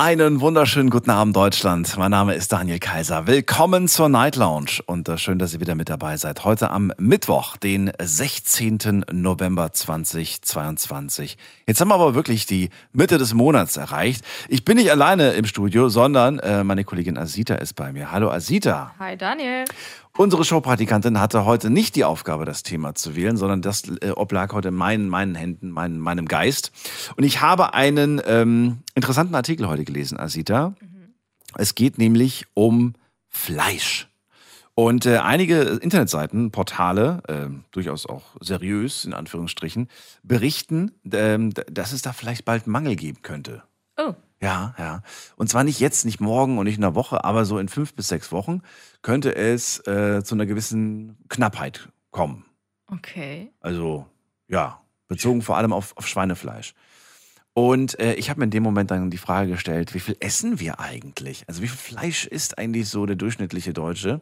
Einen wunderschönen guten Abend, Deutschland. Mein Name ist Daniel Kaiser. Willkommen zur Night Lounge und äh, schön, dass ihr wieder mit dabei seid. Heute am Mittwoch, den 16. November 2022. Jetzt haben wir aber wirklich die Mitte des Monats erreicht. Ich bin nicht alleine im Studio, sondern äh, meine Kollegin Asita ist bei mir. Hallo Asita. Hi Daniel. Unsere Showpraktikantin hatte heute nicht die Aufgabe, das Thema zu wählen, sondern das äh, oblag heute meinen, meinen Händen, meinen, meinem Geist. Und ich habe einen ähm, interessanten Artikel heute gelesen, Asita. Mhm. Es geht nämlich um Fleisch. Und äh, einige Internetseiten, Portale, äh, durchaus auch seriös in Anführungsstrichen, berichten, äh, dass es da vielleicht bald Mangel geben könnte. Oh. Ja, ja. Und zwar nicht jetzt, nicht morgen und nicht in einer Woche, aber so in fünf bis sechs Wochen könnte es äh, zu einer gewissen Knappheit kommen. Okay. Also, ja, bezogen vor allem auf, auf Schweinefleisch. Und äh, ich habe mir in dem Moment dann die Frage gestellt, wie viel essen wir eigentlich? Also wie viel Fleisch isst eigentlich so der durchschnittliche Deutsche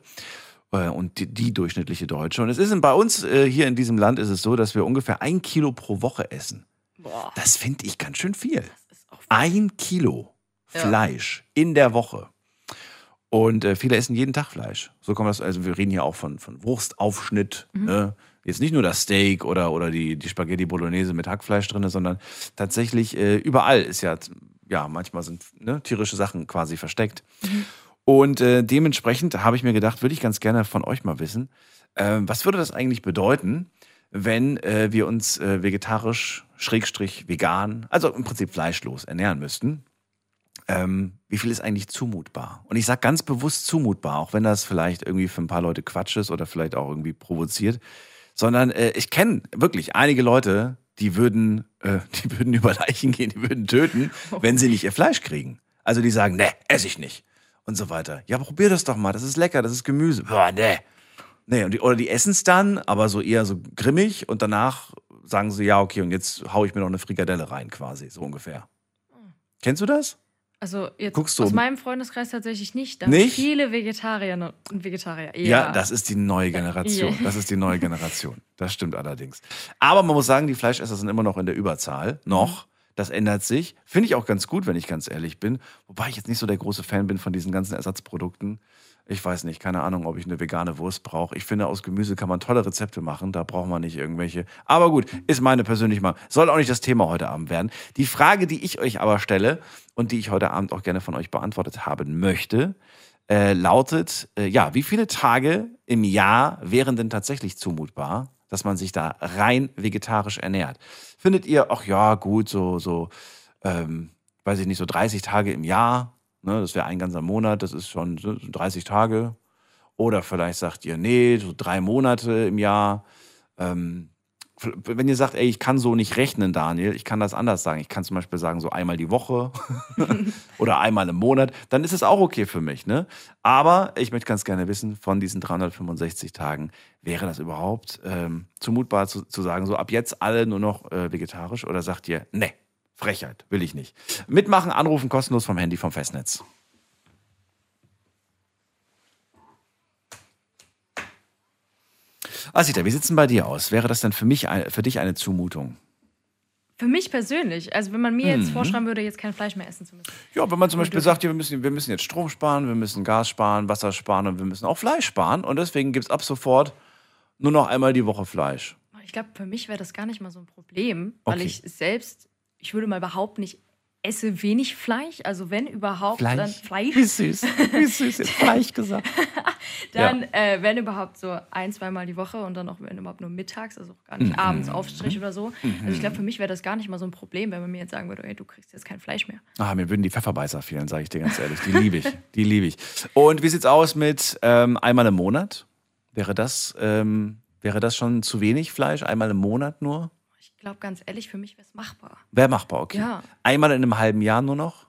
äh, und die, die, durchschnittliche Deutsche? Und es ist bei uns äh, hier in diesem Land ist es so, dass wir ungefähr ein Kilo pro Woche essen. Boah. Das finde ich ganz schön viel. Ein Kilo Fleisch ja. in der Woche. Und äh, viele essen jeden Tag Fleisch. So kommt das, also wir reden hier auch von, von Wurstaufschnitt. Mhm. Ne? Jetzt nicht nur das Steak oder, oder die, die Spaghetti Bolognese mit Hackfleisch drin, sondern tatsächlich äh, überall ist ja, ja, manchmal sind ne, tierische Sachen quasi versteckt. Mhm. Und äh, dementsprechend habe ich mir gedacht, würde ich ganz gerne von euch mal wissen, äh, was würde das eigentlich bedeuten, wenn äh, wir uns äh, vegetarisch, schrägstrich vegan, also im Prinzip fleischlos ernähren müssten. Ähm, wie viel ist eigentlich zumutbar? Und ich sage ganz bewusst zumutbar, auch wenn das vielleicht irgendwie für ein paar Leute Quatsch ist oder vielleicht auch irgendwie provoziert, sondern äh, ich kenne wirklich einige Leute, die würden, äh, die würden über Leichen gehen, die würden töten, wenn sie nicht ihr Fleisch kriegen. Also die sagen, ne, esse ich nicht und so weiter. Ja, probier das doch mal, das ist lecker, das ist Gemüse. Boah, ne. Nee, und die, oder die essen es dann, aber so eher so grimmig und danach sagen sie, ja, okay, und jetzt hau ich mir noch eine Frikadelle rein, quasi, so ungefähr. Kennst du das? Also jetzt Guckst du aus meinem Freundeskreis tatsächlich nicht. Da nicht? Viele Vegetarier und Vegetarier. Ja. ja, das ist die neue Generation. Yeah. Das ist die neue Generation. Das stimmt allerdings. Aber man muss sagen, die Fleischesser sind immer noch in der Überzahl. Noch. Mhm. Das ändert sich. Finde ich auch ganz gut, wenn ich ganz ehrlich bin. Wobei ich jetzt nicht so der große Fan bin von diesen ganzen Ersatzprodukten. Ich weiß nicht, keine Ahnung, ob ich eine vegane Wurst brauche. Ich finde, aus Gemüse kann man tolle Rezepte machen. Da braucht man nicht irgendwelche. Aber gut, ist meine persönliche Meinung. Soll auch nicht das Thema heute Abend werden. Die Frage, die ich euch aber stelle und die ich heute Abend auch gerne von euch beantwortet haben möchte, äh, lautet, äh, ja, wie viele Tage im Jahr wären denn tatsächlich zumutbar, dass man sich da rein vegetarisch ernährt? Findet ihr, ach ja, gut, so, so, ähm, weiß ich nicht, so 30 Tage im Jahr Ne, das wäre ein ganzer Monat, das ist schon 30 Tage. Oder vielleicht sagt ihr, nee, so drei Monate im Jahr. Ähm, wenn ihr sagt, ey, ich kann so nicht rechnen, Daniel, ich kann das anders sagen. Ich kann zum Beispiel sagen, so einmal die Woche oder einmal im Monat, dann ist es auch okay für mich. Ne? Aber ich möchte ganz gerne wissen, von diesen 365 Tagen, wäre das überhaupt ähm, zumutbar zu, zu, sagen, so ab jetzt alle nur noch äh, vegetarisch? Oder sagt ihr, nee, Frechheit, will ich nicht. Mitmachen, anrufen, kostenlos vom Handy, vom Festnetz. Asita, wie sieht denn bei dir aus? Wäre das denn für mich, für dich eine Zumutung? Für mich persönlich, also wenn man mir jetzt mhm. vorschreiben würde, jetzt kein Fleisch mehr essen zu müssen. Ja, wenn man zum Beispiel sagt, wir, müssen, wir müssen jetzt Strom sparen, wir müssen Gas sparen, Wasser sparen und wir müssen auch Fleisch sparen und deswegen gibt es ab sofort nur noch einmal die Woche Fleisch. Ich glaube, für mich wäre das gar nicht mal so ein Problem, weil okay. ich selbst ich würde mal behaupten, ich esse wenig Fleisch, also wenn überhaupt, Fleisch. dann Fleisch. Wie süß, wie süß, jetzt Fleisch gesagt. dann, ja. äh, wenn überhaupt, so ein, zweimal die Woche und dann auch, wenn überhaupt nur mittags, also auch gar nicht mhm. abends Aufstrich oder so. Mhm. Also ich glaube, für mich wäre das gar nicht mal so ein Problem, wenn man mir jetzt sagen würde, hey, du kriegst jetzt kein Fleisch mehr. Ah, mir würden die Pfefferbeißer fehlen, sage ich dir ganz ehrlich. Die liebe ich, die liebe ich. Und wie sieht's aus mit ähm, einmal im Monat? Wäre das, ähm, wäre das schon zu wenig Fleisch? Einmal im Monat nur? Glaube, ganz ehrlich, für mich wäre es machbar. Wäre machbar, okay. Ja. Einmal in einem halben Jahr nur noch?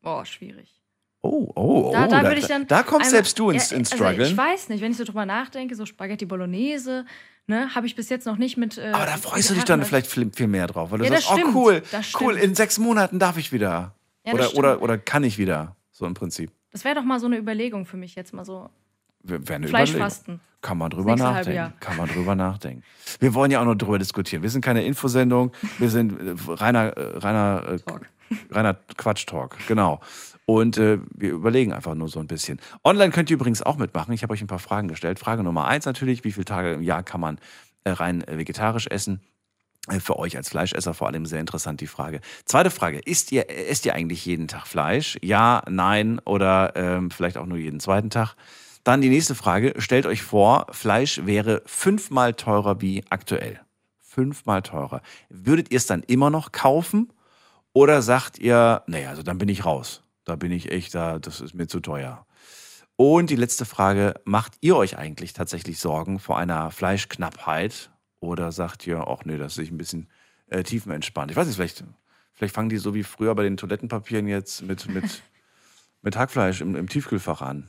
Boah, schwierig. Oh, oh, oh. Da, da, würde ich dann da kommst einmal, selbst du ins, ja, ins Struggle. Also ich weiß nicht, wenn ich so drüber nachdenke, so Spaghetti Bolognese, ne, habe ich bis jetzt noch nicht mit. Äh, Aber da freust du dich dann vielleicht viel, mehr drauf, weil du ja, sagst, oh cool, cool, in sechs Monaten darf ich wieder. Ja, oder, oder, oder kann ich wieder, so im Prinzip? Das wäre doch mal so eine Überlegung für mich jetzt mal so. Wäre eine Fleischfasten. Kann man drüber nachdenken. Jahr. Kann man drüber nachdenken. Wir wollen ja auch noch drüber diskutieren. Wir sind keine Infosendung, wir sind äh, reiner, äh, reiner, äh, Talk. reiner Quatsch-Talk, genau. Und äh, wir überlegen einfach nur so ein bisschen. Online könnt ihr übrigens auch mitmachen. Ich habe euch ein paar Fragen gestellt. Frage Nummer eins natürlich, wie viele Tage im Jahr kann man rein vegetarisch essen? Für euch als Fleischesser vor allem sehr interessant die Frage. Zweite Frage, isst ihr, esst ihr eigentlich jeden Tag Fleisch? Ja, nein oder ähm, vielleicht auch nur jeden zweiten Tag? Dann die nächste Frage, stellt euch vor, Fleisch wäre fünfmal teurer wie aktuell. Fünfmal teurer. Würdet ihr es dann immer noch kaufen? Oder sagt ihr, naja, also dann bin ich raus. Da bin ich echt, da, das ist mir zu teuer. Und die letzte Frage, macht ihr euch eigentlich tatsächlich Sorgen vor einer Fleischknappheit? Oder sagt ihr, ach nee, das ist ein bisschen äh, tiefenentspannt? Ich weiß nicht, vielleicht, vielleicht fangen die so wie früher bei den Toilettenpapieren jetzt mit, mit, mit Hackfleisch im, im Tiefkühlfach an.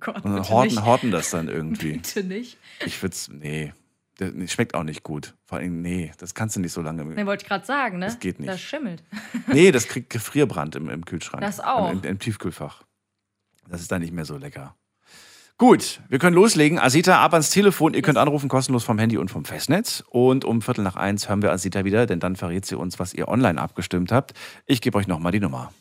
Gott, Und dann horten, nicht. horten das dann irgendwie. Bitte nicht. Ich würde es, nee, das nee, schmeckt auch nicht gut. Vor allem, nee, das kannst du nicht so lange. Ne, wollte ich gerade sagen, ne? Das geht nicht. Das schimmelt. Nee, das kriegt Gefrierbrand im, im Kühlschrank. Das auch. Im, im, Im Tiefkühlfach. Das ist dann nicht mehr so lecker. Gut, wir können loslegen. Asita, ab ans Telefon. Ihr könnt anrufen, kostenlos vom Handy und vom Festnetz. Und um Viertel nach eins hören wir Asita wieder, denn dann verrät sie uns, was ihr online abgestimmt habt. Ich gebe euch nochmal die Nummer.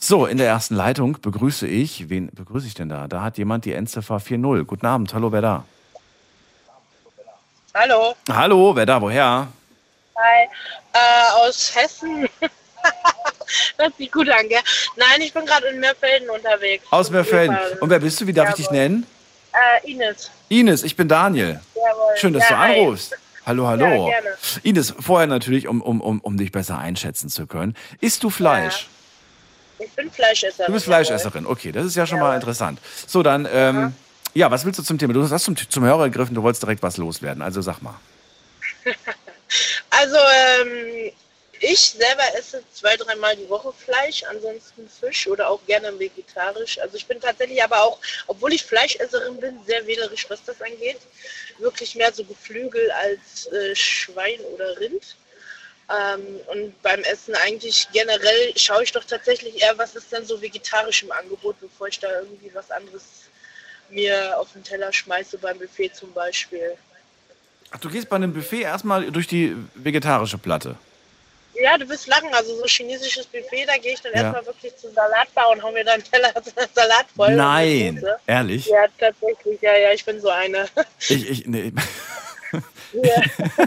So, in der ersten Leitung begrüße ich, wen begrüße ich denn da? Da hat jemand die Endziffer 40. Guten Abend, hallo, wer da? Hallo, Hallo, wer da, woher? hi. Äh, aus Hessen. Hört sich gut an, gell? Nein, ich bin gerade in Meerfelden unterwegs. Aus Meerfelden. Und wer bist du? Wie darf ich dich Jawohl. nennen? Äh, Ines. Ines, ich bin Daniel. Jawohl. Schön, dass ja, du hi. anrufst. Hallo, hallo. Ja. Ines, vorher natürlich, um, um, um, um dich besser einschätzen zu können. Isst du Fleisch? Ich bin Fleischesserin. Du bist Fleischesserin. Okay, das ist ja schon mal interessant. So, dann, ähm, ja, was willst du zum Thema? Du hast zum, zum Hörer gegriffen, du wolltest direkt was loswerden. Also sag mal. Also, ähm, ich selber esse zwei, dreimal die Woche Fleisch, ansonsten Fisch oder auch gerne vegetarisch. Also ich bin tatsächlich aber auch, obwohl ich Fleischesserin bin, sehr wählerisch, was das angeht. Wirklich mehr so Geflügel als äh, Schwein oder Rind. Ähm, und beim Essen eigentlich generell schaue ich doch tatsächlich eher, was ist denn so vegetarisch im Angebot, bevor ich da irgendwie was anderes mir auf den Teller schmeiße, beim Buffet zum Beispiel. Ach, du gehst bei einem Buffet erstmal durch die vegetarische Platte. Ja, du wirst lachen. Also so chinesisches Buffet, da gehe ich dann Ja. erstmal wirklich zum Salatbar und hau mir dann einen Teller Salat voll. Nein, ehrlich? Ja, tatsächlich. Ja, ja, ich bin so eine. Ich, ich, nee. Ja.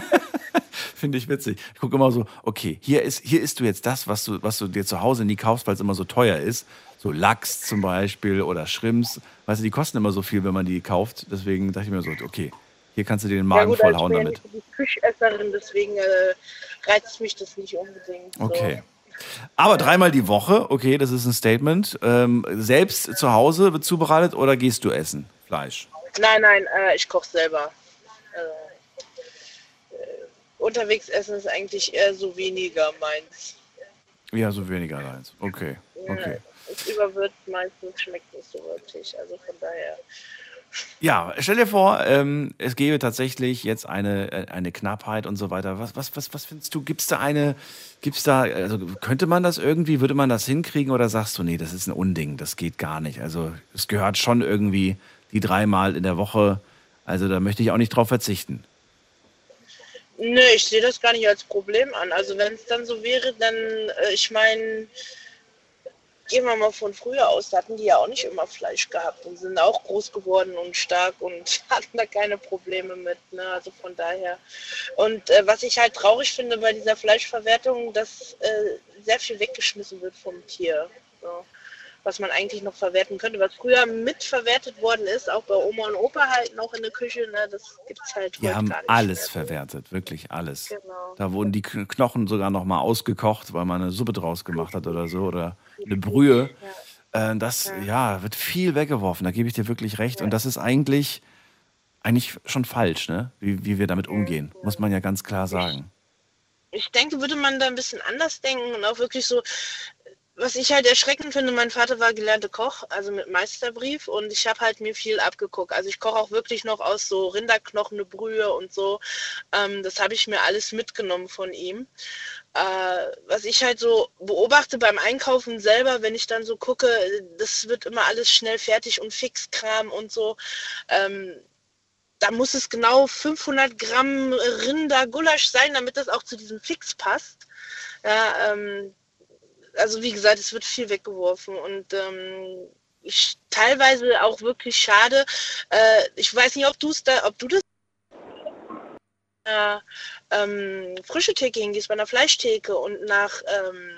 Finde ich witzig. Ich gucke immer so, okay, hier ist, hier isst du jetzt das, was du, was du dir zu Hause nie kaufst, weil es immer so teuer ist. So Lachs zum Beispiel oder Shrimps. Weißt du, die kosten immer so viel, wenn man die kauft. Deswegen dachte ich mir so, okay, hier kannst du dir den ja Magen gut, also ich vollhauen bin ja damit. nicht so die Fischesserin, deswegen äh, reizt mich das nicht unbedingt. So. Okay. Aber dreimal die Woche, okay, das ist ein Statement. Ähm, selbst zu Hause wird zubereitet oder gehst du essen? Fleisch. Nein, nein, äh, ich koche selber. Äh, unterwegs essen ist eigentlich eher so weniger meins. Ja, so weniger eins. Okay, okay. Es überwürzt meistens, schmeckt nicht so wirklich. Also von daher. Ja, stell dir vor, ähm, es gäbe tatsächlich jetzt eine, äh, eine Knappheit und so weiter. Was, was, was, was findest du? Gibt es da eine, gibt's da, also könnte man das irgendwie, würde man das hinkriegen oder sagst du, nee, das ist ein Unding, das geht gar nicht. Also es gehört schon irgendwie die dreimal in der Woche. Also da möchte ich auch nicht drauf verzichten. Nö, ich sehe das gar nicht als Problem an. Also wenn es dann so wäre, dann, äh, ich meine, gehen wir mal von früher aus, da hatten die ja auch nicht immer Fleisch gehabt und sind auch groß geworden und stark und hatten da keine Probleme mit. Ne? Also von daher. Und äh, was ich halt traurig finde bei dieser Fleischverwertung, dass äh, sehr viel weggeschmissen wird vom Tier. So. Was man eigentlich noch verwerten könnte, was früher mitverwertet worden ist, auch bei Oma und Opa halt noch in der Küche, ne? das gibt es halt heute haben alles mehr. verwertet, wirklich alles. Genau. Da wurden die Kn- Knochen sogar noch mal ausgekocht, weil man eine Suppe draus gemacht hat oder so oder eine Brühe. Äh, das ja. wird viel weggeworfen. Da gebe ich dir wirklich recht. Und das ist eigentlich eigentlich schon falsch, ne? Wie, wie wir damit umgehen, muss man ja ganz klar sagen. ich denke, würde man da ein bisschen anders denken und auch wirklich so, was ich halt erschreckend finde, mein Vater war gelernter Koch, also mit Meisterbrief und ich habe halt mir viel abgeguckt. Also ich koche auch wirklich noch aus so Rinderknochen, eine Brühe und so. Ähm, das habe ich mir alles mitgenommen von ihm. Äh, was ich halt so beobachte beim Einkaufen selber, wenn ich dann so gucke, das wird immer alles schnell fertig und Fixkram und so. Ähm, da muss es genau 500 Gramm Rindergulasch sein, damit das auch zu diesem Fix passt. Ja, ähm, also wie gesagt, es wird viel weggeworfen und ähm, ich, teilweise auch wirklich schade. Äh, ich weiß nicht, ob du es da, ob du das äh, ähm, frische Theke hingehst, bei einer Fleischtheke und nach ähm,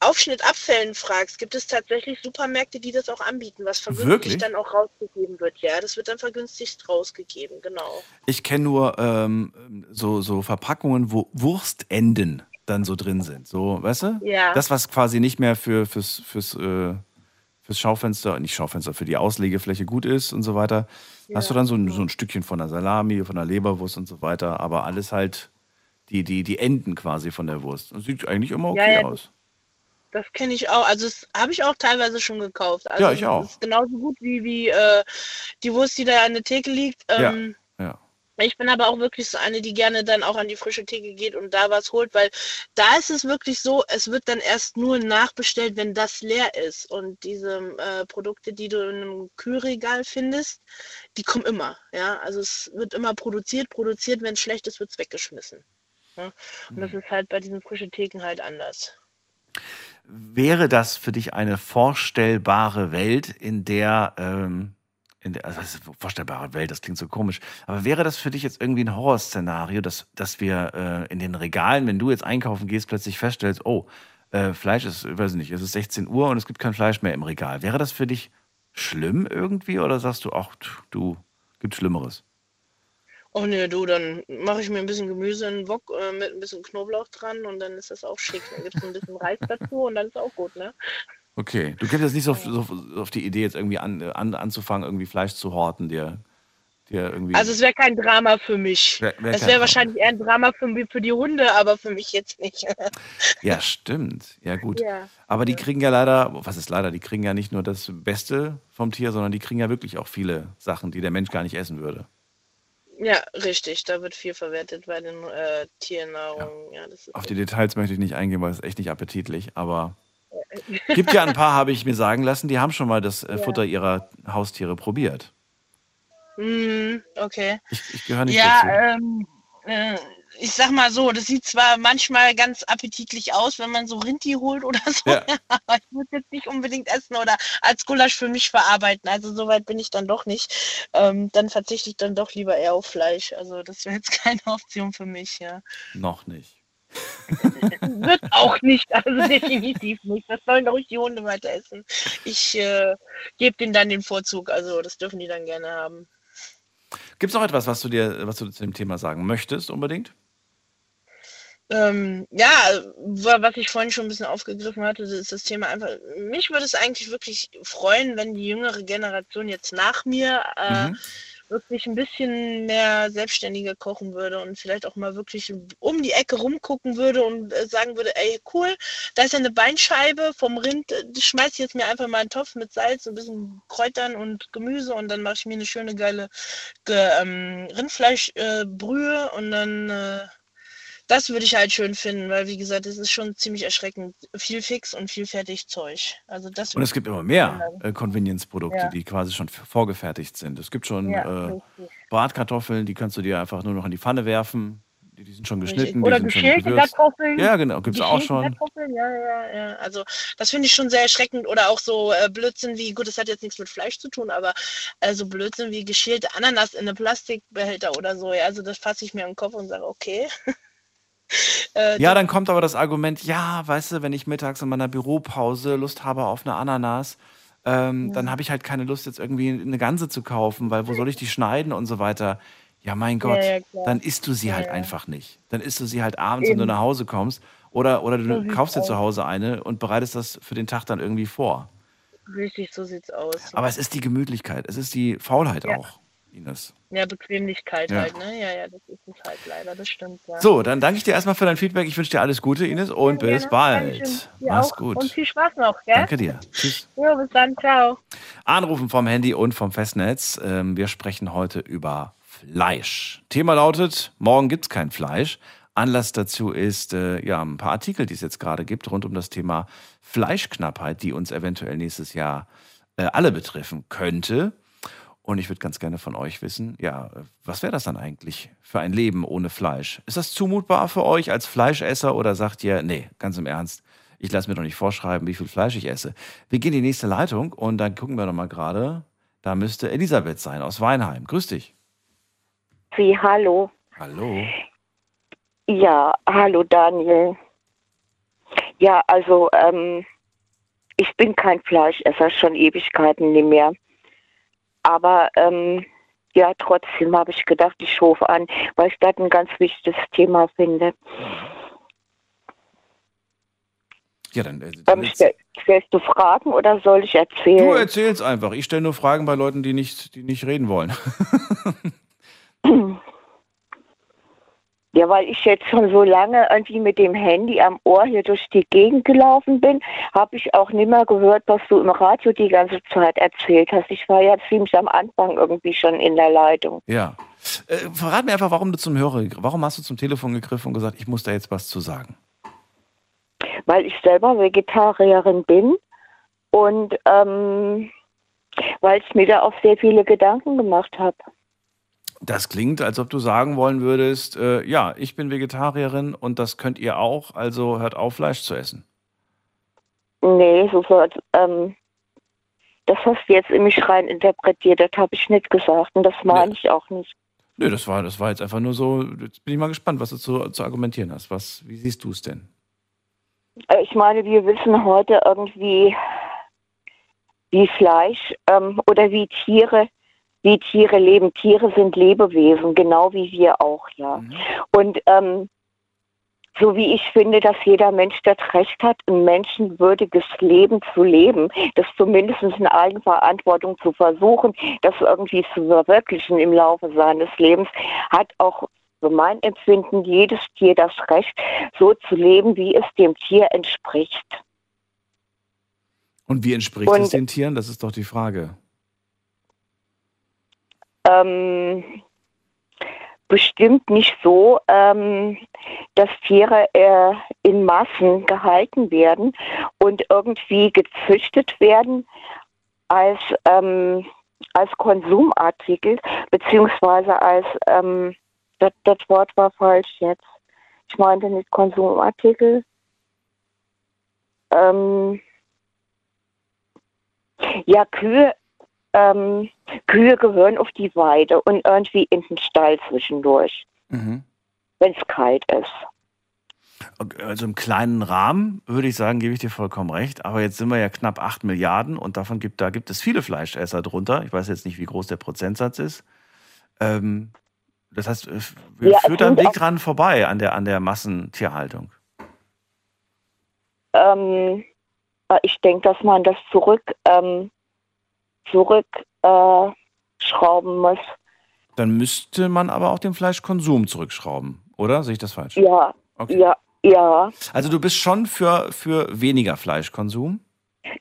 Aufschnittabfällen fragst, gibt es tatsächlich Supermärkte, die das auch anbieten, was vergünstigt Wirklich? dann auch rausgegeben wird. Ja, das wird dann vergünstigt rausgegeben, genau. Ich kenne nur ähm, so, so Verpackungen, wo Wurstenden dann so drin sind. So, weißt du? Ja. Das, was quasi nicht mehr für, fürs, fürs, äh, fürs Schaufenster, nicht Schaufenster, für die Auslegefläche gut ist und so weiter. Hast du dann so ein, so ein Stückchen von der Salami, von der Leberwurst und so weiter, aber alles halt die, die, die Enden quasi von der Wurst. Das sieht eigentlich immer okay Ja, ja, aus. Das kenne ich auch. Also das habe ich auch teilweise schon gekauft. Also Ja, ich auch. Das ist genauso gut wie, wie äh, die Wurst, die da an der Theke liegt. Ähm, Ja. Ich bin aber auch wirklich so eine, die gerne dann auch an die frische Theke geht und da was holt, weil da ist es wirklich so, es wird dann erst nur nachbestellt, wenn das leer ist. Und diese äh, Produkte, die du in einem Kühlregal findest, die kommen immer. Ja, also es wird immer produziert, produziert, wenn es schlecht ist, wird es weggeschmissen. Ja? Und das ist halt bei diesen frischen Theken halt anders. Wäre das für dich eine vorstellbare Welt, in der, ähm, in der also das ist eine vorstellbare Welt, das klingt so komisch, aber wäre das für dich jetzt irgendwie ein Horrorszenario, dass, dass wir äh, in den Regalen, wenn du jetzt einkaufen gehst, plötzlich feststellst, oh, äh, Fleisch ist, ich weiß nicht, es ist 16 Uhr und es gibt kein Fleisch mehr im Regal. Wäre das für dich schlimm irgendwie oder sagst du, ach, du, gibt Schlimmeres? Oh ne, du, dann mache ich mir ein bisschen Gemüse in den Wok äh, mit ein bisschen Knoblauch dran und dann ist das auch schick. Dann gibt es ein bisschen Reis dazu und dann ist auch gut, ne? Okay, du kommst jetzt nicht so auf, so auf die Idee, jetzt irgendwie an, an, anzufangen, irgendwie Fleisch zu horten, dir, dir irgendwie. Also es wäre kein Drama für mich. Wär- wär es wäre wahrscheinlich eher ein Drama für, für die Hunde, aber für mich jetzt nicht. Ja, stimmt. Ja, gut. Ja. Aber die kriegen ja leider, was ist leider, die kriegen ja nicht nur das Beste vom Tier, sondern die kriegen ja wirklich auch viele Sachen, die der Mensch gar nicht essen würde. ja, richtig. Da wird viel verwertet bei den äh, Tiernahrungen. Ja. ist Auf die Details möchte ich nicht eingehen, weil es ist echt nicht appetitlich, aber gibt ja ein paar, habe ich mir sagen lassen, die haben schon mal das äh, Futter ihrer Haustiere probiert. Mhm, okay. Ich, ich gehöre nicht Ja, dazu. ähm, äh, ich sag mal so, das sieht zwar manchmal ganz appetitlich aus, wenn man so Rinti holt oder so, Ja. aber ich würde jetzt nicht unbedingt essen oder als Gulasch für mich verarbeiten. Also so weit bin ich dann doch nicht. Ähm, dann verzichte ich dann doch lieber eher auf Fleisch. Also das wäre jetzt keine Option für mich, ja. Noch nicht. Wird auch nicht, also definitiv nicht. Das sollen ruhig die Hunde weiter essen. Ich äh, gebe denen dann den Vorzug, also das dürfen die dann gerne haben. Gibt es noch etwas, was du dir, was du zu dem Thema sagen möchtest unbedingt? Ähm, ja, wa- was ich vorhin schon ein bisschen aufgegriffen hatte, ist das Thema einfach. Mich würde es eigentlich wirklich freuen, wenn die jüngere Generation jetzt nach mir äh, Mhm. Wirklich ein bisschen mehr selbstständiger kochen würde und vielleicht auch mal wirklich um die Ecke rumgucken würde und äh, sagen würde, ey, cool, da ist ja eine Beinscheibe vom Rind, äh, schmeiß ich jetzt mir einfach mal in den Topf mit Salz, ein bisschen Kräutern und Gemüse und dann mache ich mir eine schöne geile ge, ähm, Rindfleischbrühe äh, und dann äh, das würde ich halt schön finden, weil wie gesagt, es ist schon ziemlich erschreckend. Viel Fix und viel Fertigzeug. Also das Und es gibt immer mehr äh, Convenience-Produkte, Ja. die quasi schon vorgefertigt sind. Es gibt schon Ja, äh. Bratkartoffeln, die kannst du dir einfach nur noch in die Pfanne werfen. Die, die sind schon geschnitten, Oder geschälte. Kartoffeln. Ja, genau, gibt's auch Geschälte schon. Kartoffeln, ja, ja, ja. Also das finde ich schon sehr erschreckend. Oder auch so äh, Blödsinn wie, gut, das hat jetzt nichts mit Fleisch zu tun, aber äh, so Blödsinn wie geschälte Ananas in einem Plastikbehälter oder so. Ja, also das fasse ich mir den Kopf und sage, okay. äh, Ja, dann kommt aber das Argument, ja, weißt du, wenn ich mittags in meiner Büropause Lust habe auf eine Ananas, ähm, dann habe ich halt keine Lust, jetzt irgendwie eine Ganze zu kaufen, weil wo soll ich die schneiden und so weiter. Ja, mein Gott, ja, klar. dann isst du sie halt ja. einfach nicht. Dann isst du sie halt abends, wenn du Eben. nach Hause kommst. Oder, oder du sieht's kaufst dir zu Hause eine und bereitest das für den Tag dann irgendwie vor. Richtig, so sieht's aus. Aber es ist die Gemütlichkeit, es ist die Faulheit Ja. auch. Ines. Ja, Bequemlichkeit Ja. halt, ne? Ja, ja, das ist es halt leider, das stimmt, ja. So, dann danke ich dir erstmal für dein Feedback. Ich wünsche dir alles Gute, Ines, und Gerne, bis bald. Dankeschön. Dir Mach's auch. gut. Und viel Spaß noch, gell? Danke dir. Tschüss. Jo, bis dann, ciao. Anrufen vom Handy und vom Festnetz. Ähm, Wir sprechen heute über Fleisch. Thema lautet, morgen gibt's kein Fleisch. Anlass dazu ist äh, ja ein paar Artikel, die es jetzt gerade gibt, rund um das Thema Fleischknappheit, die uns eventuell nächstes Jahr äh, alle betreffen könnte. Und ich würde ganz gerne von euch wissen, ja, was wäre das dann eigentlich für ein Leben ohne Fleisch? Ist das zumutbar für euch als Fleischesser oder sagt ihr, nee, ganz im Ernst, ich lasse mir doch nicht vorschreiben, wie viel Fleisch ich esse. Wir gehen in die nächste Leitung und dann gucken wir doch mal gerade. Da müsste Elisabeth sein aus Weinheim. Grüß dich. Sie, hallo. Hallo. Ja, hallo Daniel. Ja, also ähm, ich bin kein Fleischesser, schon Ewigkeiten nicht mehr. Aber ähm, ja, trotzdem habe ich gedacht, ich rufe an, weil ich das ein ganz wichtiges Thema finde. Ja, dann. Äh, Ähm, dann stell, stellst du Fragen oder soll ich du erzählen? erzähl's einfach. Ich stelle nur Fragen bei Leuten, die nicht, die nicht reden wollen. Ja, weil ich jetzt schon so lange irgendwie mit dem Handy am Ohr hier durch die Gegend gelaufen bin, habe ich auch nicht mehr gehört, was du im Radio die ganze Zeit erzählt hast. Ich war ja ziemlich am Anfang irgendwie schon in der Leitung. Ja. Äh, verrat mir einfach, warum du zum Hörer, warum hast du zum Telefon gegriffen und gesagt, ich muss da jetzt was zu sagen? Weil ich selber Vegetarierin bin und ähm, weil ich mir da auch sehr viele Gedanken gemacht habe. Das klingt, als ob du sagen wollen würdest, äh, ja, ich bin Vegetarierin und das könnt ihr auch, also hört auf, Fleisch zu essen. Nee, so wird, ähm, das hast du jetzt in mich rein interpretiert, das habe ich nicht gesagt und das meine ich auch nicht. Nö, das war, das war jetzt einfach nur so, jetzt bin ich mal gespannt, was du zu, zu argumentieren hast. Was, wie siehst du es denn? Äh, Ich meine, wir wissen heute irgendwie, wie Fleisch ähm, oder wie Tiere, wie Tiere leben. Tiere sind Lebewesen, genau wie wir auch, ja. Mhm. Und ähm, so wie ich finde, dass jeder Mensch das Recht hat, ein menschenwürdiges Leben zu leben, das zumindest in Eigenverantwortung zu versuchen, das irgendwie zu verwirklichen im Laufe seines Lebens, hat auch für mein Empfinden jedes Tier das Recht, so zu leben, wie es dem Tier entspricht. Und wie entspricht Und- es den Tieren? Das ist doch die Frage. Ähm, bestimmt nicht so, ähm, dass Tiere äh, in Massen gehalten werden und irgendwie gezüchtet werden als, ähm, als Konsumartikel, beziehungsweise als, ähm, das, das Wort war falsch jetzt. Ich meinte nicht Konsumartikel. Ähm, ja, Kühe ähm, Kühe gehören auf die Weide und irgendwie in den Stall zwischendurch, Mhm. wenn es kalt ist. Also im kleinen Rahmen würde ich sagen, gebe ich dir vollkommen recht. Aber jetzt sind wir ja knapp 8 Milliarden und davon gibt, da gibt es viele Fleischesser drunter. Ich weiß jetzt nicht, wie groß der Prozentsatz ist. Ähm, das heißt, wir Ja, führt da ein sind Weg dran vorbei an der, an der Massentierhaltung. Ähm, äh, ich denke, dass man das zurück, ähm, zurück äh, muss. Dann müsste man aber auch den Fleischkonsum zurückschrauben, oder? Sehe ich das falsch? Ja, Okay. ja, ja. Also du bist schon für, für weniger Fleischkonsum?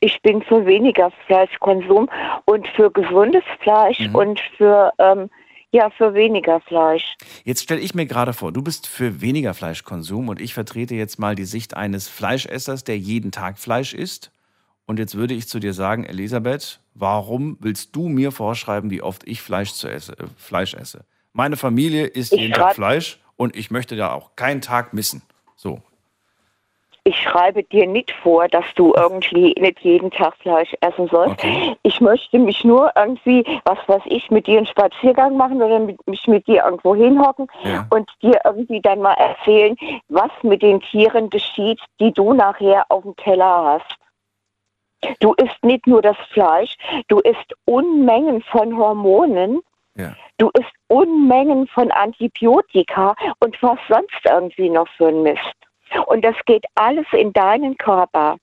Ich bin für weniger Fleischkonsum und für gesundes Fleisch Mhm. und für ähm, ja für weniger Fleisch. Jetzt stelle ich mir gerade vor, du bist für weniger Fleischkonsum und ich vertrete jetzt mal die Sicht eines Fleischessers, der jeden Tag Fleisch isst. Und jetzt würde ich zu dir sagen, Elisabeth, warum willst du mir vorschreiben, wie oft ich Fleisch, zu esse, äh, Fleisch esse? Meine Familie isst Ich jeden Tag Fleisch und ich möchte da auch keinen Tag missen. So. Ich schreibe dir nicht vor, dass du irgendwie nicht jeden Tag Fleisch essen sollst. Okay. Ich möchte mich nur irgendwie, was weiß ich, mit dir einen Spaziergang machen oder mit, mich mit dir irgendwo hinhocken Ja. und dir irgendwie dann mal erzählen, was mit den Tieren geschieht, die du nachher auf dem Teller hast. Du isst nicht nur das Fleisch, du isst Unmengen von Hormonen, Ja. du isst Unmengen von Antibiotika und was sonst irgendwie noch für ein Mist. Und das geht alles in deinen Körper.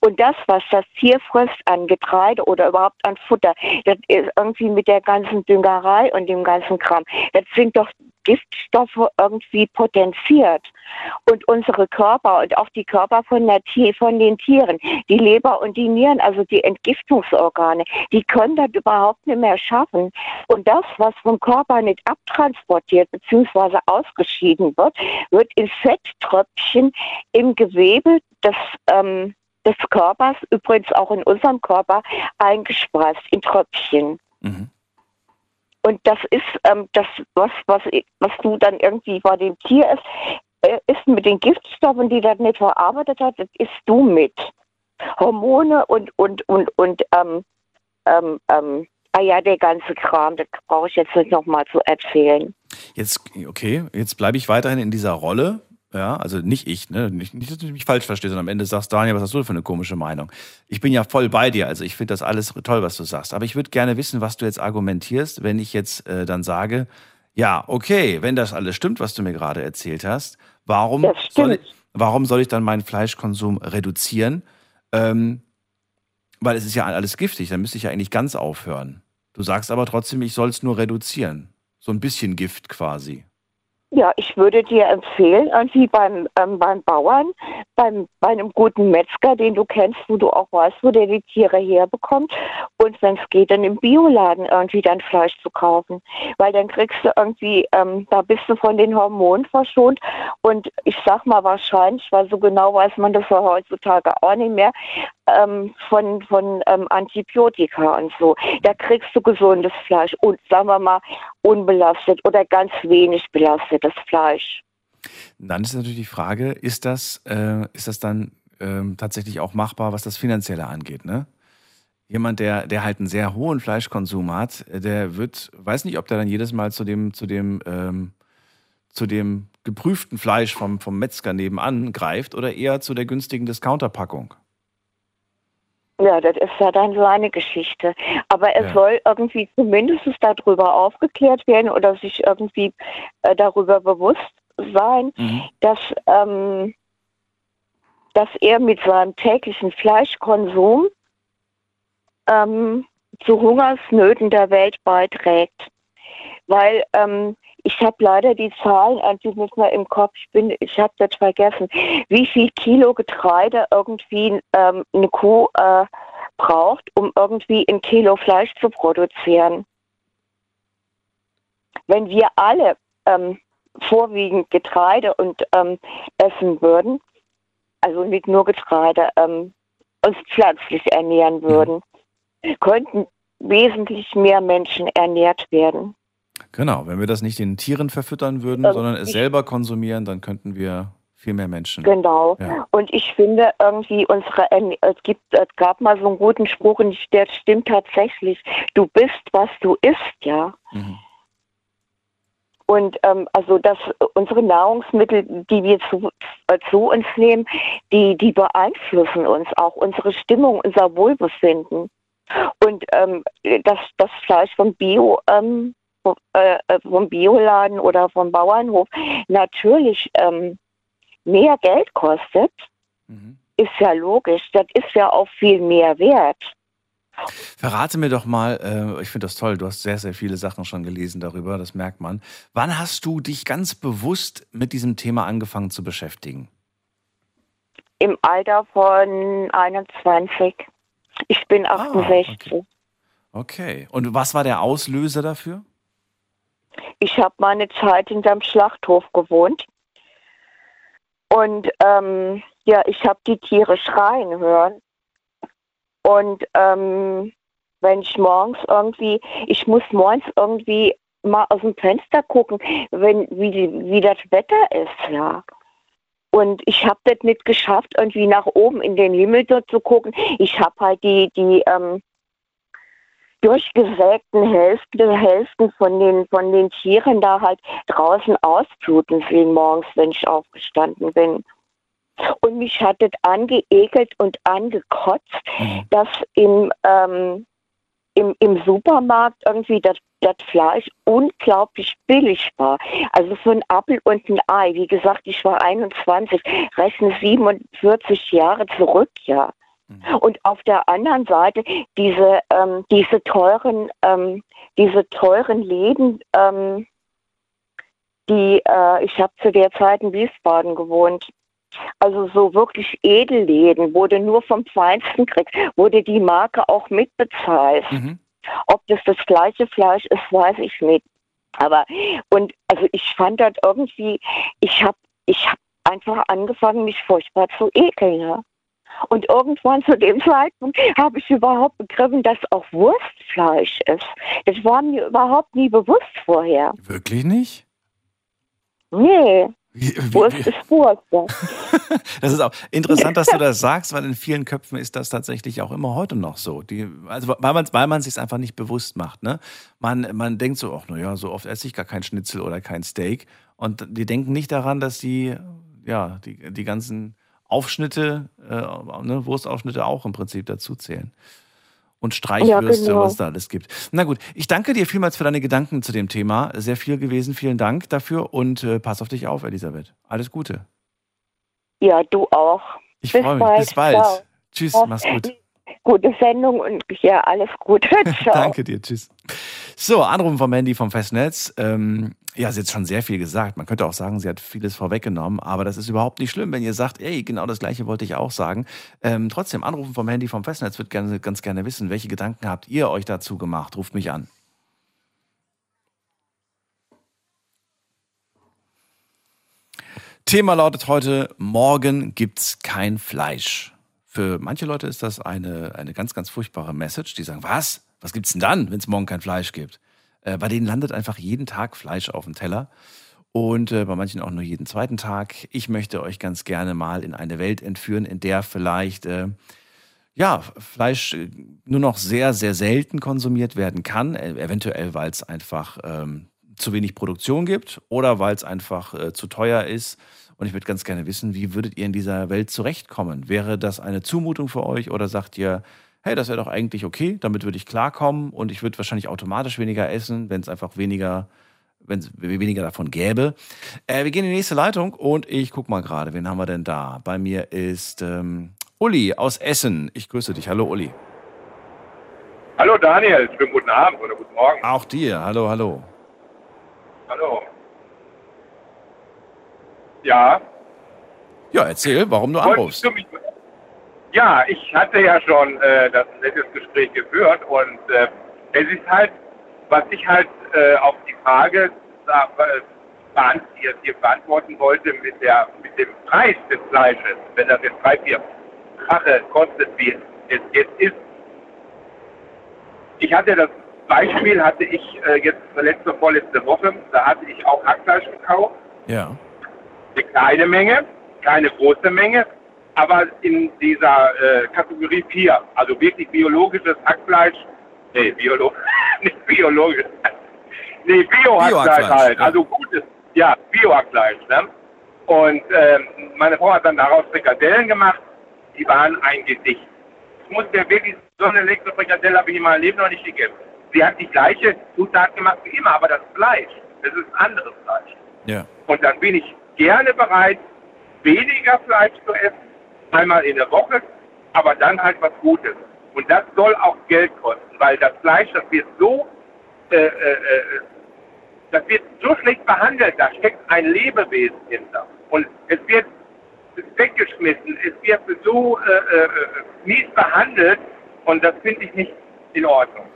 Und das, was das Tier frisst an Getreide oder überhaupt an Futter, das ist irgendwie mit der ganzen Düngerei und dem ganzen Kram, das sind doch Giftstoffe irgendwie potenziert. Und unsere Körper und auch die Körper von, der von den Tieren, die Leber und die Nieren, also die Entgiftungsorgane, die können das überhaupt nicht mehr schaffen. Und das, was vom Körper nicht abtransportiert bzw. ausgeschieden wird, wird in Fetttröpfchen im Gewebe des ähm, des Körpers, übrigens auch in unserem Körper, eingespeist in Tröpfchen. Mhm. Und das ist ähm, das, was, was, was du dann irgendwie bei dem Tier ist, äh, ist mit den Giftstoffen, die das nicht verarbeitet hat, das isst du mit. Hormone und, und, und, und, ähm, ähm, ähm, ah ja, der ganze Kram, das brauche ich jetzt nicht nochmal zu erzählen. Jetzt, okay, jetzt bleibe ich weiterhin in dieser Rolle. Ja, also nicht ich, ne? Nicht, nicht, dass du mich falsch verstehst, sondern am Ende sagst, Daniel, was hast du für eine komische Meinung? Ich bin ja voll bei dir, also ich finde das alles toll, was du sagst. Aber ich würde gerne wissen, was du jetzt argumentierst, wenn ich jetzt äh, dann sage, ja, okay, wenn das alles stimmt, was du mir gerade erzählt hast, warum soll, ich, warum soll ich dann meinen Fleischkonsum reduzieren? Ähm, weil es ist ja alles giftig, dann müsste ich ja eigentlich ganz aufhören. Du sagst aber trotzdem, ich soll es nur reduzieren. So ein bisschen Gift quasi. Ja, ich würde dir empfehlen, irgendwie beim, ähm, beim Bauern, beim, bei einem guten Metzger, den du kennst, wo du auch weißt, wo der die Tiere herbekommt. Und wenn es geht, dann im Bioladen irgendwie dein Fleisch zu kaufen. Weil dann kriegst du irgendwie, ähm, da bist du von den Hormonen verschont. Und ich sag mal wahrscheinlich, weil so genau weiß man das ja heutzutage auch nicht mehr, ähm, von, von ähm, Antibiotika und so. Da kriegst du gesundes Fleisch und sagen wir mal unbelastet oder ganz wenig belastetes Fleisch. Dann ist natürlich die Frage, ist das, äh, ist das dann äh, tatsächlich auch machbar, was das Finanzielle angeht, ne? Jemand, der, der halt einen sehr hohen Fleischkonsum hat, der wird, weiß nicht, ob der dann jedes Mal zu dem, zu dem, ähm, zu dem geprüften Fleisch vom, vom Metzger nebenan greift oder eher zu der günstigen Discounterpackung. Ja, das ist ja dann so eine Geschichte. Aber es ja. soll irgendwie zumindest darüber aufgeklärt werden oder sich irgendwie äh, darüber bewusst sein, mhm. dass, ähm, dass er mit seinem täglichen Fleischkonsum ähm, zu Hungersnöten der Welt beiträgt. Weil ähm, ich habe leider die Zahlen eigentlich nicht mehr im Kopf. Ich bin, ich habe das vergessen, wie viel Kilo Getreide irgendwie ähm, eine Kuh äh, braucht, um irgendwie ein Kilo Fleisch zu produzieren. Wenn wir alle ähm, vorwiegend Getreide und ähm, essen würden, also nicht nur Getreide, ähm, uns pflanzlich ernähren mhm. würden, könnten wesentlich mehr Menschen ernährt werden. Genau, wenn wir das nicht den Tieren verfüttern würden, ähm, sondern es selber konsumieren, dann könnten wir viel mehr Menschen. Genau. Ja. Und ich finde irgendwie unsere es gibt es gab mal so einen guten Spruch und der stimmt tatsächlich. Du bist, was du isst, ja. Mhm. Und ähm, also dass unsere Nahrungsmittel, die wir zu, äh, zu uns nehmen, die, die beeinflussen uns auch unsere Stimmung, unser Wohlbefinden. Und ähm, das, das Fleisch vom Bio ähm, äh, äh, vom Bioladen oder vom Bauernhof natürlich ähm, mehr Geld kostet, mhm. ist ja logisch. Das ist ja auch viel mehr wert. Verrate mir doch mal, äh, ich finde das toll, du hast sehr, sehr viele Sachen schon gelesen darüber, das merkt man. Wann hast du dich ganz bewusst mit diesem Thema angefangen zu beschäftigen? Im Alter von 21. Ich bin 68. Ah, okay. okay. Und was war der Auslöser dafür? Ich habe meine Zeit hinterm Schlachthof gewohnt. Und ähm, ja, ich habe die Tiere schreien hören. Und ähm, wenn ich morgens irgendwie, ich muss morgens irgendwie mal aus dem Fenster gucken, wenn, wie, wie das Wetter ist, ja. Und ich habe das nicht geschafft, irgendwie nach oben in den Himmel dort zu gucken. Ich habe halt die, die ähm, durchgesägten Hälften, Hälften von den, von den Tieren da halt draußen ausbluten sehen morgens, wenn ich aufgestanden bin. Und mich hat das angeekelt und angekotzt, mhm. dass im, ähm, im, im Supermarkt irgendwie das, das Fleisch unglaublich billig war. Also für ein Apfel und ein Ei. Wie gesagt, ich war 21, rechne 47 Jahre zurück, ja. Und auf der anderen Seite diese, ähm, diese teuren, ähm, diese teuren Läden, ähm, die, äh, ich habe zu der Zeit in Wiesbaden gewohnt. Also so wirklich Edelläden, du nur vom Feinsten kriegst, wurde die Marke auch mitbezahlt. Mhm. Ob das das gleiche Fleisch ist, weiß ich nicht. Aber und also ich fand das irgendwie, ich habe ich hab einfach angefangen, mich furchtbar zu ekeln. Ja? Und irgendwann zu dem Zeitpunkt habe ich überhaupt begriffen, dass auch Wurstfleisch ist. Das war mir überhaupt nie bewusst vorher. Wirklich nicht? Nee, Wie, wie, Wurst ist Wurst. Ja. das ist auch interessant, dass du das sagst, weil in vielen Köpfen ist das tatsächlich auch immer heute noch so. Die, also weil man weil man sich einfach nicht bewusst macht. Ne? Man, man denkt so, ach naja, so oft esse ich gar kein Schnitzel oder kein Steak. Und die denken nicht daran, dass die, ja, die, die ganzen Aufschnitte, äh, ne, Wurstaufschnitte auch im Prinzip dazu zählen. Und Streichwürste, genau. was da alles gibt. Na gut, ich danke dir vielmals für deine Gedanken zu dem Thema. Sehr viel gewesen. Vielen Dank dafür und äh, pass auf dich auf, Elisabeth. Alles Gute. ja, du auch. Ich freue mich. bald. Bis bald. Ciao. Tschüss, Ja. mach's gut. Gute Sendung und ja, alles Gute. Ciao. Danke dir, tschüss. So, Anrufen vom Handy vom Festnetz. Ähm, ja, sie hat schon sehr viel gesagt. Man könnte auch sagen, sie hat vieles vorweggenommen, aber das ist überhaupt nicht schlimm, wenn ihr sagt, ey, genau das gleiche wollte ich auch sagen. Ähm, trotzdem, Anrufen vom Handy vom Festnetz wird gerne, ganz gerne wissen, welche Gedanken habt ihr euch dazu gemacht? Ruft mich an. Thema lautet heute, morgen gibt's kein Fleisch. Für manche Leute ist das eine, eine ganz, ganz furchtbare Message. Die sagen, was? Was gibt's denn dann, wenn es morgen kein Fleisch gibt? Äh, bei denen landet einfach jeden Tag Fleisch auf dem Teller. Und äh, bei manchen auch nur jeden zweiten Tag. Ich möchte euch ganz gerne mal in eine Welt entführen, in der vielleicht äh, ja, Fleisch äh, nur noch sehr, sehr selten konsumiert werden kann. Äh, eventuell, weil es einfach ähm, zu wenig Produktion gibt oder weil es einfach äh, zu teuer ist. Und ich würde ganz gerne wissen, wie würdet ihr in dieser Welt zurechtkommen? Wäre das eine Zumutung für euch oder sagt ihr, hey, das wäre doch eigentlich okay, damit würde ich klarkommen und ich würde wahrscheinlich automatisch weniger essen, wenn es einfach weniger, wenn es weniger davon gäbe. Äh, wir gehen in die nächste Leitung und ich guck mal gerade, wen haben wir denn da? Bei mir ist ähm, Uli aus Essen. Ich grüße dich. Hallo Uli. Hallo Daniel, schönen guten Abend oder guten Morgen. Auch dir. Hallo, hallo. Hallo. Ja, Ja, erzähl, warum du wolltest anrufst. du mich... Ja, ich hatte ja schon äh, das nettes Gespräch geführt und äh, es ist halt, was ich halt äh, auf die Frage da, äh, hier, beantworten wollte mit, der, mit dem Preis des Fleisches, wenn das jetzt drei, vier Fache kostet, wie es jetzt ist. Ich hatte das Beispiel, hatte ich äh, jetzt letzte, vorletzte Woche, da hatte ich auch Hackfleisch gekauft Ja. eine kleine Menge, keine große Menge, aber in dieser äh, Kategorie 4, also wirklich biologisches Hackfleisch, nee, biolo nicht biologisch, nee, Bio-Hackfleisch Bio-Hackfleisch, halt, ja. also gutes, ja, Bio-Hackfleisch, ne? Und ähm, meine Frau hat dann daraus Frikadellen gemacht, die waren ein Gedicht. Ich muss dir wirklich, so eine leckere Frikadelle habe ich in meinem Leben noch nicht gegessen. Sie hat die gleiche Zutat gemacht wie immer, aber das Fleisch, das ist anderes Fleisch. Ja. Und dann bin ich gerne bereit, weniger Fleisch zu essen, einmal in der Woche, aber dann halt was Gutes. Und das soll auch Geld kosten, weil das Fleisch, das wird so, äh, äh, äh, das wird so schlecht behandelt, da steckt ein Lebewesen hinter. Und es wird weggeschmissen, es wird so äh, äh, äh, mies behandelt und das finde ich nicht in Ordnung.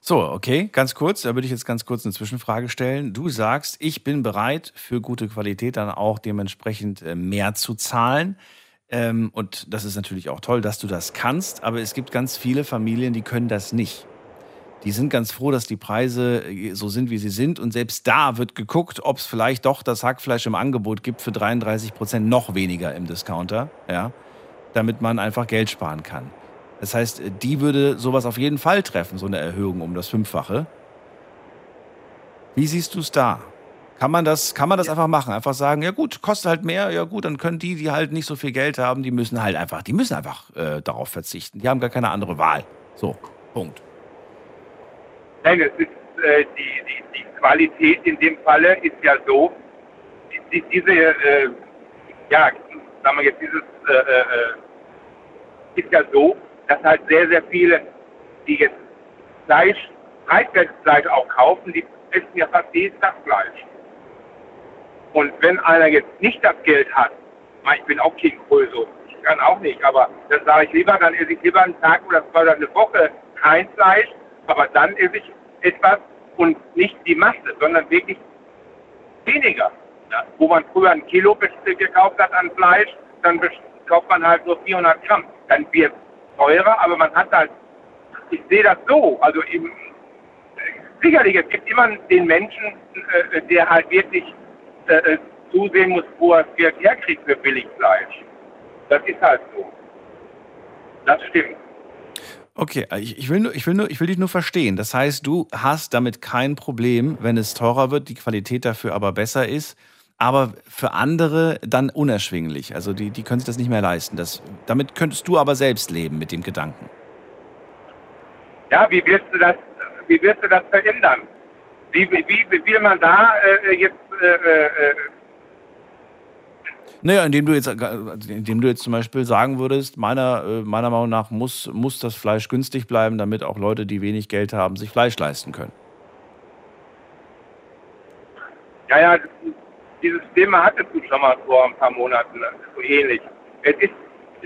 So, okay, ganz kurz, da würde ich jetzt ganz kurz eine Zwischenfrage stellen. Du sagst, ich bin bereit, für gute Qualität dann auch dementsprechend mehr zu zahlen. Ähm, und das ist natürlich auch toll, dass du das kannst, aber es gibt ganz viele Familien, die können das nicht. Die sind ganz froh, dass die Preise äh, so sind, wie sie sind. Und selbst da wird geguckt, ob es vielleicht doch das Hackfleisch im Angebot gibt für 33 Prozent noch weniger im Discounter, ja, damit man einfach Geld sparen kann. Das heißt, die würde sowas auf jeden Fall treffen, so eine Erhöhung um das Fünffache. Wie siehst du es da? Kann man das, kann man das einfach machen? Einfach sagen, ja gut, kostet halt mehr, ja gut, dann können die, die halt nicht so viel Geld haben, die müssen halt einfach, die müssen einfach äh, darauf verzichten. Die haben gar keine andere Wahl. So, Punkt. Nein, es ist äh, die, die, die Qualität in dem Falle ist ja so, die, die, diese, äh, ja, sagen wir jetzt dieses, äh, äh, ist ja so, dass halt sehr, sehr viele, die jetzt Fleisch, Preiswertfleisch auch kaufen, die essen ja fast jeden Tag Fleisch. Und wenn einer jetzt nicht das Geld hat, ich bin auch King Kröso, ich kann auch nicht, aber dann sage ich lieber, dann esse ich lieber einen Tag oder zwei oder eine Woche kein Fleisch, aber dann esse ich etwas und nicht die Masse, sondern wirklich weniger. Ja, wo man früher ein Kilo gekauft hat an Fleisch, dann kauft man halt nur 400 Gramm. Dann wird es teurer, aber man hat halt, ich sehe das so, also eben, sicherlich, es gibt immer den Menschen, äh, der halt wirklich äh, zusehen muss, wo er es herkriegt für Billigfleisch. Das ist halt so. Das stimmt. Okay, ich, ich, will nur, ich, will nur, ich will dich nur verstehen. Das heißt, du hast damit kein Problem, wenn es teurer wird, die Qualität dafür aber besser ist, aber für andere dann unerschwinglich. Also die, die können sich das nicht mehr leisten. Das, damit könntest du aber selbst leben mit dem Gedanken. Ja, wie wirst du das, wie wirst du das verändern? Wie, wie, wie will man da äh, jetzt äh, äh, naja, indem du jetzt, indem du jetzt zum Beispiel sagen würdest, meiner, äh, meiner Meinung nach muss, muss das Fleisch günstig bleiben, damit auch Leute, die wenig Geld haben, sich Fleisch leisten können. Ja, ja, dieses Thema hattest du schon mal vor ein paar Monaten, so ähnlich. Es ist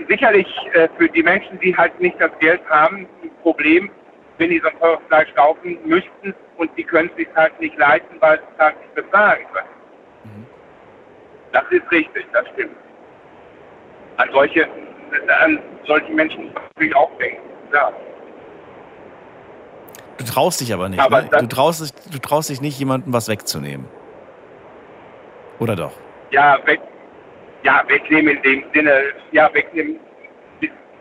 sicherlich äh, für die Menschen, die halt nicht das Geld haben, ein Problem, wenn die so ein teures Fleisch kaufen müssten und die können es sich halt nicht leisten, weil sie es halt nicht bezahlen können. Das ist richtig, das stimmt. An solche, an solche Menschen natürlich auch denken, ja. Du traust dich aber nicht. Aber ne? du, traust dich, du traust dich nicht, jemandem was wegzunehmen. Oder doch? Ja, weg, ja, wegnehmen in dem Sinne, ja, wegnehmen.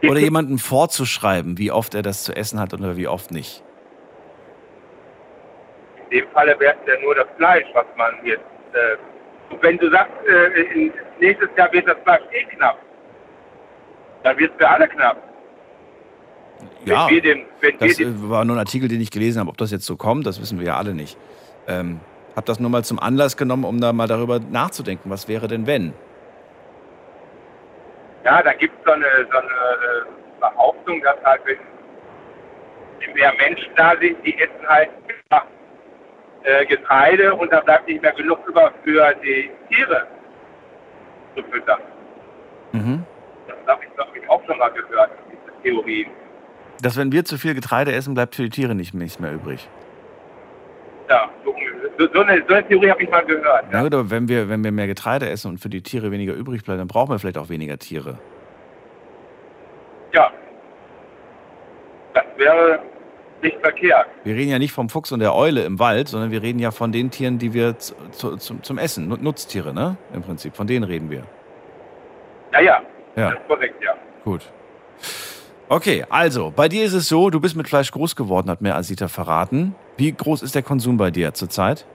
Oder jemandem vorzuschreiben, wie oft er das zu essen hat oder wie oft nicht. In dem Falle wäre es ja nur das Fleisch, was man jetzt äh, wenn du sagst, äh, nächstes Jahr wird das Fleisch eh knapp, dann wird es für alle knapp. Ja, den, das den war nur ein Artikel, den ich gelesen habe. Ob das jetzt so kommt, das wissen wir ja alle nicht. Ähm, habe das nur mal zum Anlass genommen, um da mal darüber nachzudenken. Was wäre denn, wenn? Ja, da gibt so es eine, so eine äh, Behauptung, dass halt, wenn mehr Menschen da sind, die essen halt äh, Getreide und da bleibt nicht mehr genug über für die Tiere zu füttern. Mhm. Das habe ich, glaube ich, auch schon mal gehört, diese Theorie. Dass wenn wir zu viel Getreide essen, bleibt für die Tiere nicht, mehr übrig. Ja, so, so, eine, so eine, Theorie habe ich mal gehört. Ja, ja. aber wenn wir, wenn wir mehr Getreide essen und für die Tiere weniger übrig bleibt, dann brauchen wir vielleicht auch weniger Tiere. Ja. Das wäre nicht verkehrt. Wir reden ja nicht vom Fuchs und der Eule im Wald, sondern wir reden ja von den Tieren, die wir zu, zu, zum, zum Essen, Nutztiere, ne? Im Prinzip, von denen reden wir. Ja, ja. Ja. Das ist korrekt, ja. Gut. Okay, also, bei dir ist es so, du bist mit Fleisch groß geworden, hat mir Asita verraten. Wie groß ist der Konsum bei dir zurzeit?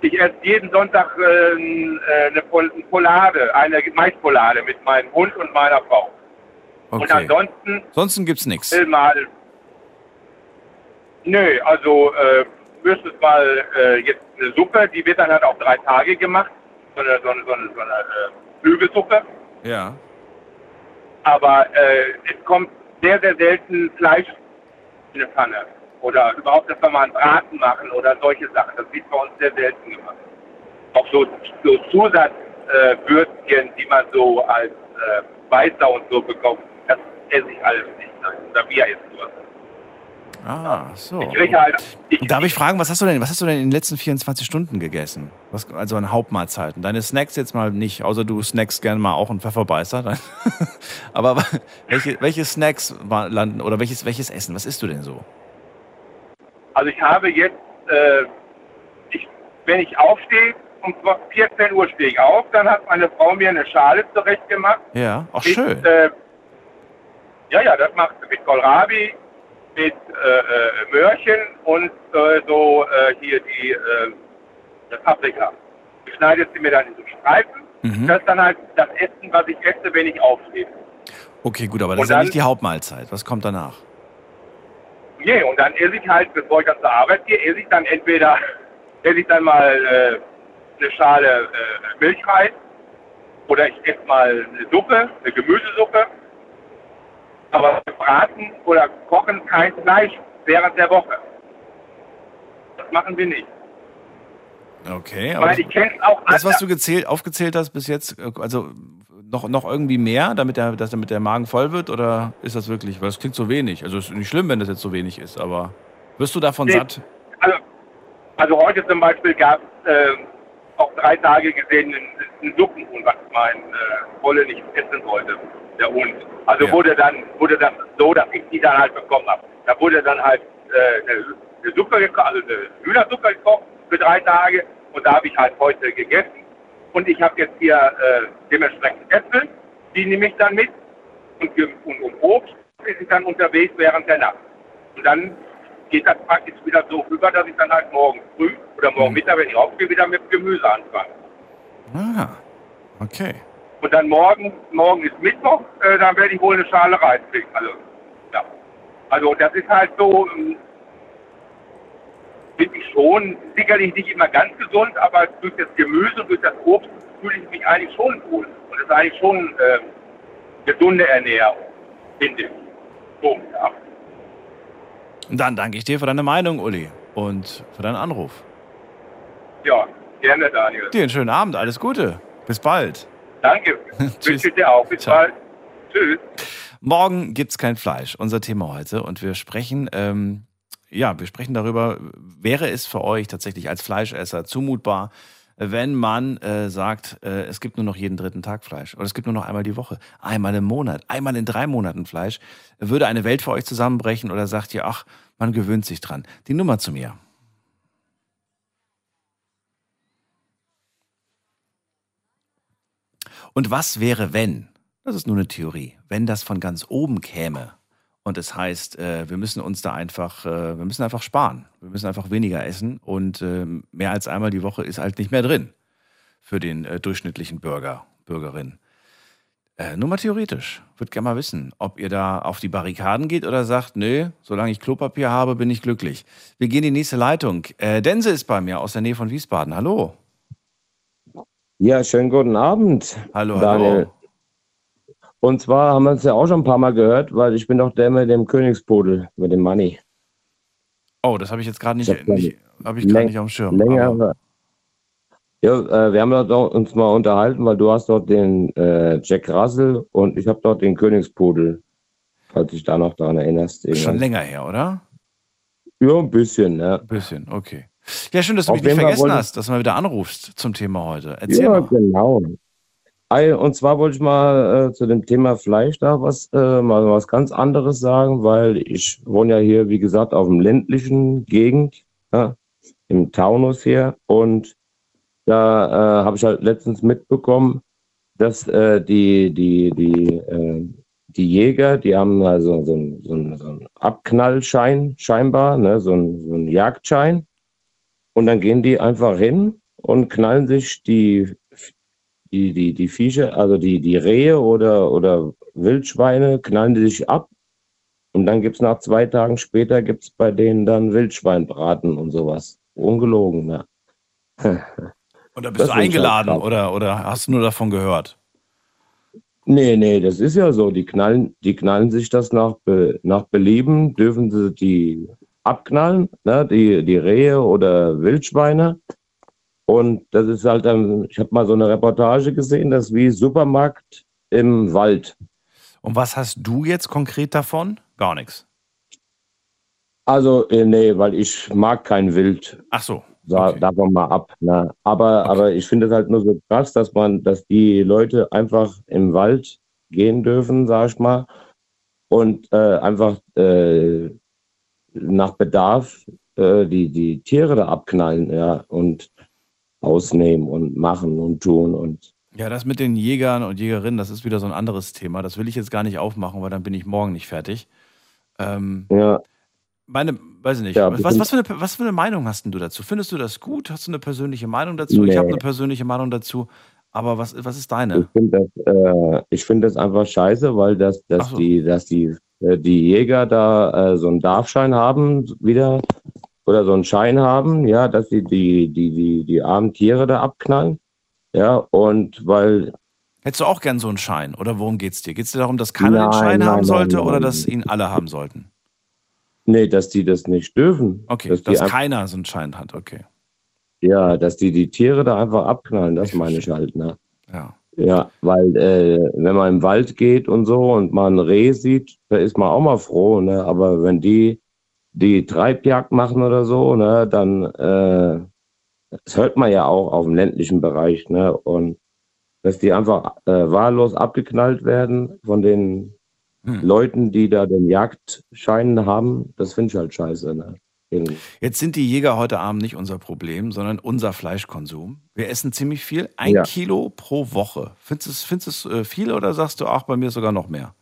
Ich esse jeden Sonntag äh, äh eine Polade, eine Maispolade mit meinem Hund und meiner Frau. Okay. Und ansonsten. Ansonsten gibt's nichts. Mal. Nö, also äh, höchstens mal äh, jetzt eine Suppe, die wird dann halt auch drei Tage gemacht. So eine, so eine, so eine, so eine äh, Flügelsuppe. Ja. Aber äh, es kommt sehr, sehr selten Fleisch in eine Pfanne. Oder überhaupt, dass wir mal einen Braten machen oder solche Sachen. Das wird bei uns sehr selten gemacht. Auch so, so Zusatzwürzchen, äh, die man so als äh, Weißer und so bekommt esse ich alles nicht. Nein. Oder wir essen nur. Ah, so. Ich halt, ich, Darf ich fragen, was hast du denn, was hast du denn in den letzten 24 Stunden gegessen? Was, also an Hauptmahlzeiten. Deine Snacks jetzt mal nicht, außer du snackst gerne mal auch einen Pfefferbeißer. Aber welche, welche Snacks landen oder welches, welches Essen? Was isst du denn so? Also ich habe jetzt, äh, ich, wenn ich aufstehe, um 14 Uhr stehe ich auf, dann hat meine Frau mir eine Schale zurecht gemacht. Ja, auch schön. Äh, ja, ja, das macht mit Kohlrabi, mit äh, äh, Möhrchen und äh, so äh, hier die äh, Paprika. Schneidet sie mir dann in so Streifen. Mhm. Das ist dann halt das Essen, was ich esse, wenn ich aufstehe. Okay, gut, aber das und ist ja nicht die Hauptmahlzeit. Was kommt danach? Nee, und dann esse ich halt, bevor ich dann zur Arbeit gehe, esse ich dann entweder esse ich dann mal äh, eine Schale Milchreis Oder ich esse mal eine Suppe, eine Gemüsesuppe. Aber wir braten oder kochen kein Fleisch während der Woche. Das machen wir nicht. Okay, aber Weil das, ich kenne auch das, was du gezählt, aufgezählt hast bis jetzt, äh, also noch, noch irgendwie mehr, damit der, dass damit der Magen voll wird? Oder ist das wirklich, weil es klingt so wenig. Also es ist nicht schlimm, wenn das jetzt so wenig ist, aber wirst du davon Nee. satt? Also, also heute zum Beispiel gab es äh, auch drei Tage gesehen einen, einen Suppenhuhn, was mein äh, Wolle nicht essen wollte, der Hund. Also Ja. wurde dann wurde das so, dass ich die dann halt bekommen habe. Da wurde dann halt äh, eine, eine Suppe gekocht, also eine Hühnersuppe gekocht für drei Tage und da habe ich halt heute gegessen. Und ich habe jetzt hier äh, dementsprechend Äpfel, die nehme ich dann mit und, und, und Obst ist ich dann unterwegs während der Nacht. Und dann geht das praktisch wieder so rüber, dass ich dann halt morgen früh oder morgen Mhm. Mittag, wenn ich aufgehe, wieder mit Gemüse anfange. Ah, okay. Und dann morgen, morgen ist Mittwoch, äh, dann werde ich wohl eine Schale Reis kriegen. Also, ja. Also das ist halt so, ähm, finde ich schon, sicherlich nicht immer ganz gesund, aber durch das Gemüse, durch das Obst fühle ich mich eigentlich schon wohl. Und das ist eigentlich schon ähm, gesunde Ernährung, finde ich. So, ja. Dann danke ich dir für deine Meinung, Uli. Und für deinen Anruf. ja, gerne Daniel. Dir einen schönen Abend, alles Gute. Bis bald. Danke. Tschüss. Wünsche dir auch. Bis Ciao. bald. Tschüss. Morgen gibt's kein Fleisch, unser Thema heute. Und wir sprechen, ähm, ja, wir sprechen darüber, wäre es für euch tatsächlich als Fleischesser zumutbar, wenn man äh, sagt, äh, es gibt nur noch jeden dritten Tag Fleisch oder es gibt nur noch einmal die Woche, einmal im Monat, einmal in drei Monaten Fleisch, würde eine Welt für euch zusammenbrechen oder sagt ihr, ach, man gewöhnt sich dran. Die Nummer zu mir. Und was wäre, wenn? Das ist nur eine Theorie. Wenn das von ganz oben käme und es heißt, äh, wir müssen uns da einfach, äh, wir müssen einfach sparen. Wir müssen einfach weniger essen und ähm, mehr als einmal die Woche ist halt nicht mehr drin für den äh, durchschnittlichen Bürger, Bürgerin. Äh, nur mal theoretisch. Würde gerne mal wissen, ob ihr da auf die Barrikaden geht oder sagt, nö, solange ich Klopapier habe, bin ich glücklich. Wir gehen in die nächste Leitung. Äh, Dense ist bei mir aus der Nähe von Wiesbaden. Hallo. Ja, schönen guten Abend, Hallo, Daniel. hallo. Und zwar haben wir es ja auch schon ein paar Mal gehört, weil ich bin doch der mit dem Königspudel, mit dem Money. Oh, das habe ich jetzt gerade nicht, Ich hab nicht habe ich läng- nicht auf dem Schirm. Länger. aber- Ja, äh, wir haben doch uns mal unterhalten, weil du hast dort den äh, Jack Russell und ich habe dort den Königspudel, falls dich da noch daran erinnerst. Schon länger her, oder? Ja, ein bisschen, ne? Ein bisschen, okay. Ja, schön, dass du Auf mich nicht vergessen wollte- hast, dass du mal wieder anrufst zum Thema heute. Erzähl Ja, mal. genau. Und zwar wollte ich mal äh, zu dem Thema Fleisch da was, äh, mal was ganz anderes sagen, weil ich wohne ja hier, wie gesagt, auf dem ländlichen Gegend, ja, im Taunus hier. Und da äh, habe ich halt letztens mitbekommen, dass äh, die, die, die, äh, die Jäger, die haben also so einen so so einen Abknallschein scheinbar, ne, so einen so einen Jagdschein. Und dann gehen die einfach hin und knallen sich die die, die, die Viecher, also die, die Rehe oder, oder Wildschweine, knallen die sich ab. Und dann gibt's nach zwei Tagen später gibt's bei denen dann Wildschweinbraten und sowas. Ungelogen, ne? Und da bist Das du ist eingeladen halt oder, oder hast du nur davon gehört? Nee, nee, das ist ja so. Die knallen, die knallen sich das nach, Be, nach Belieben, dürfen sie die abknallen, ne? die, die Rehe oder Wildschweine. Und das ist halt, dann, ich habe mal so eine Reportage gesehen, das ist wie Supermarkt im Wald. Und was hast du jetzt konkret davon? Gar nichts. Also, äh, nee, weil ich mag kein Wild. Ach so. Da, Okay. Davon mal ab. Ne? Aber, Okay. aber ich finde es halt nur so krass, dass man, dass die Leute einfach im Wald gehen dürfen, sag ich mal, und äh, einfach äh, nach Bedarf äh, die, die Tiere da abknallen, ja, und ausnehmen und machen und tun und Ja, das mit den Jägern und Jägerinnen, das ist wieder so ein anderes Thema. Das will ich jetzt gar nicht aufmachen, weil dann bin ich morgen nicht fertig. Ähm, ja. meine, weiß ich nicht. Ja, was, was, für eine, was für eine Meinung hast denn du dazu? Findest du das gut? Hast du eine persönliche Meinung dazu? Ich Nee. habe eine persönliche Meinung dazu. Aber was, was ist Ich deine? finde das, äh, ich finde das einfach scheiße, weil das, dass so. die, dass die, die Jäger da äh, so einen Darfschein haben wieder oder so einen Schein haben, ja, dass sie die, die, die, die armen Tiere da abknallen. Ja, und weil Hättest du auch gern so einen Schein? Oder worum geht's dir? Geht's dir darum, dass keiner den Nein, Schein nein, haben sollte nein. oder dass ihn alle haben sollten? Nee, dass die das nicht dürfen. Okay, dass dass, keiner so einen Schein hat, okay. ja, dass die die Tiere da einfach abknallen, das meine ich halt. Ne? Ja. Ja, weil äh, wenn man im Wald geht und so und man ein Reh sieht, da ist man auch mal froh. Ne? Aber wenn die die Treibjagd machen oder so, ne, dann äh, das hört man ja auch auf dem ländlichen Bereich. Ne? Und dass die einfach äh, wahllos abgeknallt werden von den Hm. Leuten, die da den Jagdschein haben, das finde ich halt scheiße. Ne? Jetzt sind die Jäger heute Abend nicht unser Problem, sondern unser Fleischkonsum. Wir essen ziemlich viel, ein Ja. Kilo pro Woche. Findest du es, äh, viel oder sagst du, ach, bei mir sogar noch mehr?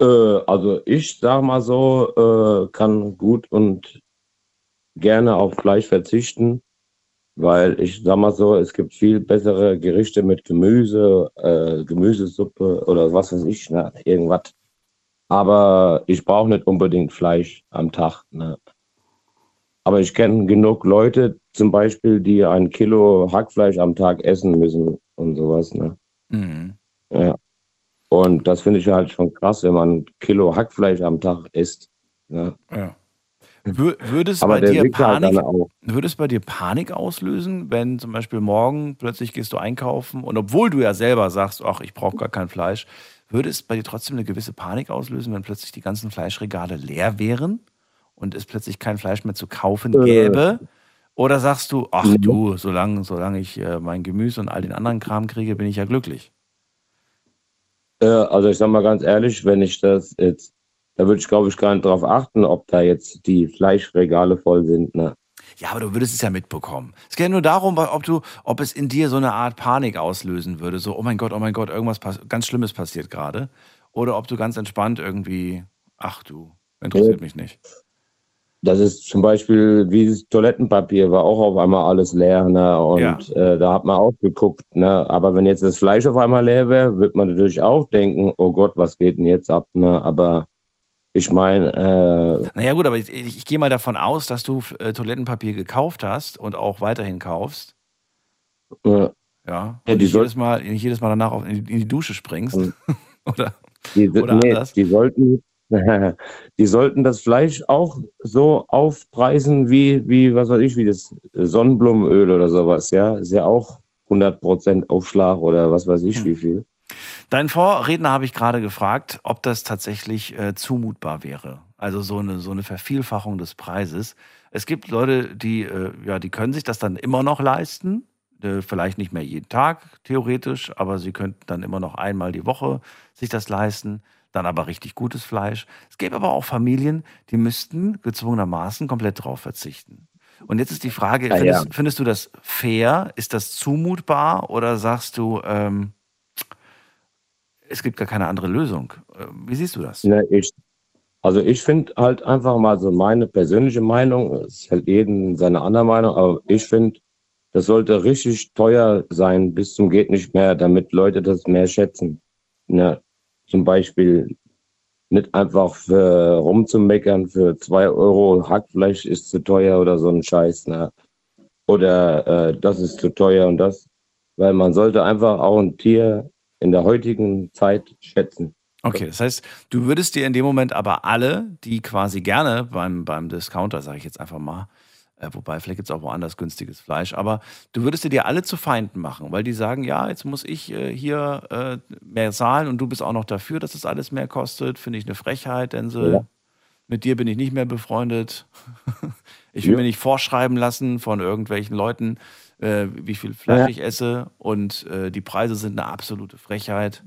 Äh, also ich sag mal so, äh, kann gut und gerne auf Fleisch verzichten, weil ich sag mal so, es gibt viel bessere Gerichte mit Gemüse, äh, Gemüsesuppe oder was weiß ich, ne, irgendwas. Aber ich brauche nicht unbedingt Fleisch am Tag. Ne. Aber ich kenne genug Leute, zum Beispiel, die ein Kilo Hackfleisch am Tag essen müssen und sowas. Ne. Mhm. Ja. Und das finde ich halt schon krass, wenn man ein Kilo Hackfleisch am Tag isst. Ne? Ja. Wür- Würde es bei der dir halt Panik, auch. würde es bei dir Panik auslösen, wenn zum Beispiel morgen plötzlich gehst du einkaufen und obwohl du ja selber sagst, ach, ich brauche gar kein Fleisch, würde es bei dir trotzdem eine gewisse Panik auslösen, wenn plötzlich die ganzen Fleischregale leer wären und es plötzlich kein Fleisch mehr zu kaufen Äh. gäbe? Oder sagst du, ach Nee. du, solange, solange ich äh, mein Gemüse und all den anderen Kram kriege, bin ich ja glücklich. Äh, also ich sag mal ganz ehrlich, wenn ich das jetzt, da würde ich glaube ich gar nicht drauf achten, ob da jetzt die Fleischregale voll sind. Ne? Ja, aber du würdest es ja mitbekommen. Es geht ja nur darum, ob du, ob es in dir so eine Art Panik auslösen würde. So, oh mein Gott, oh mein Gott, irgendwas ganz Schlimmes passiert gerade. Oder ob du ganz entspannt irgendwie, ach du, interessiert mich nicht. Das ist zum Beispiel wie das Toilettenpapier war auch auf einmal alles leer. Ne? Und Ja. äh, da hat man auch geguckt. Ne? Aber wenn jetzt das Fleisch auf einmal leer wäre, wird man natürlich auch denken, oh Gott, was geht denn jetzt ab? Ne? Aber ich meine, äh, Naja gut, aber ich, ich, ich gehe mal davon aus, dass du äh, Toilettenpapier gekauft hast und auch weiterhin kaufst. äh, Ja. Ja, die nicht jedes Mal, nicht jedes Mal danach auf, in, die, in die Dusche springst. Mhm. Oder? Die, Oder nee, anders? die sollten, die sollten das Fleisch auch so aufpreisen wie, wie, was weiß ich, wie das Sonnenblumenöl oder sowas, ja. Ist ja auch 100% Aufschlag oder was weiß Hm. ich, wie viel. Dein Vorredner habe ich gerade gefragt, ob das tatsächlich äh, zumutbar wäre. Also so eine, so eine Vervielfachung des Preises. Es gibt Leute, die, äh, ja, die können sich das dann immer noch leisten. Äh, vielleicht nicht mehr jeden Tag, theoretisch, aber sie könnten dann immer noch einmal die Woche sich das leisten. Dann aber richtig gutes Fleisch. Es gäbe aber auch Familien, die müssten gezwungenermaßen komplett drauf verzichten. Und jetzt ist die Frage, Ah, findest, ja. findest du das fair? Ist das zumutbar? Oder sagst du, ähm, es gibt gar keine andere Lösung. Äh, Wie siehst du das? Ne, ich, also ich finde halt einfach mal so meine persönliche Meinung, es hält jeden seine andere Meinung, aber ich finde, das sollte richtig teuer sein bis zum geht nicht mehr, damit Leute das mehr schätzen. Ne, zum Beispiel nicht einfach für rumzumeckern für zwei Euro Hackfleisch ist zu teuer oder so ein Scheiß. Ne? Oder äh, das ist zu teuer und das. Weil man sollte einfach auch ein Tier in der heutigen Zeit schätzen. Okay, das heißt, du würdest dir in dem Moment aber alle, die quasi gerne beim, beim Discounter, sage ich jetzt einfach mal, äh, wobei vielleicht gibt es auch woanders günstiges Fleisch, aber du würdest dir die alle zu Feinden machen, weil die sagen, ja, jetzt muss ich äh, hier äh, mehr zahlen und du bist auch noch dafür, dass das alles mehr kostet. Finde ich eine Frechheit, Denzel. Ja. Mit dir bin ich nicht mehr befreundet. ich will Ja. mir nicht vorschreiben lassen von irgendwelchen Leuten, äh, wie viel Fleisch Ja. ich esse und äh, die Preise sind eine absolute Frechheit.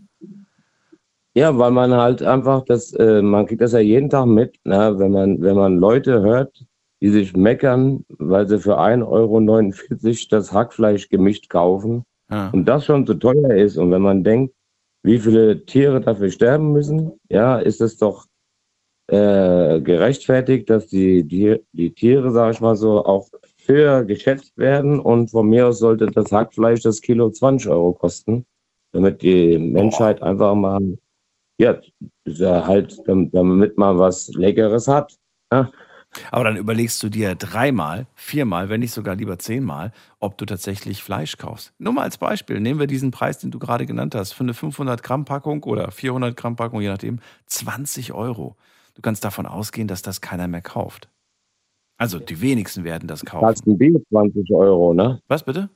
Ja, weil man halt einfach das, äh, man kriegt das ja jeden Tag mit, ne? wenn man, wenn man Leute hört, die sich meckern, weil sie für 1,49 Euro das Hackfleisch gemischt kaufen Ja. und das schon zu teuer ist. Und wenn man denkt, wie viele Tiere dafür sterben müssen, ja, ist es doch äh, gerechtfertigt, dass die, die, die Tiere, sage ich mal so, auch höher geschätzt werden. Und von mir aus sollte das Hackfleisch das Kilo 20 Euro kosten, damit die Menschheit einfach mal, ja, halt, dam- damit man was Leckeres hat. Ja? Aber dann überlegst du dir dreimal, viermal, wenn nicht sogar lieber zehnmal, ob du tatsächlich Fleisch kaufst. Nur mal als Beispiel, nehmen wir diesen Preis, den du gerade genannt hast, für eine 500 Gramm Packung oder 400 Gramm Packung, je nachdem, 20 Euro. Du kannst davon ausgehen, dass das keiner mehr kauft. Also die wenigsten werden das kaufen. Kasten Bier 20 Euro, ne? Was bitte?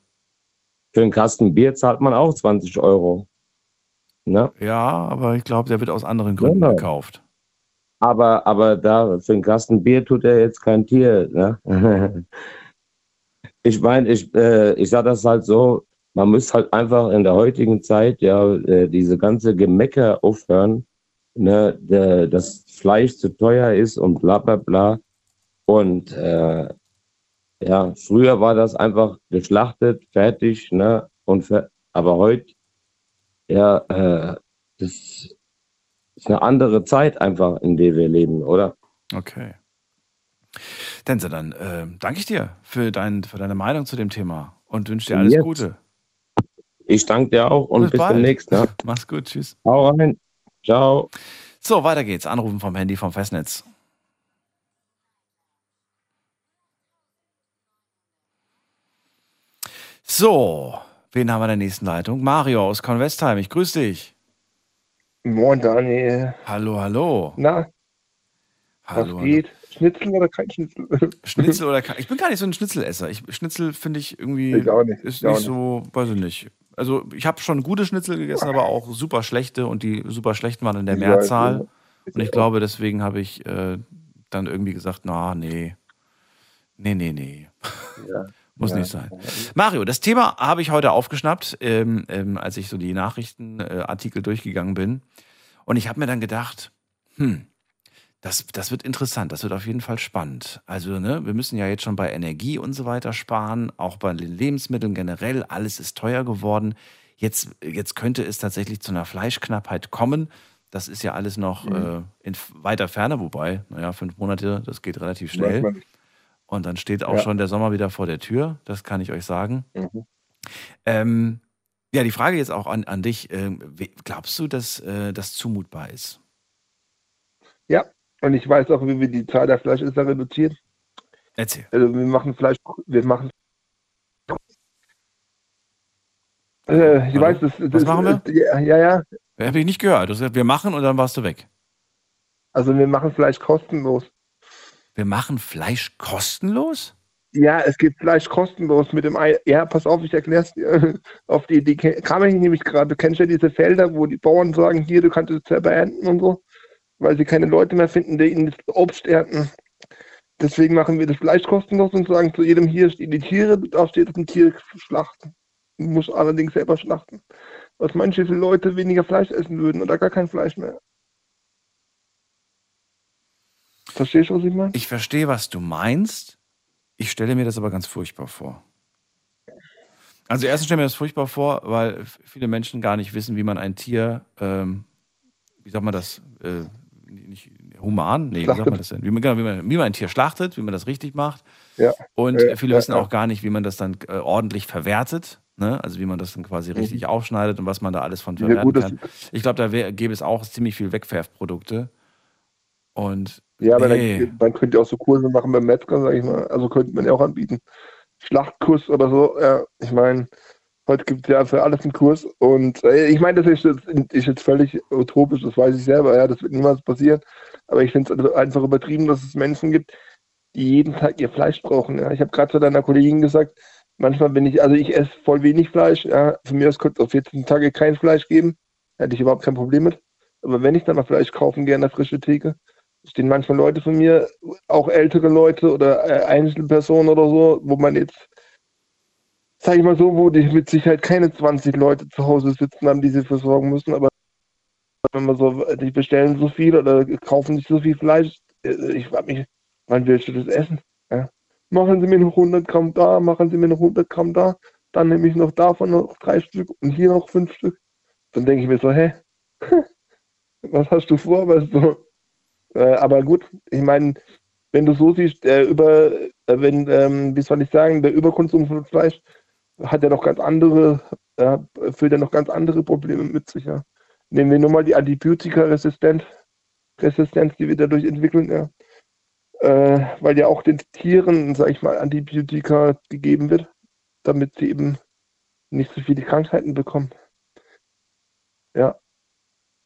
Für einen Kasten Bier zahlt man auch 20 Euro. Ne? Ja, aber ich glaube, der wird aus anderen Gründen Ja. gekauft. Aber, aber da für einen Kasten Bier tut er jetzt kein Tier. Ne? ich meine, ich, äh, ich sage das halt so, man muss halt einfach in der heutigen Zeit ja äh, diese ganze Gemecker aufhören, ne, dass Fleisch zu teuer ist und bla bla bla. Und äh, ja, früher war das einfach geschlachtet, fertig, ne? Und fer aber heute, ja, äh, das ist eine andere Zeit einfach, in der wir leben, oder? Okay. Dense, dann äh, danke ich dir für, dein, für deine Meinung zu dem Thema und wünsche dir alles Jetzt. Gute. Ich danke dir auch und Bis bis, demnächst. Ne? Mach's gut, tschüss. Hau rein. Ciao. So, weiter geht's. Anrufen vom Handy vom Festnetz. So, wen haben wir in der nächsten Leitung? Mario aus Convestheim. Ich grüße dich. Moin Daniel. Hallo, hallo. Na, hallo was geht? Schnitzel oder kein Schnitzel? Schnitzel oder kein, Ich bin gar nicht so ein Schnitzelesser. Ich, Schnitzel finde ich irgendwie Ich auch nicht, ist ich nicht so, weiß ich nicht. Also ich habe schon gute Schnitzel gegessen, aber auch super schlechte und die super schlechten waren in der Ich weiß, Mehrzahl. ja. Und ich glaube, deswegen habe ich äh, dann irgendwie gesagt, na, nee. Nee, nee, nee. Ja. Muss Ja. nicht sein. Mario, das Thema habe ich heute aufgeschnappt, ähm, ähm, als ich so die Nachrichtenartikel äh, durchgegangen bin. Und ich habe mir dann gedacht, hm, das, das wird interessant, das wird auf jeden Fall spannend. Also, ne, wir müssen ja jetzt schon bei Energie und so weiter sparen, auch bei den Lebensmitteln generell, alles ist teuer geworden. Jetzt, jetzt könnte es tatsächlich zu einer Fleischknappheit kommen. Das ist ja alles noch äh, in weiter Ferne, wobei, naja, fünf Monate, das geht relativ schnell. Und dann steht auch Ja. schon der Sommer wieder vor der Tür, das kann ich euch sagen. Mhm. Ähm, ja, die Frage jetzt auch an, an dich. We- glaubst du, dass äh, das zumutbar ist? Ja, und ich weiß auch, wie wir die Zahl der Fleischesser reduzieren. Erzähl. Also wir machen Fleisch, wir machen. Äh, ich Hallo? weiß, das, das Was machen wir? Ja, ja, ja. Habe ich nicht gehört. Du hast gesagt, wir machen und dann warst du weg. Also wir machen Fleisch kostenlos. Wir machen Fleisch kostenlos? Ja, es gibt Fleisch kostenlos mit dem Ei. Ja, pass auf, ich erkläre es dir. Auf die Idee kam ich nämlich gerade. Du kennst ja diese Felder, wo die Bauern sagen, hier, du kannst es selber ernten und so, weil sie keine Leute mehr finden, die ihnen das Obst ernten. Deswegen machen wir das Fleisch kostenlos und sagen zu jedem, hier stehen die Tiere, du darfst jedes Tier schlachten. Du musst allerdings selber schlachten. Was manche Leute weniger Fleisch essen würden oder gar kein Fleisch mehr. Verstehst du, was ich meine? Ich verstehe, was du meinst. Ich stelle mir das aber ganz furchtbar vor. Also erstens stelle ich mir das furchtbar vor, weil viele Menschen gar nicht wissen, wie man ein Tier, ähm, wie sagt man das, äh, nicht human? Nee, wie sagt Schlachtet. man das denn? Wie man, genau, wie, man, wie man ein Tier schlachtet, wie man das richtig macht. Ja. Und Ja, viele ja, wissen ja. auch gar nicht, wie man das dann äh, ordentlich verwertet. Ne? Also wie man das dann quasi richtig aufschneidet und was man da alles von Mhm. Verwerten gut, kann. Ich glaube, da wär, gäbe es auch ziemlich viel Wegwerfprodukte. Und Ja, aber nee. dann, man könnte ja auch so Kurse machen beim Metzger, sag ich mal. Also könnte man ja auch anbieten. Schlachtkurs oder so. Ja, ich meine, heute gibt es ja für alles einen Kurs. Und äh, ich meine, das ist, jetzt- ist jetzt völlig utopisch, das weiß ich selber. Ja, das wird niemals passieren. Aber ich finde es einfach übertrieben, dass es Menschen gibt, die jeden Tag ihr Fleisch brauchen. Ja. Ich habe gerade zu deiner Kollegin gesagt, manchmal bin ich, also ich esse voll wenig Fleisch. Ja. Von mir aus könnte es auf 14 Tage kein Fleisch geben. Hätte ich überhaupt kein Problem mit. Aber wenn ich dann mal Fleisch kaufen gehe an der frischen Theke, stehen manchmal Leute von mir, auch ältere Leute oder äh, Einzelpersonen oder so, wo man jetzt, sag ich mal so, wo die mit Sicherheit keine 20 Leute zu Hause sitzen haben, die sie versorgen müssen, aber wenn man so, die bestellen so viel oder kaufen nicht so viel Fleisch, äh, ich frage mich, wann willst du das essen? Ja? Machen Sie mir noch 100 Gramm da, machen Sie mir noch 100 Gramm da, dann nehme ich noch davon noch drei Stück und hier noch fünf Stück. Dann denke ich mir so, hä? Was hast du vor? Weißt du? Äh, aber gut, ich meine, wenn du so siehst, äh, über, äh, wenn, ähm, wie soll ich sagen, der Überkonsum von Fleisch hat ja noch ganz andere, äh, führt ja noch ganz andere Probleme mit sich. Ja. Nehmen wir nur mal die Antibiotika-Resistenz, Resistenz, die wir dadurch entwickeln. Ja. äh, weil ja auch den Tieren, sag ich mal, Antibiotika gegeben wird, damit sie eben nicht so viele Krankheiten bekommen. Ja.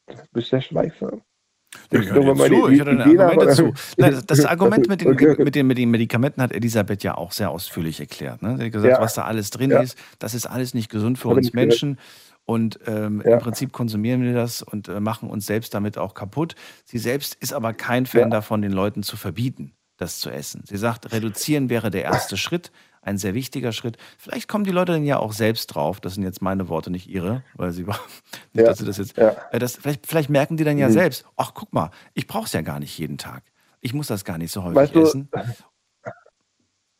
Du bist sehr schweigsam. Ja, ich höre dir zu, ich höre deine Argumente zu. Nein, das, Argument mit den, mit, den, mit den Medikamenten hat Elisabeth ja auch sehr ausführlich erklärt. Ne? Sie hat gesagt, Ja. was da alles drin Ja. ist, das ist alles nicht gesund für uns. Menschen. Und ähm, Ja. im Prinzip konsumieren wir das und äh, machen uns selbst damit auch kaputt. Sie selbst ist aber kein Fan davon, den Leuten zu verbieten, das zu essen. Sie sagt, reduzieren wäre der erste Schritt, ein sehr wichtiger Schritt. Vielleicht kommen die Leute dann ja auch selbst drauf. Das sind jetzt meine Worte, nicht ihre, weil sie Ja. dass sie das jetzt. Ja. Äh, Das, vielleicht, vielleicht merken die dann ja Mhm. selbst, ach guck mal, ich brauche es ja gar nicht jeden Tag. Ich muss das gar nicht so häufig Weißt du, essen.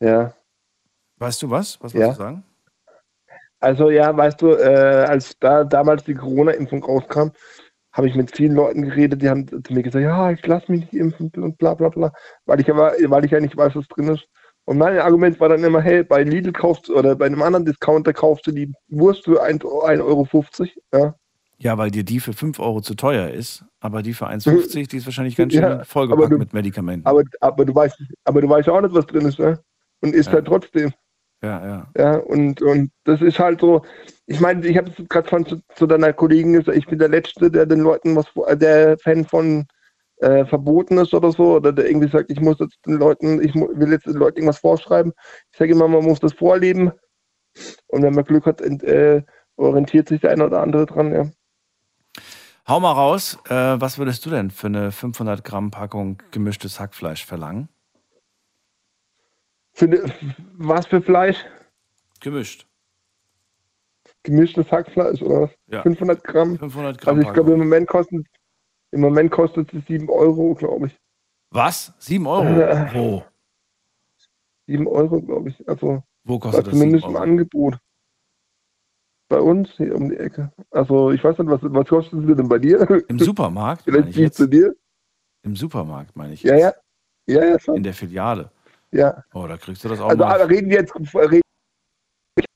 Ja. Weißt du was? Was Ja. wolltest du sagen? Also ja, weißt du, äh, als da damals die Corona-Impfung rauskam, habe ich mit vielen Leuten geredet, die haben zu mir gesagt, ja, ich lasse mich nicht impfen und bla bla bla, weil ich aber, weil ich ja nicht weiß, was drin ist. Und mein Argument war dann immer, hey, bei Lidl kaufst du oder bei einem anderen Discounter kaufst du die Wurst für 1,50 Euro, ja. Ja, weil dir die für 5 Euro zu teuer ist, aber die für 1,50, die ist wahrscheinlich ganz schön Ja, vollgepackt du- mit Medikamenten. Aber, aber du weißt, aber du weißt auch nicht, was drin ist, ja. Und isst Ja. halt trotzdem. ja, ja. Ja, und, und das ist halt so, ich meine, ich habe es gerade von zu, zu deiner Kollegin gesagt, ich bin der Letzte, der den Leuten was, der Fan von äh, verboten ist oder so, oder der irgendwie sagt, ich muss jetzt den Leuten, ich will jetzt den Leuten irgendwas vorschreiben. Ich sage immer, man muss das vorleben. Und wenn man Glück hat, ent, äh, orientiert sich der eine oder andere dran, ja. Hau mal raus, äh, was würdest du denn für eine 500 Gramm Packung gemischtes Hackfleisch verlangen? Für ne, was für Fleisch? Gemischt. Gemischtes Hackfleisch oder was? Ja. 500 Gramm? 500 Gramm Also ich glaube, im. Moment kostet im Moment kostet es 7 Euro, glaube ich. Was? 7 Euro? Äh, Wo? 7 Euro, glaube ich. Also Wo kostet das 7 zumindest im? Angebot. Bei uns hier um die Ecke. Also ich weiß nicht, was, was kostet es denn bei dir? Im Supermarkt, Vielleicht jetzt. zu dir? Im Supermarkt, meine ich Ja, jetzt. ja. Ja, ja, schon. In der Filiale. Ja. Oh, da kriegst du das auch Also mal. reden wir jetzt reden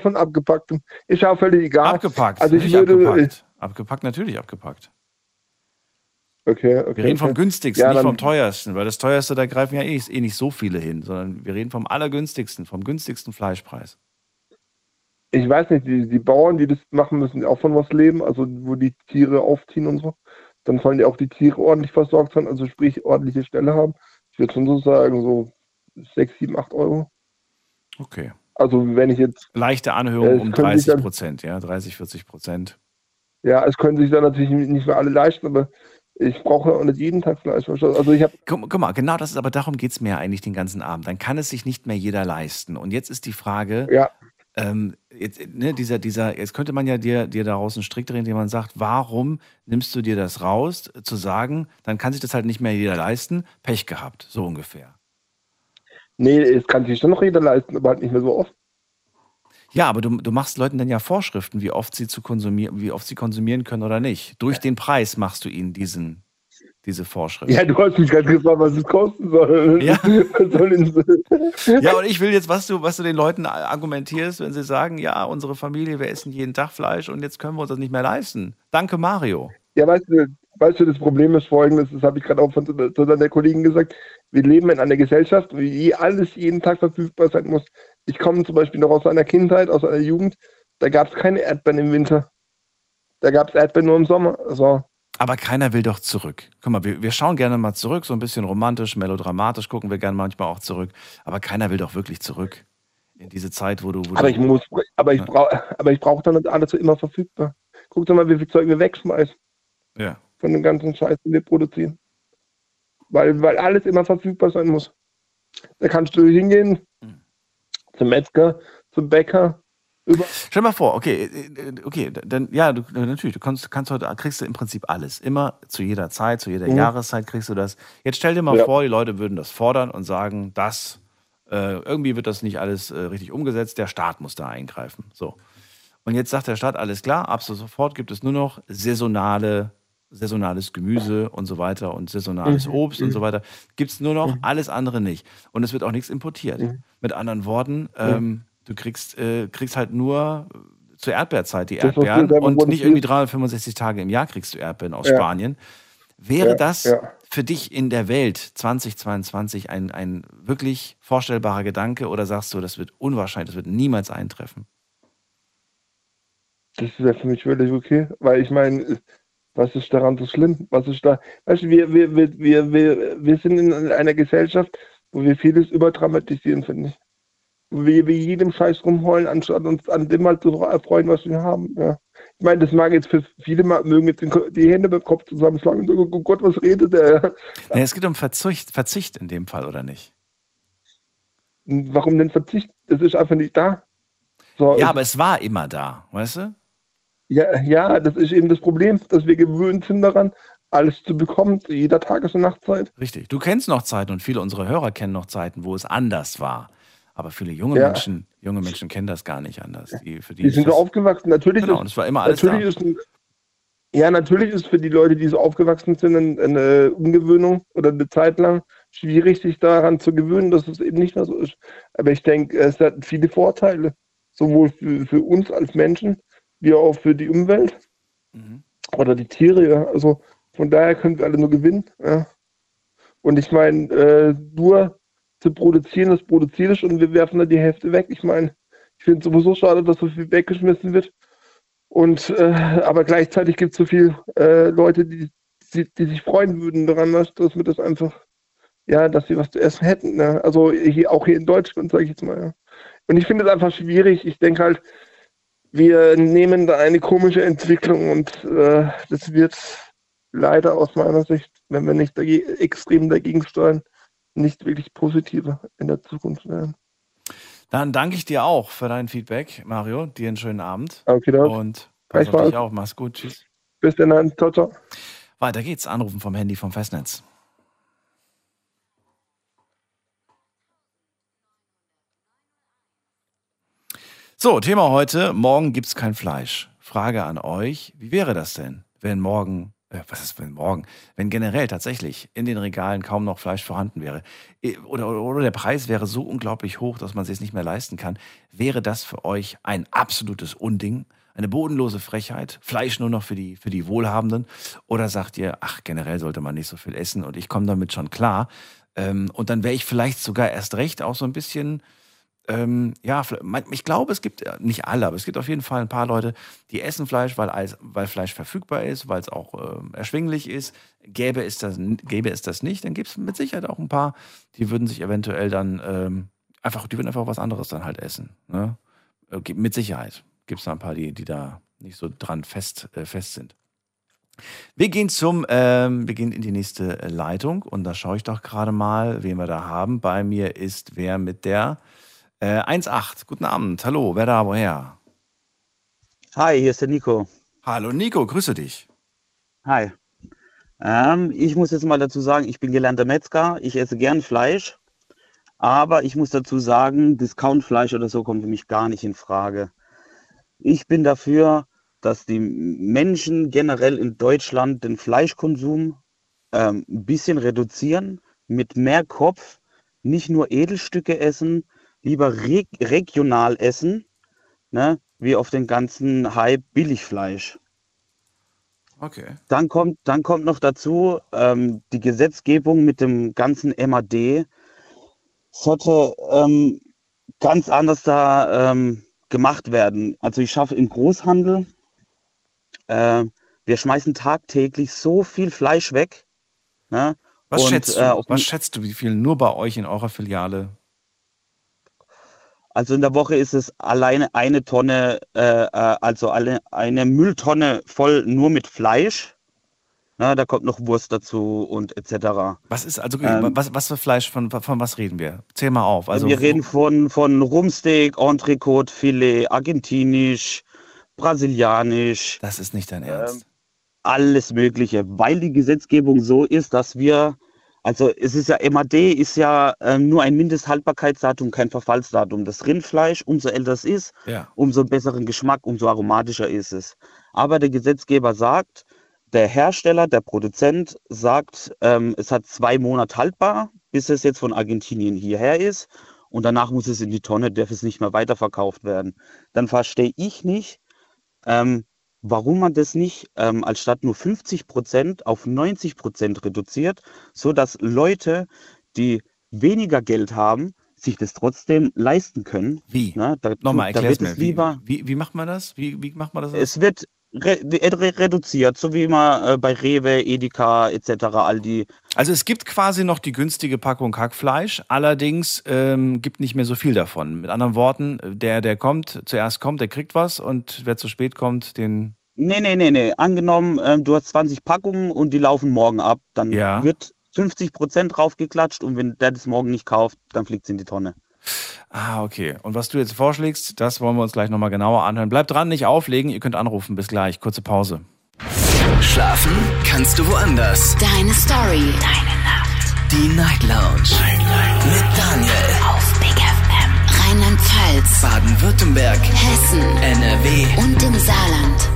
von abgepacktem. Ist ja völlig egal. Abgepackt. Also ich würde. abgepackt. Abgepackt, natürlich abgepackt. Okay, okay. Wir reden vom okay. günstigsten, Ja, nicht vom teuersten, weil das teuerste, da greifen ja eh, eh nicht so viele hin, sondern wir reden vom allergünstigsten, vom günstigsten Fleischpreis. Ich weiß nicht, die, die Bauern, die das machen, müssen auch von was leben, also wo die Tiere aufziehen und so. Dann sollen die auch die Tiere ordentlich versorgt sein, also sprich ordentliche Stelle haben. Ich würde schon so sagen, so 6, 7, 8 Euro. Okay. Also wenn ich jetzt, Leichte Äh, Anhöhung es um können sich 30 dann- Prozent, ja, 30, 40 Prozent. ja, es können sich dann natürlich nicht mehr alle leisten, aber ich brauche ja auch nicht jeden Tag Fleisch. Also ich habe, Guck, guck mal, genau das ist, aber darum geht es mir eigentlich den ganzen Abend. Dann kann es sich nicht mehr jeder leisten. Und jetzt ist die Frage, ja, ähm, jetzt, ne, dieser, dieser, jetzt könnte man ja dir, dir daraus einen Strick drehen, indem man sagt, warum nimmst du dir das raus, zu sagen, dann kann sich das halt nicht mehr jeder leisten, Pech gehabt, so ungefähr. nee, es kann sich schon noch jeder leisten, aber halt nicht mehr so oft. Ja, aber du, du machst Leuten dann ja Vorschriften, wie oft sie zu konsumieren, wie oft sie konsumieren können oder nicht. Durch den Preis machst du ihnen diesen, diese Vorschrift. Ja, du hast mich gerade gefragt, was es kosten soll. Ja. Soll Ja, und ich will jetzt, was du, was du den Leuten argumentierst, wenn sie sagen, ja, unsere Familie, wir essen jeden Tag Fleisch und jetzt können wir uns das nicht mehr leisten. Danke, Mario. Ja, weißt du, weißt du, das Problem ist folgendes, das habe ich gerade auch von zu deiner Kollegin gesagt. Wir leben in einer Gesellschaft, wo je- alles jeden Tag verfügbar sein muss. Ich komme zum Beispiel noch aus einer Kindheit, aus einer Jugend, da gab es keine Erdbeeren im Winter. Da gab es Erdbeeren nur im Sommer. Also, Aber keiner will doch zurück. Guck mal, wir, wir schauen gerne mal zurück, so ein bisschen romantisch, melodramatisch gucken wir gerne manchmal auch zurück. Aber keiner will doch wirklich zurück in diese Zeit, wo du. Wo aber du ich muss, aber ich Ja. brauche, aber ich brauche dann alles so immer verfügbar. Guck doch mal, wie viel Zeug wir wegschmeißen ja. Von dem ganzen Scheiß, den wir produzieren. Weil, weil alles immer verfügbar sein muss. Da kannst du hingehen, Mhm. zum Metzger, zum Bäcker, über, Stell dir mal vor, okay, äh, okay, dann ja, du, natürlich, du kannst, kannst heute, kriegst du im Prinzip alles. Immer zu jeder Zeit, zu jeder Mhm. Jahreszeit kriegst du das. Jetzt stell dir mal Ja. vor, die Leute würden das fordern und sagen, das, äh, irgendwie wird das nicht alles äh, richtig umgesetzt, der Staat muss da eingreifen. So. Und jetzt sagt der Staat, alles klar, ab sofort gibt es nur noch saisonale, saisonales Gemüse und so weiter und saisonales Mhm. Obst und Mhm. so weiter. Gibt es nur noch, alles andere nicht. Und es wird auch nichts importiert. Mhm. Mit anderen Worten, ähm, du kriegst, äh, kriegst halt nur zur Erdbeerzeit die Das, Erdbeeren und nicht irgendwie 365 Tage im Jahr kriegst du Erdbeeren aus Ja. Spanien. Wäre Ja, das ja. für dich in der Welt 2022 ein, ein wirklich vorstellbarer Gedanke oder sagst du, das wird unwahrscheinlich, das wird niemals eintreffen? Das wäre für mich völlig okay, weil ich meine, was ist daran so schlimm? Was ist da? Weißt du, wir, wir, wir, wir, wir, wir sind in einer Gesellschaft, wo wir vieles überdramatisieren, finde ich. Wo wir bei jedem Scheiß rumheulen, anstatt uns an dem mal zu erfreuen, was wir haben. Ja. Ich meine, das mag jetzt für viele mal, mögen jetzt die Hände beim Kopf zusammenschlagen und sagen, oh Gott, was redet der? Nee, es geht um Verzicht, Verzicht in dem Fall, oder nicht? Warum denn Verzicht? Das ist einfach nicht da. So, ja, aber es war immer da, weißt du? Ja, ja, das ist eben das Problem, dass wir gewöhnt sind daran, alles zu bekommen, zu jeder Tages- und Nachtzeit. Richtig. Du kennst noch Zeiten und viele unserer Hörer kennen noch Zeiten, wo es anders war. Aber viele junge Ja. Menschen, junge Menschen kennen das gar nicht anders. Die, für die Die sind so das- aufgewachsen. Natürlich Genau, ist, es war immer alles natürlich da. ist ein, ja, natürlich ist für die Leute, die so aufgewachsen sind, eine, eine Umgewöhnung oder eine Zeit lang schwierig, sich daran zu gewöhnen, dass es eben nicht mehr so ist. Aber ich denke, es hat viele Vorteile, sowohl für, für uns als Menschen, wie auch für die Umwelt Mhm. oder die Tiere. Ja. Also von daher können wir alle nur gewinnen. Ja. Und ich meine, äh, nur zu produzieren, das produziert ist und wir werfen dann die Hälfte weg. Ich meine, ich finde es sowieso schade, dass so viel weggeschmissen wird. Und äh, aber gleichzeitig gibt es so viele äh, Leute, die, die, die sich freuen würden daran, dass, dass wir das einfach, ja, dass sie was zu essen hätten. Ne? Also hier, auch hier in Deutschland, sage ich jetzt mal. Ja. Und ich finde es einfach schwierig. Ich denke halt, wir nehmen da eine komische Entwicklung und äh, das wird leider aus meiner Sicht, wenn wir nicht dagegen, extrem dagegen steuern, nicht wirklich positiver in der Zukunft werden. Dann danke ich dir auch für dein Feedback, Mario. Dir einen schönen Abend. Okay, dann. Und pass auf dich auf. Mach's gut. Tschüss. Bis dann, ciao, ciao. Weiter geht's. Anrufen vom Handy vom Festnetz. So, Thema heute. Morgen gibt's kein Fleisch. Frage an euch. Wie wäre das denn, wenn morgen, äh, was ist wenn morgen, wenn generell tatsächlich in den Regalen kaum noch Fleisch vorhanden wäre? Eh, Oder, oder, der Preis wäre so unglaublich hoch, dass man sich es nicht mehr leisten kann. Wäre das für euch ein absolutes Unding? Eine bodenlose Frechheit? Fleisch nur noch für die, für die Wohlhabenden? Oder sagt ihr, ach, generell sollte man nicht so viel essen und ich komme damit schon klar? Ähm, und dann wäre ich vielleicht sogar erst recht auch so ein bisschen ähm, ja, ich glaube, es gibt, äh, nicht alle, aber es gibt auf jeden Fall ein paar Leute, die essen Fleisch, weil, weil Fleisch verfügbar ist, weil es auch ähm, erschwinglich ist. Gäbe es das, gäbe es das nicht, dann gibt es mit Sicherheit auch ein paar, die würden sich eventuell dann ähm, einfach, die würden einfach was anderes dann halt essen. Ne? Äh, gibt- Mit Sicherheit gibt es da ein paar, die, die da nicht so dran fest, äh, fest sind. Wir gehen zum, ähm, wir gehen in die nächste äh, Leitung und da schaue ich doch gerade mal, wen wir da haben. Bei mir ist wer mit der äh, 1.8. Guten Abend. Hallo, wer da, woher? Hi, hier ist der Nico. Hallo Nico, grüße dich. Hi. Ähm, ich muss jetzt mal dazu sagen, ich bin gelernter Metzger, ich esse gern Fleisch, aber ich muss dazu sagen, Discountfleisch oder so kommt für mich gar nicht in Frage. Ich bin dafür, dass die Menschen generell in Deutschland den Fleischkonsum ähm, ein bisschen reduzieren, mit mehr Kopf, nicht nur Edelstücke essen, lieber reg regional essen, ne, wie auf den ganzen Hype Billigfleisch. Okay. Dann kommt, dann kommt noch dazu ähm, die Gesetzgebung mit dem ganzen MAD. Sollte ähm, ganz anders da ähm, gemacht werden. Also ich schaffe im Großhandel, äh, wir schmeißen tagtäglich so viel Fleisch weg. Ne? Was Und, schätzt du? äh, Was schätzt du, wie viel nur bei euch in eurer Filiale? Also in der Woche ist es alleine eine Tonne, äh, äh, also alle, eine Mülltonne voll nur mit Fleisch. Na, da kommt noch Wurst dazu und etc. Was ist also Ähm, was, was für Fleisch von, von was reden wir? Zähl mal auf. Also wir reden von, von Rumsteak, Entrecote, Filet, argentinisch, brasilianisch. Das ist nicht dein Ernst. alles Mögliche, weil die Gesetzgebung so ist, dass wir, also es ist ja, MAD ist ja ähm, nur ein Mindesthaltbarkeitsdatum, kein Verfallsdatum. Das Rindfleisch, umso älter es ist, Ja. umso besseren Geschmack, umso aromatischer ist es. Aber der Gesetzgeber sagt, der Hersteller, der Produzent sagt, ähm, es hat zwei Monate haltbar, bis es jetzt von Argentinien hierher ist. Und danach muss es in die Tonne, darf es nicht mehr weiterverkauft werden. Dann verstehe ich nicht, ähm, warum man das nicht ähm, als statt nur 50 Prozent auf 90 Prozent reduziert, so dass Leute, die weniger Geld haben, sich das trotzdem leisten können. Wie? Na, da, Nochmal, da wird es mir. Wie, lieber, wie, wie macht man das? Wie, wie macht man das? es wird re re reduziert, so wie man äh, bei Rewe, Edeka etc. all die Also es gibt quasi noch die günstige Packung Hackfleisch, allerdings ähm, gibt nicht mehr so viel davon. Mit anderen Worten, der, der kommt, zuerst kommt, der kriegt was und wer zu spät kommt, den. Nee, nee, nee, nee. Angenommen, ähm, du hast 20 Packungen und die laufen morgen ab, dann Ja. wird 50 Prozent draufgeklatscht und wenn der das morgen nicht kauft, dann fliegt es in die Tonne. Ah, okay. Und was du jetzt vorschlägst, das wollen wir uns gleich nochmal genauer anhören. Bleibt dran, nicht auflegen, ihr könnt anrufen. Bis gleich. Kurze Pause. Schlafen kannst du woanders. Deine Story. Deine Nacht. Die Night Lounge. Mit Daniel. Auf Big FM. Rheinland-Pfalz. Baden-Württemberg. Hessen. NRW. Und im Saarland.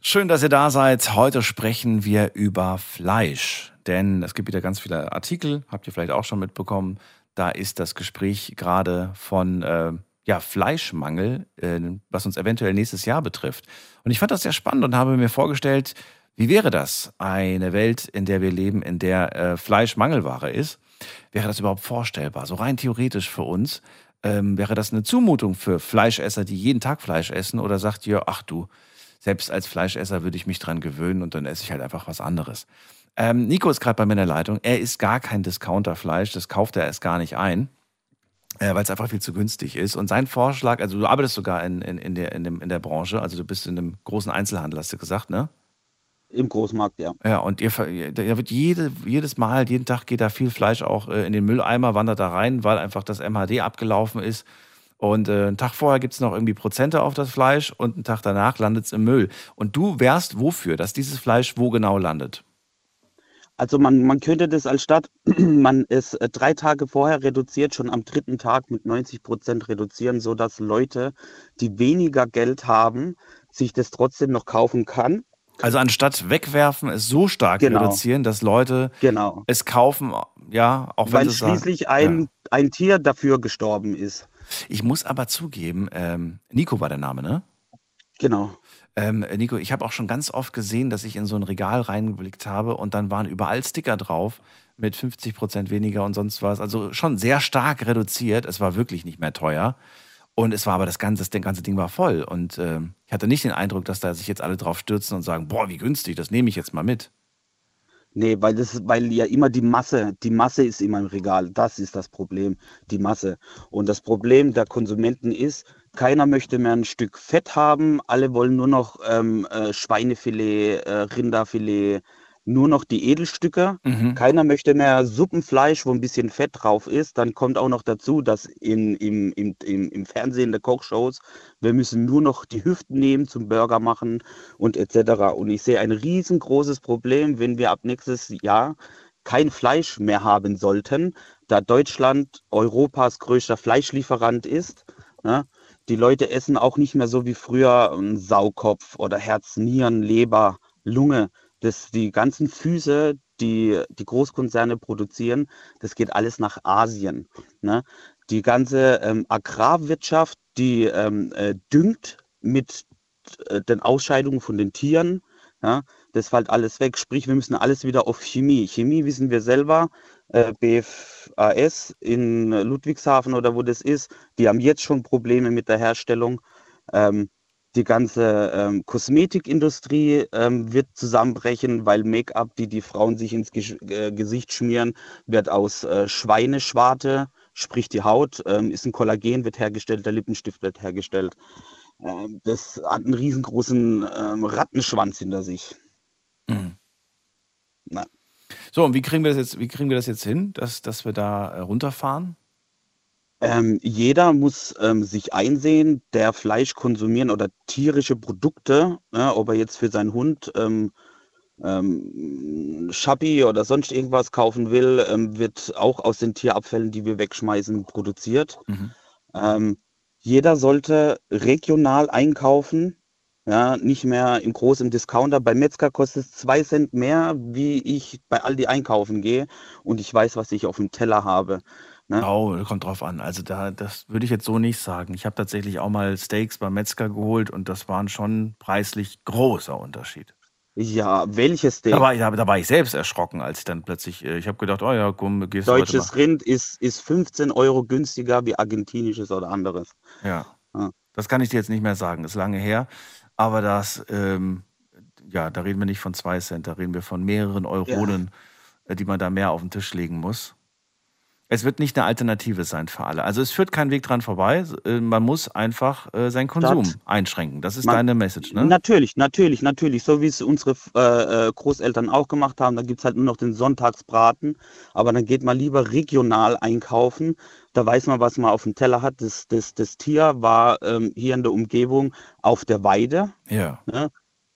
Schön, dass ihr da seid. Heute sprechen wir über Fleisch. Denn es gibt wieder ganz viele Artikel, habt ihr vielleicht auch schon mitbekommen. Da ist das Gespräch gerade von äh, ja, Fleischmangel, äh, was uns eventuell nächstes Jahr betrifft. Und ich fand das sehr spannend und habe mir vorgestellt, wie wäre das, eine Welt, in der wir leben, in der äh, Fleisch Mangelware ist? Wäre das überhaupt vorstellbar? So rein theoretisch für uns. Ähm, wäre das eine Zumutung für Fleischesser, die jeden Tag Fleisch essen? Oder sagt ihr, ach du, selbst als Fleischesser würde ich mich dran gewöhnen und dann esse ich halt einfach was anderes. Ähm, Nico ist gerade bei mir in der Leitung. Er isst gar kein Discounterfleisch, das kauft er erst gar nicht ein, äh, weil es einfach viel zu günstig ist. Und sein Vorschlag, also du arbeitest sogar in, in, in, der, in, dem, in der Branche, also du bist in einem großen Einzelhandel, hast du gesagt, ne? Im Großmarkt, ja. Ja, und ihr, da wird jede, jedes Mal, jeden Tag geht da viel Fleisch auch äh, in den Mülleimer, wandert da rein, weil einfach das MHD abgelaufen ist. Und äh, einen Tag vorher gibt's noch irgendwie Prozente auf das Fleisch und einen Tag danach landet's im Müll. Und du wärst wofür, dass dieses Fleisch wo genau landet? Also man, man könnte das als Stadt, man es äh, drei Tage vorher reduziert, schon am dritten Tag mit 90 Prozent reduzieren, sodass Leute, die weniger Geld haben, sich das trotzdem noch kaufen kann. Also anstatt wegwerfen, es so stark Genau. reduzieren, dass Leute Genau. es kaufen, ja, auch wenn Weil sie sagen, schließlich ein, Ja. ein Tier dafür gestorben ist. Ich muss aber zugeben, ähm, Nico war der Name, ne? Genau. Ähm, Nico, ich habe auch schon ganz oft gesehen, dass ich in so ein Regal reingeblickt habe und dann waren überall Sticker drauf mit 50 Prozent weniger und sonst was. Also schon sehr stark reduziert. Es war wirklich nicht mehr teuer. Und es war aber das ganze, das ganze Ding war voll. Und ähm, ich hatte nicht den Eindruck, dass da sich jetzt alle drauf stürzen und sagen, boah, wie günstig, das nehme ich jetzt mal mit. Nee, weil das, weil ja immer die Masse, die Masse ist immer im Regal. Das ist das Problem, die Masse. Und das Problem der Konsumenten ist, keiner möchte mehr ein Stück Fett haben. Alle wollen nur noch ähm, äh, Schweinefilet, äh, Rinderfilet, nur noch die Edelstücke. Mhm. Keiner möchte mehr Suppenfleisch, wo ein bisschen Fett drauf ist. Dann kommt auch noch dazu, dass in, im, im, im, im Fernsehen der Kochshows, wir müssen nur noch die Hüften nehmen zum Burger machen und etc. Und ich sehe ein riesengroßes Problem, wenn wir ab nächstes Jahr kein Fleisch mehr haben sollten, da Deutschland Europas größter Fleischlieferant ist. Ne? Die Leute essen auch nicht mehr so wie früher einen Saukopf oder Herz, Nieren, Leber, Lunge. Das, die ganzen Füße, die die Großkonzerne produzieren, das geht alles nach Asien. Ne? Die ganze ähm, Agrarwirtschaft, die ähm, äh, düngt mit äh, den Ausscheidungen von den Tieren. Ja? Das fällt alles weg. Sprich, wir müssen alles wieder auf Chemie. Chemie wissen wir selber. Äh, BFAS in Ludwigshafen oder wo das ist, die haben jetzt schon Probleme mit der Herstellung. Ähm, die ganze ähm, Kosmetikindustrie ähm, wird zusammenbrechen, weil Make-up, die die Frauen sich ins Ge äh, Gesicht schmieren, wird aus äh, Schweineschwarte, sprich die Haut, ähm, ist ein Kollagen, wird hergestellt, der Lippenstift wird hergestellt. Ähm, das hat einen riesengroßen ähm, Rattenschwanz hinter sich. Mhm. Na. So, und wie kriegen wir das jetzt, wie kriegen wir das jetzt hin, dass, dass wir da äh, runterfahren? Ähm, jeder muss ähm, sich einsehen, der Fleisch konsumieren oder tierische Produkte, ja, ob er jetzt für seinen Hund ähm, ähm, Schappi oder sonst irgendwas kaufen will, ähm, wird auch aus den Tierabfällen, die wir wegschmeißen, produziert. Mhm. Ähm, jeder sollte regional einkaufen, ja, nicht mehr im großen Discounter. Bei Metzger kostet es zwei Cent mehr, wie ich bei Aldi einkaufen gehe und ich weiß, was ich auf dem Teller habe. Ne? Oh, kommt drauf an. Also da, das würde ich jetzt so nicht sagen. Ich habe tatsächlich auch mal Steaks beim Metzger geholt und das waren schon preislich großer Unterschied. Ja, welches Steak? Da war, ich, da war ich selbst erschrocken, als ich dann plötzlich, äh, ich habe gedacht, oh ja, komm, gehst du Deutsches Rind ist, ist 15 Euro günstiger wie argentinisches oder anderes. Ja. Ja. Das kann ich dir jetzt nicht mehr sagen, ist lange her. Aber das, ähm, ja, da reden wir nicht von zwei Cent, da reden wir von mehreren Euronen, äh, die man da mehr auf den Tisch legen muss. Es wird nicht eine Alternative sein für alle. Also es führt kein Weg dran vorbei. Äh, Man muss einfach äh, seinen Konsum Das- einschränken. Das ist Man- deine Message, ne? Natürlich, natürlich, natürlich. So wie es unsere äh, äh, Großeltern auch gemacht haben. Da gibt es halt nur noch den Sonntagsbraten. Aber dann geht man lieber regional einkaufen. Da weiß man, was man auf dem Teller hat. Das, das, das Tier war ähm, hier in der Umgebung auf der Weide Ja. ne?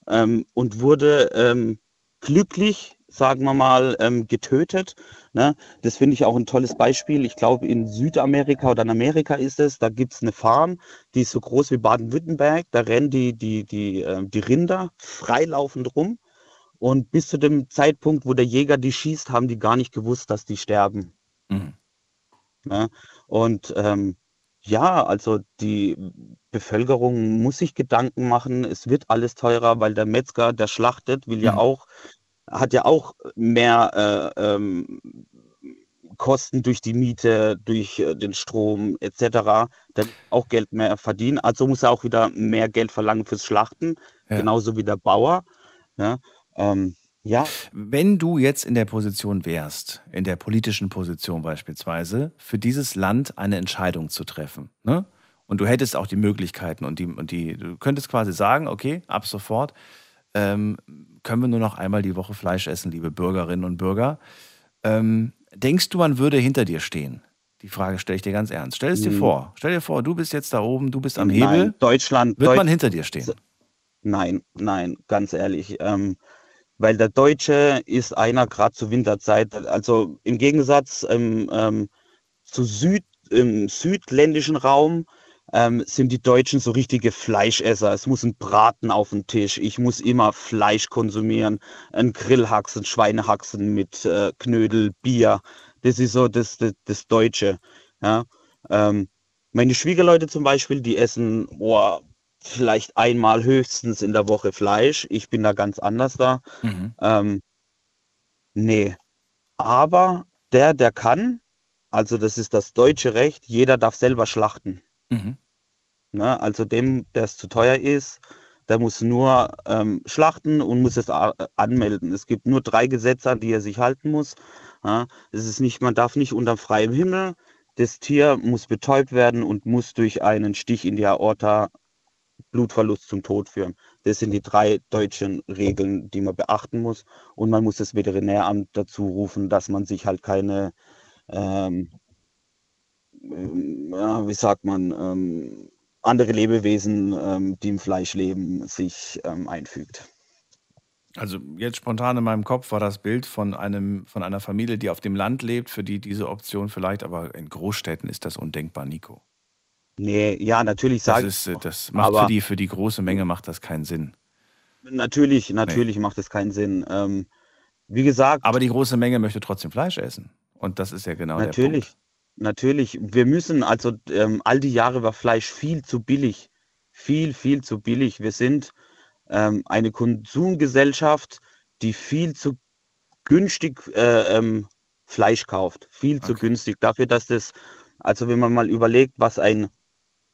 ähm, und wurde ähm, glücklich, sagen wir mal, ähm, getötet. Ne? Das finde ich auch ein tolles Beispiel. Ich glaube, in Südamerika oder in Amerika ist es, da gibt es eine Farm, die ist so groß wie Baden-Württemberg. Da rennen die, die, die, ähm, die Rinder freilaufend rum. Und bis zu dem Zeitpunkt, wo der Jäger die schießt, haben die gar nicht gewusst, dass die sterben. Mhm. Ne? Und ähm, ja, also die Bevölkerung muss sich Gedanken machen. Es wird alles teurer, weil der Metzger, der schlachtet, will ja Mhm. auch, hat ja auch mehr äh, ähm, Kosten durch die Miete, durch äh, den Strom etc. Will auch Geld mehr verdienen. Also muss er auch wieder mehr Geld verlangen fürs Schlachten, Ja. genauso wie der Bauer. Ja, ähm, ja. Wenn du jetzt in der Position wärst, in der politischen Position beispielsweise, für dieses Land eine Entscheidung zu treffen, ne? Und du hättest auch die Möglichkeiten und die, und die, du könntest quasi sagen, okay, ab sofort ähm, können wir nur noch einmal die Woche Fleisch essen, liebe Bürgerinnen und Bürger. Ähm, denkst du, man würde hinter dir stehen? Die Frage stelle ich dir ganz ernst. Stell es dir Hm. vor. Stell dir vor, du bist jetzt da oben, du bist am Hebel. Nein, Deutschland. Wird Deut- man hinter dir stehen? Nein, nein, ganz ehrlich. Ähm, weil der Deutsche ist einer gerade zur Winterzeit, also im Gegensatz ähm, ähm, zu Süd, im südländischen Raum ähm, sind die Deutschen so richtige Fleischesser. Es muss ein Braten auf den Tisch. Ich muss immer Fleisch konsumieren. Ein Grillhaxen, Schweinehaxen mit äh, Knödel, Bier. Das ist so das, das, das Deutsche. Ja? Ähm, meine Schwiegerleute zum Beispiel, die essen boah, vielleicht einmal höchstens in der Woche Fleisch. Ich bin da ganz anders da. Mhm. Ähm, nee. Aber der, der kann, also das ist das deutsche Recht, jeder darf selber schlachten. Mhm. Ne? Also dem, der es zu teuer ist, der muss nur ähm, schlachten und muss es a- anmelden. Es gibt nur drei Gesetze, an die er sich halten muss. Ja? Es ist nicht, man darf nicht unter freiem Himmel. Das Tier muss betäubt werden und muss durch einen Stich in die Aorta Blutverlust zum Tod führen. Das sind die drei deutschen Regeln, die man beachten muss. Und man muss das Veterinäramt dazu rufen, dass man sich halt keine, ähm, ähm, ja, wie sagt man, ähm, andere Lebewesen, ähm, die im Fleisch leben, sich ähm, einfügt. Also jetzt spontan in meinem Kopf war das Bild von einem von einer Familie, die auf dem Land lebt, für die diese Option vielleicht, aber in Großstädten ist das undenkbar, Nico. Nee, ja, natürlich Das sage ist, äh, das macht für die für die große Menge macht das keinen Sinn. Natürlich, natürlich macht es keinen Sinn. Ähm, wie gesagt, Aber die große Menge möchte trotzdem Fleisch essen und das ist ja genau der natürlich, Punkt. Natürlich. Wir müssen, also ähm, all die Jahre war Fleisch viel zu billig. Viel, viel zu billig. Wir sind ähm, eine Konsumgesellschaft, die viel zu günstig äh, ähm, Fleisch kauft. Viel zu günstig. Dafür, dass das, also wenn man mal überlegt, was ein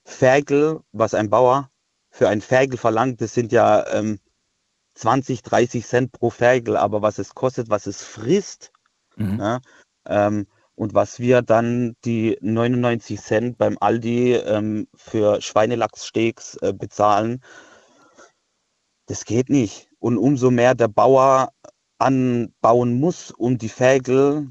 Ferkel, was ein Bauer für ein Ferkel verlangt, das sind ja ähm, 20, 30 Cent pro Ferkel, aber was es kostet, was es frisst, Mhm. ja, ähm, und was wir dann die 99 Cent beim Aldi ähm, für Schweinelachssteaks äh, bezahlen, das geht nicht. Und umso mehr der Bauer anbauen muss, um die Ferkel,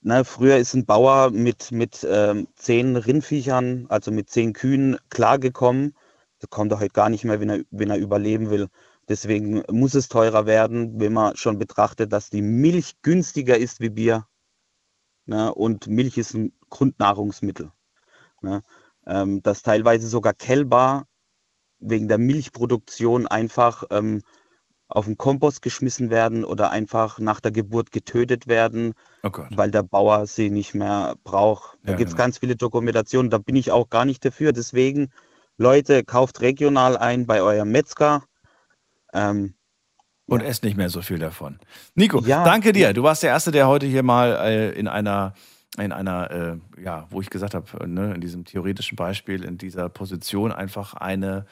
ne, früher ist ein Bauer mit, mit ähm, zehn Rindviechern, also mit zehn Kühen, klargekommen. Das kommt er heute gar nicht mehr, wenn er, wenn er überleben will. Deswegen muss es teurer werden, wenn man schon betrachtet, dass die Milch günstiger ist wie Bier. Ne? Und Milch ist ein Grundnahrungsmittel. Ne? Ähm, dass teilweise sogar Kälber wegen der Milchproduktion einfach ähm, auf den Kompost geschmissen werden oder einfach nach der Geburt getötet werden, Oh weil der Bauer sie nicht mehr braucht. Da Ja, gibt es genau. ganz viele Dokumentationen, da bin ich auch gar nicht dafür. Deswegen, Leute, kauft regional ein bei eurem Metzger. Ähm, Und esst nicht mehr so viel davon. Nico, Ja. danke dir. Du warst der Erste, der heute hier mal äh, in einer, in einer, äh, ja, wo ich gesagt habe, ne, in diesem theoretischen Beispiel, in dieser Position einfach eine,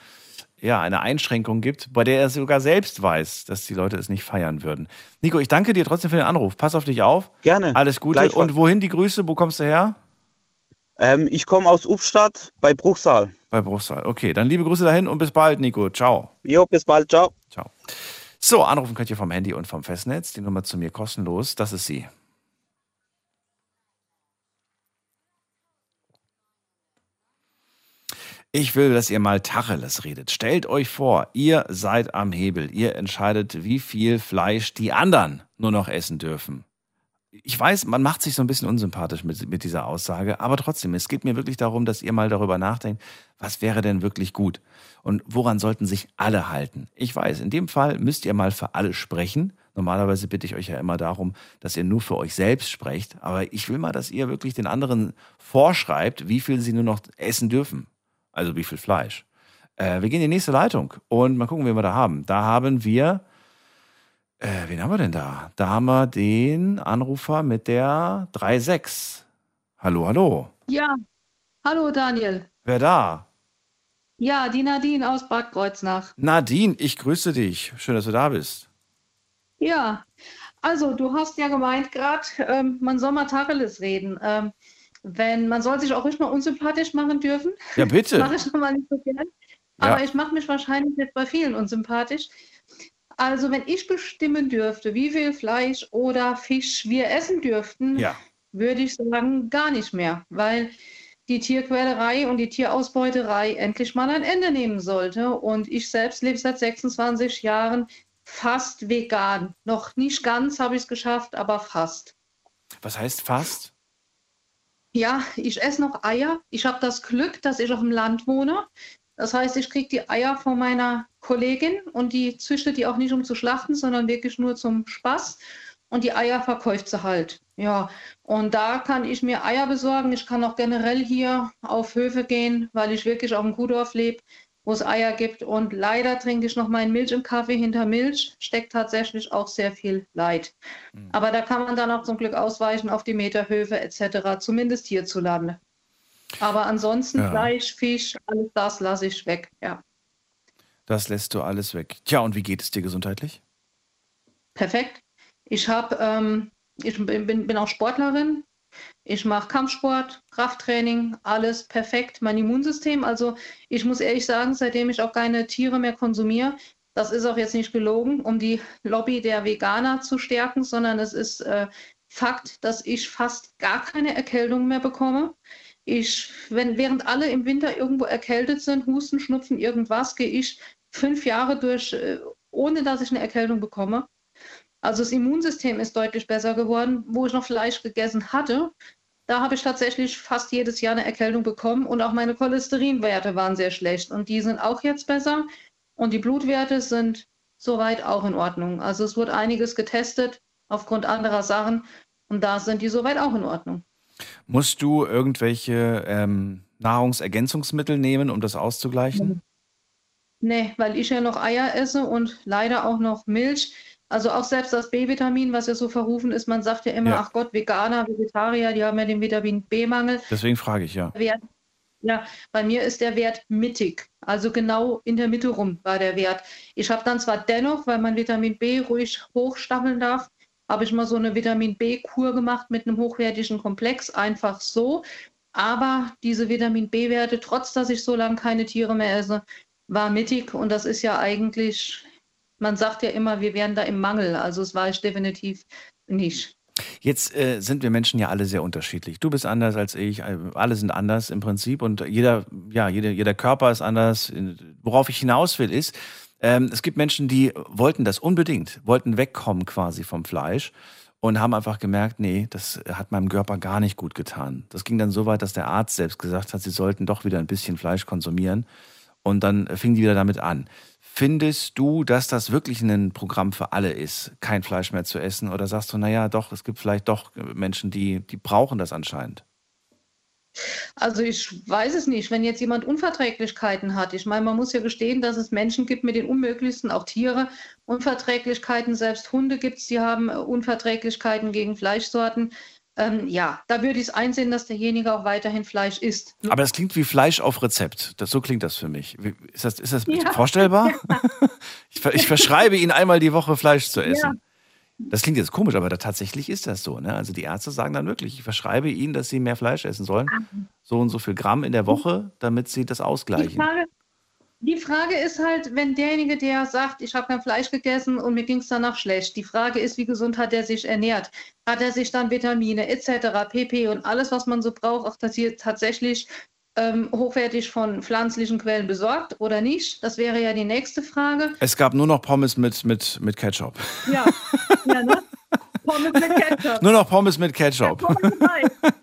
ja, eine Einschränkung gibt, bei der er sogar selbst weiß, dass die Leute es nicht feiern würden. Nico, ich danke dir trotzdem für den Anruf. Pass auf dich auf. Gerne. Alles Gute. Und wohin die Grüße? Wo kommst du her? ähm, ich komme aus Ubstadt bei Bruchsal. Bei Bruchsal. Okay, dann liebe Grüße dahin und bis bald, Nico. Ciao. Jo, bis bald. Ciao. Ciao. So, anrufen könnt ihr vom Handy und vom Festnetz. Die Nummer zu mir kostenlos. Das ist sie. Ich will, dass ihr mal Tacheles redet. Stellt euch vor, ihr seid am Hebel. Ihr entscheidet, wie viel Fleisch die anderen nur noch essen dürfen. Ich weiß, man macht sich so ein bisschen unsympathisch mit, mit dieser Aussage, aber trotzdem, es geht mir wirklich darum, dass ihr mal darüber nachdenkt, was wäre denn wirklich gut und woran sollten sich alle halten. Ich weiß, in dem Fall müsst ihr mal für alle sprechen. Normalerweise bitte ich euch ja immer darum, dass ihr nur für euch selbst sprecht, aber ich will mal, dass ihr wirklich den anderen vorschreibt, wie viel sie nur noch essen dürfen. Also wie viel Fleisch. Äh, wir gehen in die nächste Leitung und mal gucken, wen wir da haben. Da haben wir, äh, wen haben wir denn da? Da haben wir den Anrufer mit der 36. Hallo, hallo. Ja, hallo Daniel. Wer da? Ja, die Nadine aus Bad Kreuznach. Nadine, ich grüße dich. Schön, dass du da bist. Ja, also du hast ja gemeint gerade, ähm, man soll mal Tacheles reden. Ähm, wenn, man soll sich auch ruhig mal unsympathisch machen dürfen. Ja, bitte. Mache ich schon mal nicht so gern. Ja. Aber ich mache mich wahrscheinlich jetzt bei vielen unsympathisch. Also wenn ich bestimmen dürfte, wie viel Fleisch oder Fisch wir essen dürften, Ja. würde ich sagen, gar nicht mehr, weil die Tierquälerei und die Tierausbeuterei endlich mal ein Ende nehmen sollte. Und ich selbst lebe seit 26 Jahren fast vegan. Noch nicht ganz habe ich es geschafft, aber fast. Was heißt fast? Ja, ich esse noch Eier. Ich habe das Glück, dass ich auf dem Land wohne. Das heißt, ich kriege die Eier von meiner Kollegin und die züchtet die auch nicht, um zu schlachten, sondern wirklich nur zum Spaß. Und die Eier verkauft sie halt. Ja, und da kann ich mir Eier besorgen. Ich kann auch generell hier auf Höfe gehen, weil ich wirklich auf dem Kuhdorf lebe, wo es Eier gibt. Und leider trinke ich noch meinen Milch im Kaffee hinter Milch. Steckt tatsächlich auch sehr viel Leid. Aber da kann man dann auch zum Glück ausweichen auf die Meterhöfe etc., zumindest hierzulande. Aber ansonsten Ja. Fleisch, Fisch, alles das lasse ich weg. Ja, Das lässt du alles weg. Tja, und wie geht es dir gesundheitlich? perfekt. Ich habe, ähm, ich bin, bin, auch Sportlerin. Ich mache Kampfsport, Krafttraining, alles perfekt. Mein Immunsystem, also ich muss ehrlich sagen, seitdem ich auch keine Tiere mehr konsumiere, das ist auch jetzt nicht gelogen, um die Lobby der Veganer zu stärken, sondern es ist äh, Fakt, dass ich fast gar keine Erkältung mehr bekomme. Ich, wenn, während alle im Winter irgendwo erkältet sind, Husten, Schnupfen, irgendwas, gehe ich fünf Jahre durch, äh, ohne dass ich eine Erkältung bekomme. Also das Immunsystem ist deutlich besser geworden. Wo ich noch Fleisch gegessen hatte, da habe ich tatsächlich fast jedes Jahr eine Erkältung bekommen und auch meine Cholesterinwerte waren sehr schlecht und die sind auch jetzt besser und die Blutwerte sind soweit auch in Ordnung. Also es wurde einiges getestet aufgrund anderer Sachen und da sind die soweit auch in Ordnung. Musst du irgendwelche ähm, Nahrungsergänzungsmittel nehmen, um das auszugleichen? Nee, weil ich ja noch Eier esse und leider auch noch Milch. Also auch selbst das B-Vitamin, was ja so verrufen ist, man sagt ja immer, Ja. ach Gott, Veganer, Vegetarier, die haben ja den Vitamin B-Mangel. Deswegen frage ich ja. Wert, ja, bei mir ist der Wert mittig, also genau in der Mitte rum war der Wert. Ich habe dann zwar dennoch, weil man Vitamin B ruhig hochstaffeln darf, habe ich mal so eine Vitamin B-Kur gemacht mit einem hochwertigen Komplex, einfach so. Aber diese Vitamin B-Werte, trotz dass ich so lange keine Tiere mehr esse, war mittig und das ist ja eigentlich, man sagt ja immer, wir wären da im Mangel. Also es war ich definitiv nicht. Jetzt äh, sind wir Menschen ja alle sehr unterschiedlich. Du bist anders als ich, äh, alle sind anders im Prinzip und jeder, ja, jeder, jeder Körper ist anders. Worauf ich hinaus will, ist, ähm, es gibt Menschen, die wollten das unbedingt, wollten wegkommen quasi vom Fleisch und haben einfach gemerkt, nee, das hat meinem Körper gar nicht gut getan. Das ging dann so weit, dass der Arzt selbst gesagt hat, sie sollten doch wieder ein bisschen Fleisch konsumieren und dann fingen die wieder damit an. Findest du, dass das wirklich ein Programm für alle ist, kein Fleisch mehr zu essen? Oder sagst du, naja, doch, es gibt vielleicht doch Menschen, die, die brauchen das anscheinend? Also ich weiß es nicht, wenn jetzt jemand Unverträglichkeiten hat. Ich meine, man muss ja gestehen, dass es Menschen gibt mit den unmöglichsten, auch Tiere, Unverträglichkeiten. Selbst Hunde gibt es, die haben äh, Unverträglichkeiten gegen Fleischsorten. Ähm, ja, da würde ich es einsehen, dass derjenige auch weiterhin Fleisch isst. Aber das klingt wie Fleisch auf Rezept. Das, so klingt das für mich. Ist das, ist das Ja. vorstellbar? Ich, ich verschreibe Ihnen einmal die Woche Fleisch zu essen. Ja. Das klingt jetzt komisch, aber da, tatsächlich ist das so. Ne? Also die Ärzte sagen dann wirklich, ich verschreibe Ihnen, dass Sie mehr Fleisch essen sollen. So und so viel Gramm in der Woche, damit Sie das Die ausgleichen. Frage, die Frage ist halt, wenn derjenige, der sagt, ich habe kein Fleisch gegessen und mir ging es danach schlecht, die Frage ist, wie gesund hat er sich ernährt? Hat er sich dann Vitamine etc., PP und alles, was man so braucht, auch tatsächlich ähm, hochwertig von pflanzlichen Quellen besorgt oder nicht? Das wäre ja die nächste Frage. Es gab nur noch Pommes mit, mit, mit Ketchup. Ja, ja ne? Pommes mit Ketchup. Nur noch Pommes mit Ketchup. Pommes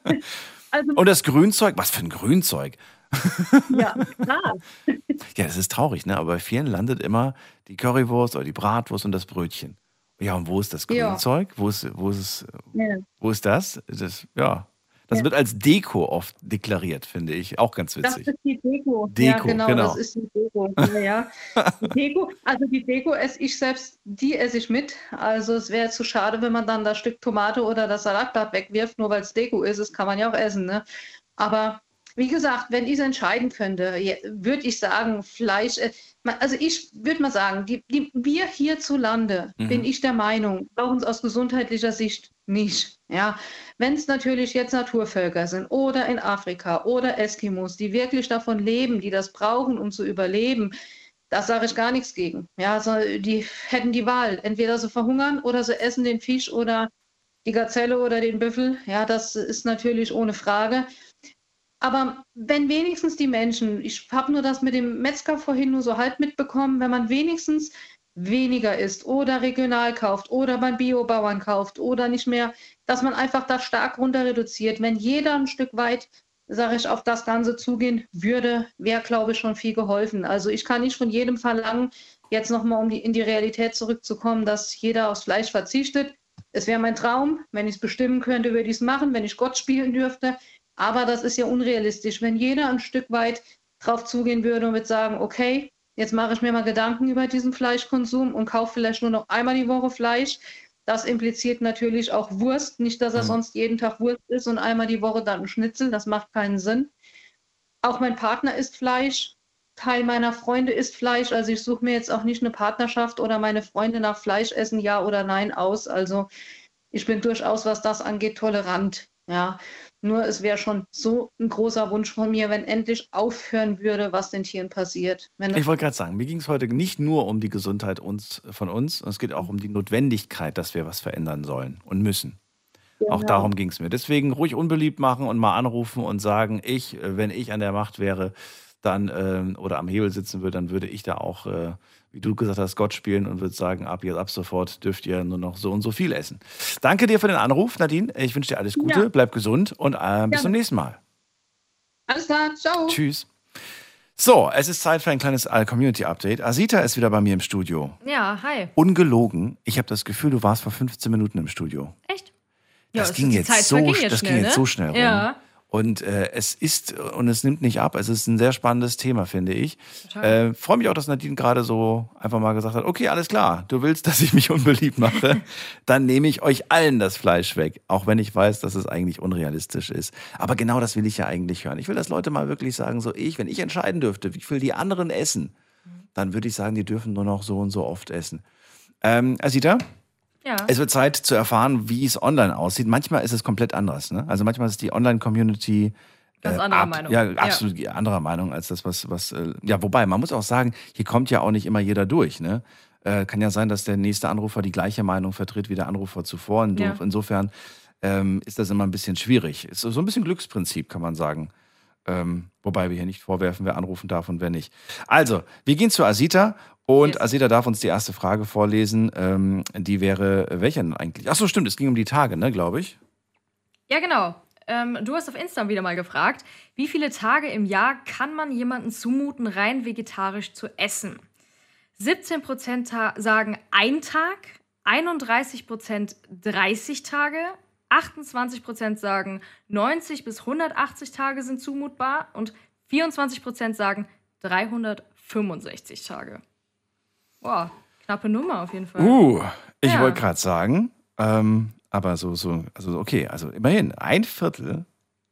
mit. Also, Und das Grünzeug, was für ein Grünzeug? ja, klar. Ja, das ist traurig, ne? Aber bei vielen landet immer die Currywurst oder die Bratwurst und das Brötchen. Ja, und wo ist das Ja. Grünzeug? Wo ist, wo ist Ja. wo ist das? das ja. Das Ja. wird als Deko oft deklariert, finde ich. Auch ganz Das witzig. ist die Deko. Deko, ja, genau, genau. das ist die Deko. Ja, ja. Die Deko, also die Deko esse ich selbst, die esse ich mit. Also es wäre zu schade, wenn man dann das Stück Tomate oder das Salatblatt wegwirft, nur weil es Deko ist. Das kann man ja auch essen. Ne? Aber wie gesagt, wenn ich es entscheiden könnte, würde ich sagen, Fleisch. äh, Also ich würde mal sagen, die, die, wir hierzulande, Mhm. bin ich der Meinung, brauchen es aus gesundheitlicher Sicht nicht. Ja, wenn es natürlich jetzt Naturvölker sind oder in Afrika oder Eskimos, die wirklich davon leben, die das brauchen, um zu überleben, da sage ich gar nichts gegen. Ja, also die hätten die Wahl. Entweder sie verhungern oder sie essen den Fisch oder die Gazelle oder den Büffel. Ja, das ist natürlich ohne Frage. Aber wenn wenigstens die Menschen, ich habe nur das mit dem Metzger vorhin nur so halb mitbekommen, wenn man wenigstens weniger isst oder regional kauft oder beim Biobauern kauft oder nicht mehr, dass man einfach das stark runter reduziert. Wenn jeder ein Stück weit, sage ich, auf das Ganze zugehen würde, wäre, glaube ich, schon viel geholfen. Also ich kann nicht von jedem verlangen, jetzt nochmal um die, in die Realität zurückzukommen, dass jeder aufs Fleisch verzichtet. Es wäre mein Traum, wenn ich es bestimmen könnte, würde ich es machen, wenn ich Gott spielen dürfte. Aber das ist ja unrealistisch. Wenn jeder ein Stück weit drauf zugehen würde und würde sagen, okay, jetzt mache ich mir mal Gedanken über diesen Fleischkonsum und kaufe vielleicht nur noch einmal die Woche Fleisch. Das impliziert natürlich auch Wurst. Nicht, dass er Mhm. sonst jeden Tag Wurst isst und einmal die Woche dann ein Schnitzel. Das macht keinen Sinn. Auch mein Partner isst Fleisch. Teil meiner Freunde isst Fleisch. Also ich suche mir jetzt auch nicht eine Partnerschaft oder meine Freunde nach Fleisch essen, ja oder nein aus. Also ich bin durchaus, was das angeht, tolerant. Ja, nur es wäre schon so ein großer Wunsch von mir, wenn endlich aufhören würde, was den Tieren passiert. Wenn Ich wollte gerade sagen, mir ging es heute nicht nur um die Gesundheit uns, von uns, es geht auch um die Notwendigkeit, dass wir was verändern sollen und müssen. Auch Genau. darum ging es mir. Deswegen ruhig unbeliebt machen und mal anrufen und sagen, ich, äh, wenn ich an der Macht wäre, dann ähm, oder am Hebel sitzen würde, dann würde ich da auch, äh, wie du gesagt hast, Gott spielen und würde sagen, ab jetzt ab sofort dürft ihr nur noch so und so viel essen. Danke dir für den Anruf, Nadine. Ich wünsche dir alles Gute, Ja. bleib gesund und äh, bis Ja. zum nächsten Mal. Alles klar, ciao. Tschüss. So, es ist Zeit für ein kleines äh, Community-Update. Asita ist wieder bei mir im Studio. Ja, hi. Ungelogen. Ich habe das Gefühl, du warst vor 15 Minuten im Studio. Echt? Das es ging jetzt so, das jetzt ging schnell, jetzt ne? so schnell rum. Ja. Und äh, es ist und es nimmt nicht ab. Es ist ein sehr spannendes Thema, finde ich. Äh, Freue mich auch, dass Nadine gerade so einfach mal gesagt hat: Okay, alles klar. Du willst, dass ich mich unbeliebt mache, dann nehme ich euch allen das Fleisch weg, auch wenn ich weiß, dass es eigentlich unrealistisch ist. Aber genau das will ich ja eigentlich hören. Ich will, dass Leute mal wirklich sagen: So ich, wenn ich entscheiden dürfte, wie viel die anderen essen, dann würde ich sagen, die dürfen nur noch so und so oft essen. Ähm, Asita? Ja. Es wird Zeit zu erfahren, wie es online aussieht. Manchmal ist es komplett anders. Ne? Also manchmal ist die Online-Community Ganz äh, anderer ab- Meinung. Ja, Ja. absolut anderer Meinung als das, was, was äh, ja, wobei, man muss auch sagen, hier kommt ja auch nicht immer jeder durch. Ne? Äh, kann ja sein, dass der nächste Anrufer die gleiche Meinung vertritt wie der Anrufer zuvor. Und Ja. Insofern ähm, ist das immer ein bisschen schwierig. Ist so so ein bisschen Glücksprinzip, kann man sagen. Ähm, wobei wir hier nicht vorwerfen, wer anrufen darf und wer nicht. Also, wir gehen zu Asita und Asita darf uns die erste Frage vorlesen. Ähm, die wäre, welche denn eigentlich? Ach so, stimmt, es ging um die Tage, ne, glaube ich. Ja, genau. Ähm, du hast auf Insta wieder mal gefragt, wie viele Tage im Jahr kann man jemanden zumuten, rein vegetarisch zu essen? 17% ta- sagen ein Tag, 31% 30 Tage, 28% sagen 90 bis 180 Tage sind zumutbar und 24% sagen 365 Tage. Boah, knappe Nummer auf jeden Fall. Uh, ich Ja. wollte gerade sagen, ähm, aber so, so, also okay, also immerhin, ein Viertel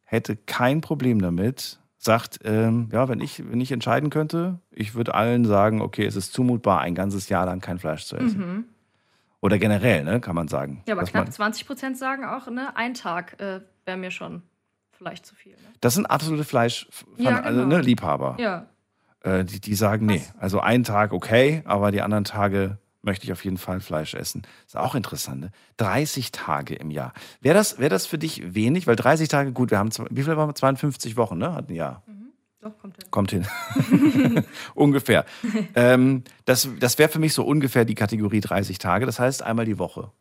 hätte kein Problem damit, sagt, ähm, ja, wenn ich, wenn ich entscheiden könnte, ich würde allen sagen, okay, es ist zumutbar, ein ganzes Jahr lang kein Fleisch zu essen. Mhm. Oder generell, ne, kann man sagen. Ja, aber knapp man, 20% sagen auch, ne, ein Tag äh, wäre mir schon vielleicht zu viel. Ne? das sind absolute Fleisch, Ja, also, genau. ne, Liebhaber. Ja. Äh, die, die sagen, nee, also einen Tag okay, aber die anderen Tage möchte ich auf jeden Fall Fleisch essen. Ist auch interessant, ne? 30 Tage im Jahr. Wäre das, wär das für dich wenig? Weil 30 Tage, gut, wir haben, wie viel waren wir? 52 Wochen, ne? Hatten ja. Doch, kommt hin. Kommt hin. ungefähr. ähm, das das wäre für mich so ungefähr die Kategorie 30 Tage. Das heißt einmal die Woche.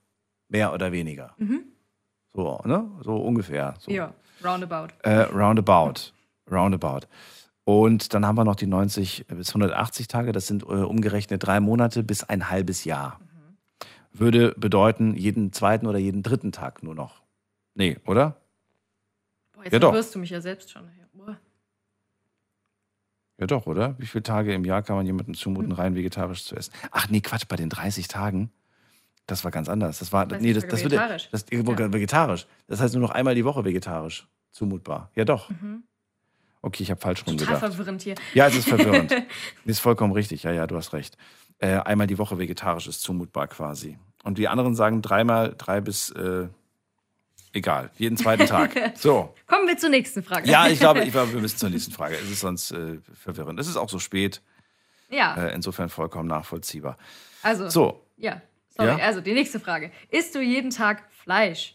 Mehr oder weniger. Mhm. So, ne? So ungefähr. So. Ja, roundabout. Äh, roundabout. Roundabout. Und dann haben wir noch die 90 bis 180 Tage. Das sind äh, umgerechnet drei Monate bis ein halbes Jahr. Würde bedeuten, jeden zweiten oder jeden dritten Tag nur noch. Nee, oder? Boah, jetzt Ja, doch. verwirrst du mich ja selbst schon. Boah. Ja, doch, oder? Wie viele Tage im Jahr kann man jemandem zumuten, rein vegetarisch zu essen? Ach nee, Quatsch, bei den 30 Tagen. Das war ganz anders. Das war, 30 nee, das, das würde, vegetarisch. das, vegetarisch. Das heißt nur noch einmal die Woche vegetarisch zumutbar. Ja, doch. Mhm. Okay, ich habe falsch rum Total gedacht. verwirrend hier. Ja, es ist verwirrend. ist vollkommen richtig. Ja, ja, du hast recht. Äh, einmal die Woche vegetarisch ist zumutbar quasi. Und die anderen sagen dreimal, drei bis, äh, egal, jeden zweiten Tag. So. Kommen wir zur nächsten Frage. Ja, ich glaube, ich glaube, wir müssen zur nächsten Frage. Es ist sonst äh, verwirrend. Es ist auch so spät. Ja, Äh, insofern vollkommen nachvollziehbar. also. So, Ja, sorry. Ja? Also, die nächste Frage. Isst du jeden Tag Fleisch?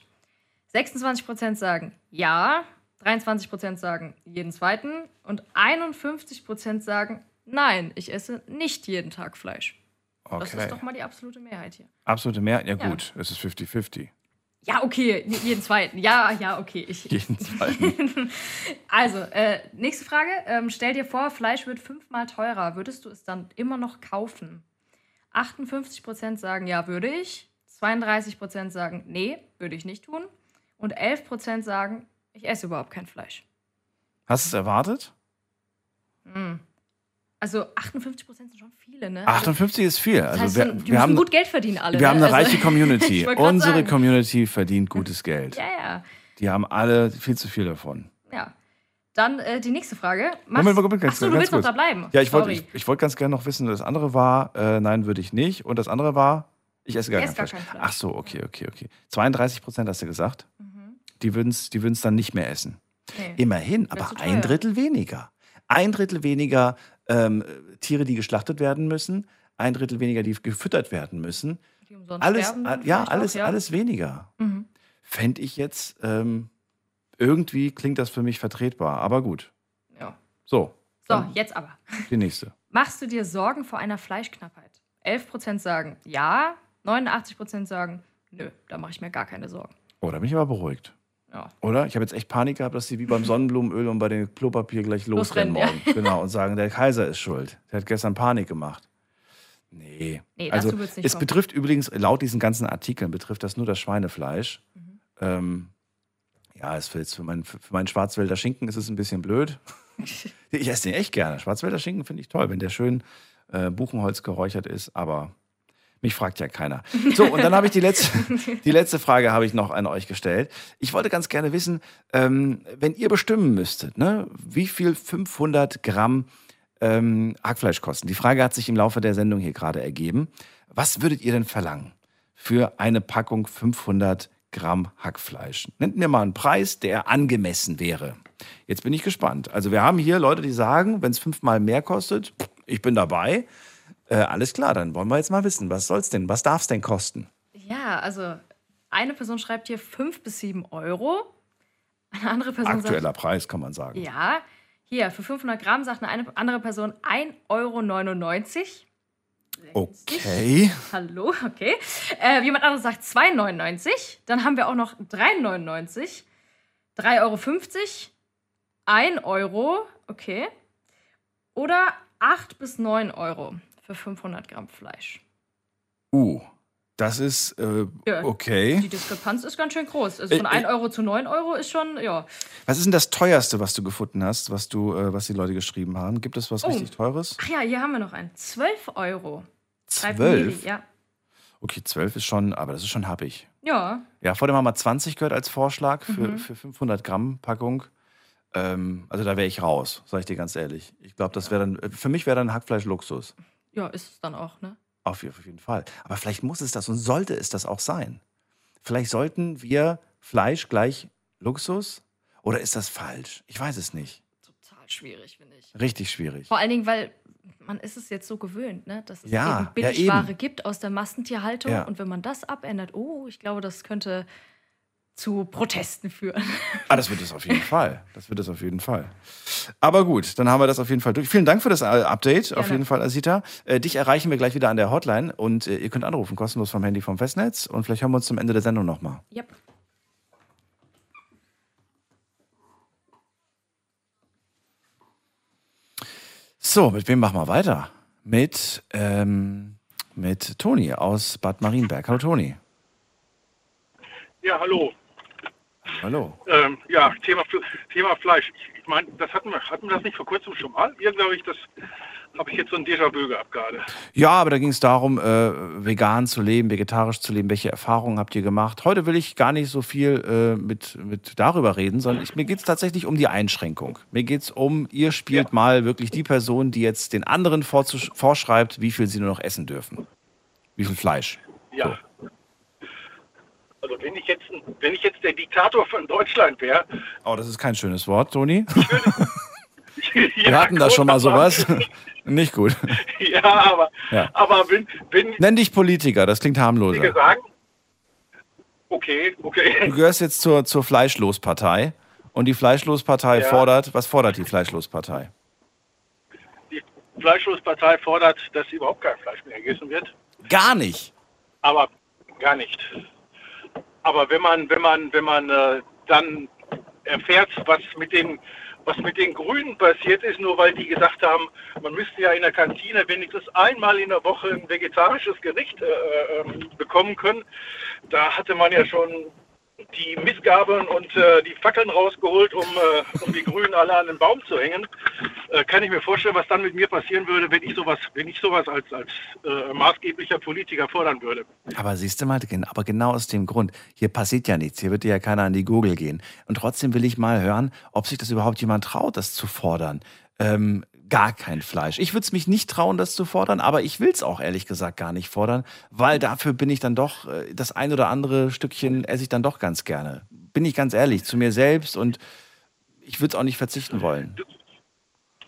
26% sagen ja, 23% sagen jeden zweiten und 51% sagen nein, ich esse nicht jeden Tag Fleisch. Das okay. ist doch mal die absolute Mehrheit hier. Absolute Mehrheit. Ja, Ja. gut, es ist 50-50. Ja, okay, jeden zweiten. Ja, ja, okay. Ich, Jeden zweiten. also, äh, nächste Frage. Ähm, stell dir vor, Fleisch wird fünfmal teurer. Würdest du es dann immer noch kaufen? 58% sagen, ja, würde ich. 32% sagen, nee, würde ich nicht tun. Und 11% sagen, ich esse überhaupt kein Fleisch. Hast du es erwartet? Hm. Also 58% sind schon viele, ne? Also, 58 ist viel. das Also heißt, wir, die wir müssen haben, gut Geld verdienen alle. wir haben ne? eine Also- reiche Community. Unsere sagen. Community verdient gutes Geld. Ja, ja. Die haben alle viel zu viel davon. Ja. Dann äh, die nächste Frage. Machst- Moment, Moment, ganz, Ach so, du willst noch kurz. da bleiben. Ja, ich wollte ich, ich wollt ganz gerne noch wissen, das andere war, äh, nein, würde ich nicht. Und das andere war, ich esse gar, Ich kein, esse gar Fleisch. kein Fleisch. Ach so, okay, okay, okay. 32 Prozent hast du gesagt. Mhm. Die würden es die würden's dann nicht mehr essen. Nee. Immerhin, aber ein Drittel weniger. Ein Drittel weniger ähm, Tiere, die geschlachtet werden müssen. Ein Drittel weniger, die gefüttert werden müssen. Die umsonst Alles, sterben a- dann ja, alles, auch, ja. alles weniger. Mhm. Fände ich jetzt, ähm, irgendwie klingt das für mich vertretbar. Aber gut. Ja. So, So, jetzt aber. die nächste. Machst du dir Sorgen vor einer Fleischknappheit? 11% sagen ja, 89% sagen nö, da mache ich mir gar keine Sorgen. Oh, da bin ich aber beruhigt. Ja. Oder? Ich habe jetzt echt Panik gehabt, dass die wie beim Sonnenblumenöl und bei dem Klopapier gleich losrennen Losrennen, morgen. Genau, und sagen, der Kaiser ist schuld. Der hat gestern Panik gemacht. Nee. Nee, also, es kommen. betrifft übrigens, laut diesen ganzen Artikeln, betrifft das nur das Schweinefleisch. Mhm. Ähm, ja, es für, jetzt für, mein, für meinen Schwarzwälder Schinken ist es ein bisschen blöd. ich esse den echt gerne. Schwarzwälder Schinken finde ich toll, wenn der schön äh, Buchenholz geräuchert ist, aber mich fragt ja keiner. So, und dann habe ich die letzte, die letzte Frage habe ich noch an euch gestellt. Ich wollte ganz gerne wissen, ähm, wenn ihr bestimmen müsstet, ne, wie viel 500 Gramm ähm, Hackfleisch kosten? Die Frage hat sich im Laufe der Sendung hier gerade ergeben. Was würdet ihr denn verlangen für eine Packung 500 Gramm Hackfleisch? Nennt mir mal einen Preis, der angemessen wäre. Jetzt bin ich gespannt. Also wir haben hier Leute, die sagen, wenn es fünfmal mehr kostet, ich bin dabei. Äh, alles klar, dann wollen wir jetzt mal wissen, was soll's denn? Was darf es denn kosten? Ja, also eine Person schreibt hier 5 bis 7 Euro. Eine andere Person Aktueller Preis, kann man sagen. sagt, ja, hier für 500 Gramm sagt eine andere Person 1,99 Euro. Okay. Hallo, okay. Äh, jemand anderes sagt 2,99. Dann haben wir auch noch 3,99. 3,50 Euro. 1 Euro, okay. Oder 8 bis 9 Euro für 500 Gramm Fleisch. Uh, das ist äh, Ja, okay. Die Diskrepanz ist ganz schön groß. Also von Äh, 1 Euro zu 9 Euro ist schon, ja. Was ist denn das teuerste, was du gefunden hast, was du, äh, was die Leute geschrieben haben? Gibt es was Oh. richtig teures? Ach ja, hier haben wir noch einen. 12 Euro. Drei 12? Mili, Ja. Okay, 12 ist schon, aber das ist schon happig. Ja. Ja, vor dem haben wir 20 gehört als Vorschlag für, Mhm. für 500 Gramm Packung. Ähm, also da wäre ich raus, sage ich dir ganz ehrlich. Ich glaube, das wäre dann, für mich wäre dann Hackfleisch Luxus. Ja, ist es dann auch, ne? Auf, auf jeden Fall. Aber vielleicht muss es das und sollte es das auch sein. Vielleicht sollten wir Fleisch gleich Luxus? Oder ist das falsch? Ich weiß es nicht. Total schwierig, finde ich. Richtig schwierig. Vor allen Dingen, weil man ist es jetzt so gewöhnt, ne? dass es Ja, eben ja, Billigware eben. gibt aus der Massentierhaltung. Ja. Und wenn man das abändert, oh, ich glaube, das könnte zu Protesten führen. Ah, das wird es auf jeden Fall. Das wird es auf jeden Fall. Aber gut, dann haben wir das auf jeden Fall durch. Vielen Dank für das äh, Update, auf Gerne. jeden Fall, Asita. Äh, dich erreichen wir gleich wieder an der Hotline und äh, ihr könnt anrufen, kostenlos vom Handy vom Festnetz. Und vielleicht hören wir uns zum Ende der Sendung nochmal. Yep. So, mit wem machen wir weiter? Mit, ähm, mit Toni aus Bad Marienberg. Hallo Toni. Ja, hallo. Hallo. Ähm, ja, Thema, Thema Fleisch. Ich, ich meine, das hatten wir, hatten wir das nicht vor kurzem schon mal? Hier, glaube ich, das habe ich jetzt so ein Déjà-vu gehabt gerade. Ja, aber da ging es darum, äh, vegan zu leben, vegetarisch zu leben. Welche Erfahrungen habt ihr gemacht? Heute will ich gar nicht so viel äh, mit, mit darüber reden, sondern ich, mir geht es tatsächlich um die Einschränkung. Mir geht es um, ihr spielt mal wirklich die Person, die jetzt den anderen vorschreibt, wie viel sie nur noch essen dürfen. Wie viel Fleisch. Ja. Also wenn ich jetzt wenn ich jetzt der Diktator von Deutschland wäre, Oh, das ist kein schönes Wort, Toni. ja, Wir hatten da schon mal sowas. Nicht gut. Ja, aber Ja. aber wenn wenn Nenn dich Politiker, das klingt wie harmloser. gesagt, okay, Du okay. gehörst jetzt zur, zur Fleischlospartei. Und die Fleischlospartei Ja. fordert, was fordert die Fleischlospartei? Die Fleischlospartei fordert, dass überhaupt kein Fleisch mehr gegessen wird. Gar nicht. aber gar nicht. Aber wenn man, wenn man, wenn man äh, dann erfährt, was mit den, was mit den Grünen passiert ist, nur weil die gesagt haben, man müsste ja in der Kantine wenigstens einmal in der Woche ein vegetarisches Gericht äh, äh, bekommen können, da hatte man ja schon die Missgabeln und äh, die Fackeln rausgeholt, um, äh, um die Grünen alle an den Baum zu hängen. Äh, kann ich mir vorstellen, was dann mit mir passieren würde, wenn ich sowas, wenn ich sowas als, als äh, maßgeblicher Politiker fordern würde. Aber siehst du mal, aber genau aus dem Grund, hier passiert ja nichts, hier wird dir ja keiner an die Gurgel gehen. Und trotzdem will ich mal hören, ob sich das überhaupt jemand traut, das zu fordern. Ähm, gar kein Fleisch. Ich würde es mich nicht trauen, das zu fordern, aber ich will es auch ehrlich gesagt gar nicht fordern, weil dafür bin ich dann doch, äh, das ein oder andere Stückchen esse ich dann doch ganz gerne. Bin ich ganz ehrlich, zu mir selbst und ich würde es auch nicht verzichten wollen.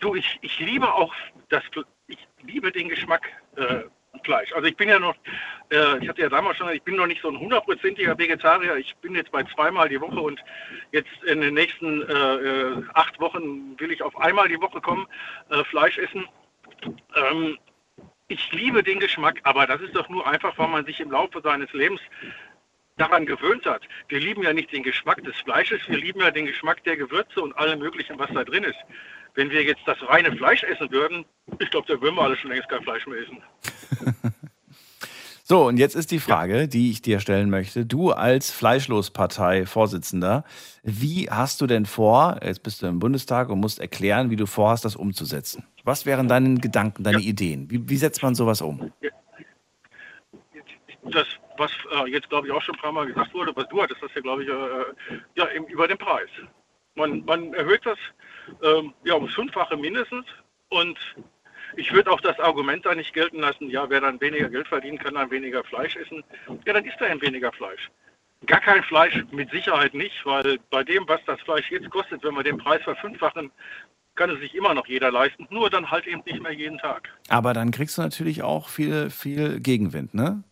Du, ich, ich liebe auch das, ich liebe den Geschmack äh, Fleisch. Also ich bin ja noch, äh, ich hatte ja damals schon, ich bin noch nicht so ein hundertprozentiger Vegetarier. Ich bin jetzt bei zweimal die Woche und jetzt in den nächsten äh, äh, acht Wochen will ich auf einmal die Woche kommen, äh, Fleisch essen. Ähm, ich liebe den Geschmack, aber das ist doch nur einfach, weil man sich im Laufe seines Lebens daran gewöhnt hat. Wir lieben ja nicht den Geschmack des Fleisches, wir lieben ja den Geschmack der Gewürze und allem Möglichen, was da drin ist. Wenn wir jetzt das reine Fleisch essen würden, ich glaube, da würden wir alle schon längst kein Fleisch mehr essen. So, und jetzt ist die Frage, die ich dir stellen möchte. Du als Fleischlospartei-Vorsitzender, wie hast du denn vor, jetzt bist du im Bundestag und musst erklären, wie du vorhast, das umzusetzen? Was wären deine Gedanken, deine Ideen? Wie, wie setzt man sowas um? Das, was äh, jetzt, glaube ich, auch schon ein paar Mal gesagt wurde, was du hattest, das ja, glaube ich, äh, ja, eben über den Preis. Man, man erhöht das ähm, ja, ums Fünffache mindestens und ich würde auch das Argument da nicht gelten lassen, ja, wer dann weniger Geld verdient, kann dann weniger Fleisch essen. Ja, dann isst er eben weniger Fleisch. Gar kein Fleisch mit Sicherheit nicht, weil bei dem, was das Fleisch jetzt kostet, wenn wir den Preis verfünffachen, kann es sich immer noch jeder leisten, nur dann halt eben nicht mehr jeden Tag. Aber dann kriegst du natürlich auch viel, viel Gegenwind, ne?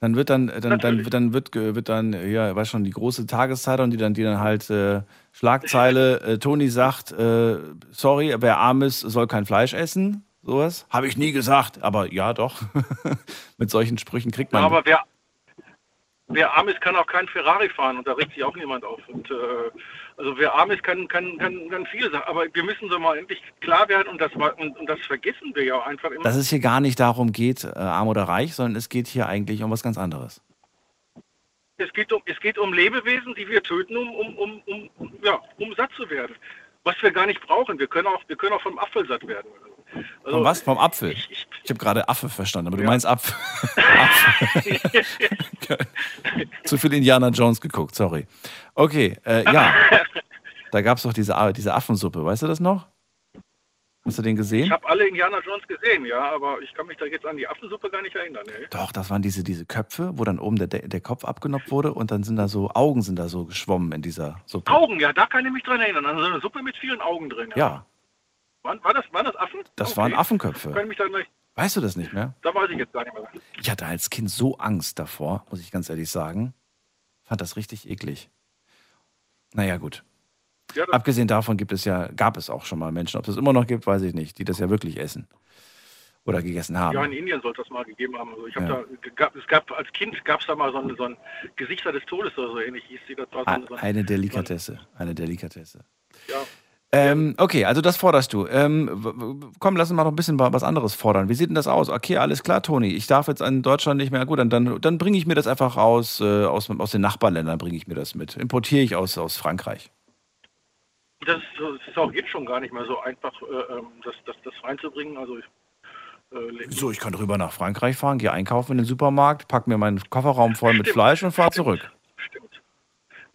Dann wird dann, dann, dann, wird dann wird, ge- wird dann, ja, weiß schon, die große Tageszeitung, die dann, die dann halt äh, Schlagzeile, äh, Toni sagt, äh, sorry, wer arm ist, soll kein Fleisch essen. Sowas. Habe ich nie gesagt, aber ja doch. Mit solchen Sprüchen kriegt man. Aber wer, wer arm ist, kann auch kein Ferrari fahren und da regt sich auch niemand auf. Und äh, also wer arm ist, kann, kann, kann, kann viele Sachen. Aber wir müssen so mal endlich klar werden und das, und, und das vergessen wir ja auch einfach immer. Dass es hier gar nicht darum geht, äh, arm oder reich, sondern es geht hier eigentlich um was ganz anderes. Es geht um, es geht um Lebewesen, die wir töten, um, um, um, um, ja, um satt zu werden. Was wir gar nicht brauchen. Wir können auch, wir können auch vom Apfel satt werden. Also, Vom was? Vom Apfel? Ich, habe gerade Affe verstanden, aber du meinst Apfel. Apfel. Zu viel Indiana Jones geguckt, sorry. Okay, äh, ja. Da gab es doch diese, diese Affensuppe, weißt du das noch? Hast du den Ich gesehen? habe alle Indiana Jones gesehen, ja, aber ich kann mich da jetzt an die Affensuppe gar nicht erinnern. Ne? Doch, das waren diese, diese Köpfe, wo dann oben der, der Kopf abgenoppt wurde und dann sind da so Augen sind da so geschwommen in dieser Suppe. Augen, ja, da kann ich mich dran erinnern. Also eine Suppe mit vielen Augen drin. Ja, Waren, war das, waren das Affen? das Okay. waren Affenköpfe. Ich mich da, gleich, Weißt du das nicht mehr? da weiß ich jetzt gar nicht mehr. Ich hatte als Kind so Angst davor, muss ich ganz ehrlich sagen. Fand das richtig eklig. Naja, gut. Ja, Abgesehen davon gibt es ja, gab es auch schon mal Menschen, ob es immer noch gibt, weiß ich nicht, die das ja wirklich essen. Oder gegessen haben. Ja, in Indien soll es das mal gegeben haben. Also ich habe Ja. da, gab, es gab als Kind gab es da mal so ein, so ein Gesichter des Todes oder so ähnlich hieß sie. Das war so ein, so ein, Eine Delikatesse. Eine Delikatesse. ja. Ähm, okay, also das forderst du. Ähm, komm, lass uns mal noch ein bisschen wa- was anderes fordern. Wie sieht denn das aus? Okay, alles klar, Toni. Ich darf jetzt in Deutschland nicht mehr. Gut, dann, dann, dann bringe ich mir das einfach aus, äh, aus, aus den Nachbarländern, bringe ich mir das mit. Importiere ich aus, aus Frankreich. Das, ist- das ist auch jetzt schon gar nicht mehr so einfach, äh, ähm, das, das, das reinzubringen. Also ich, äh, So, ich kann rüber nach Frankreich fahren, gehe einkaufen in den Supermarkt, pack mir meinen Kofferraum voll mit Fleisch und fahre zurück.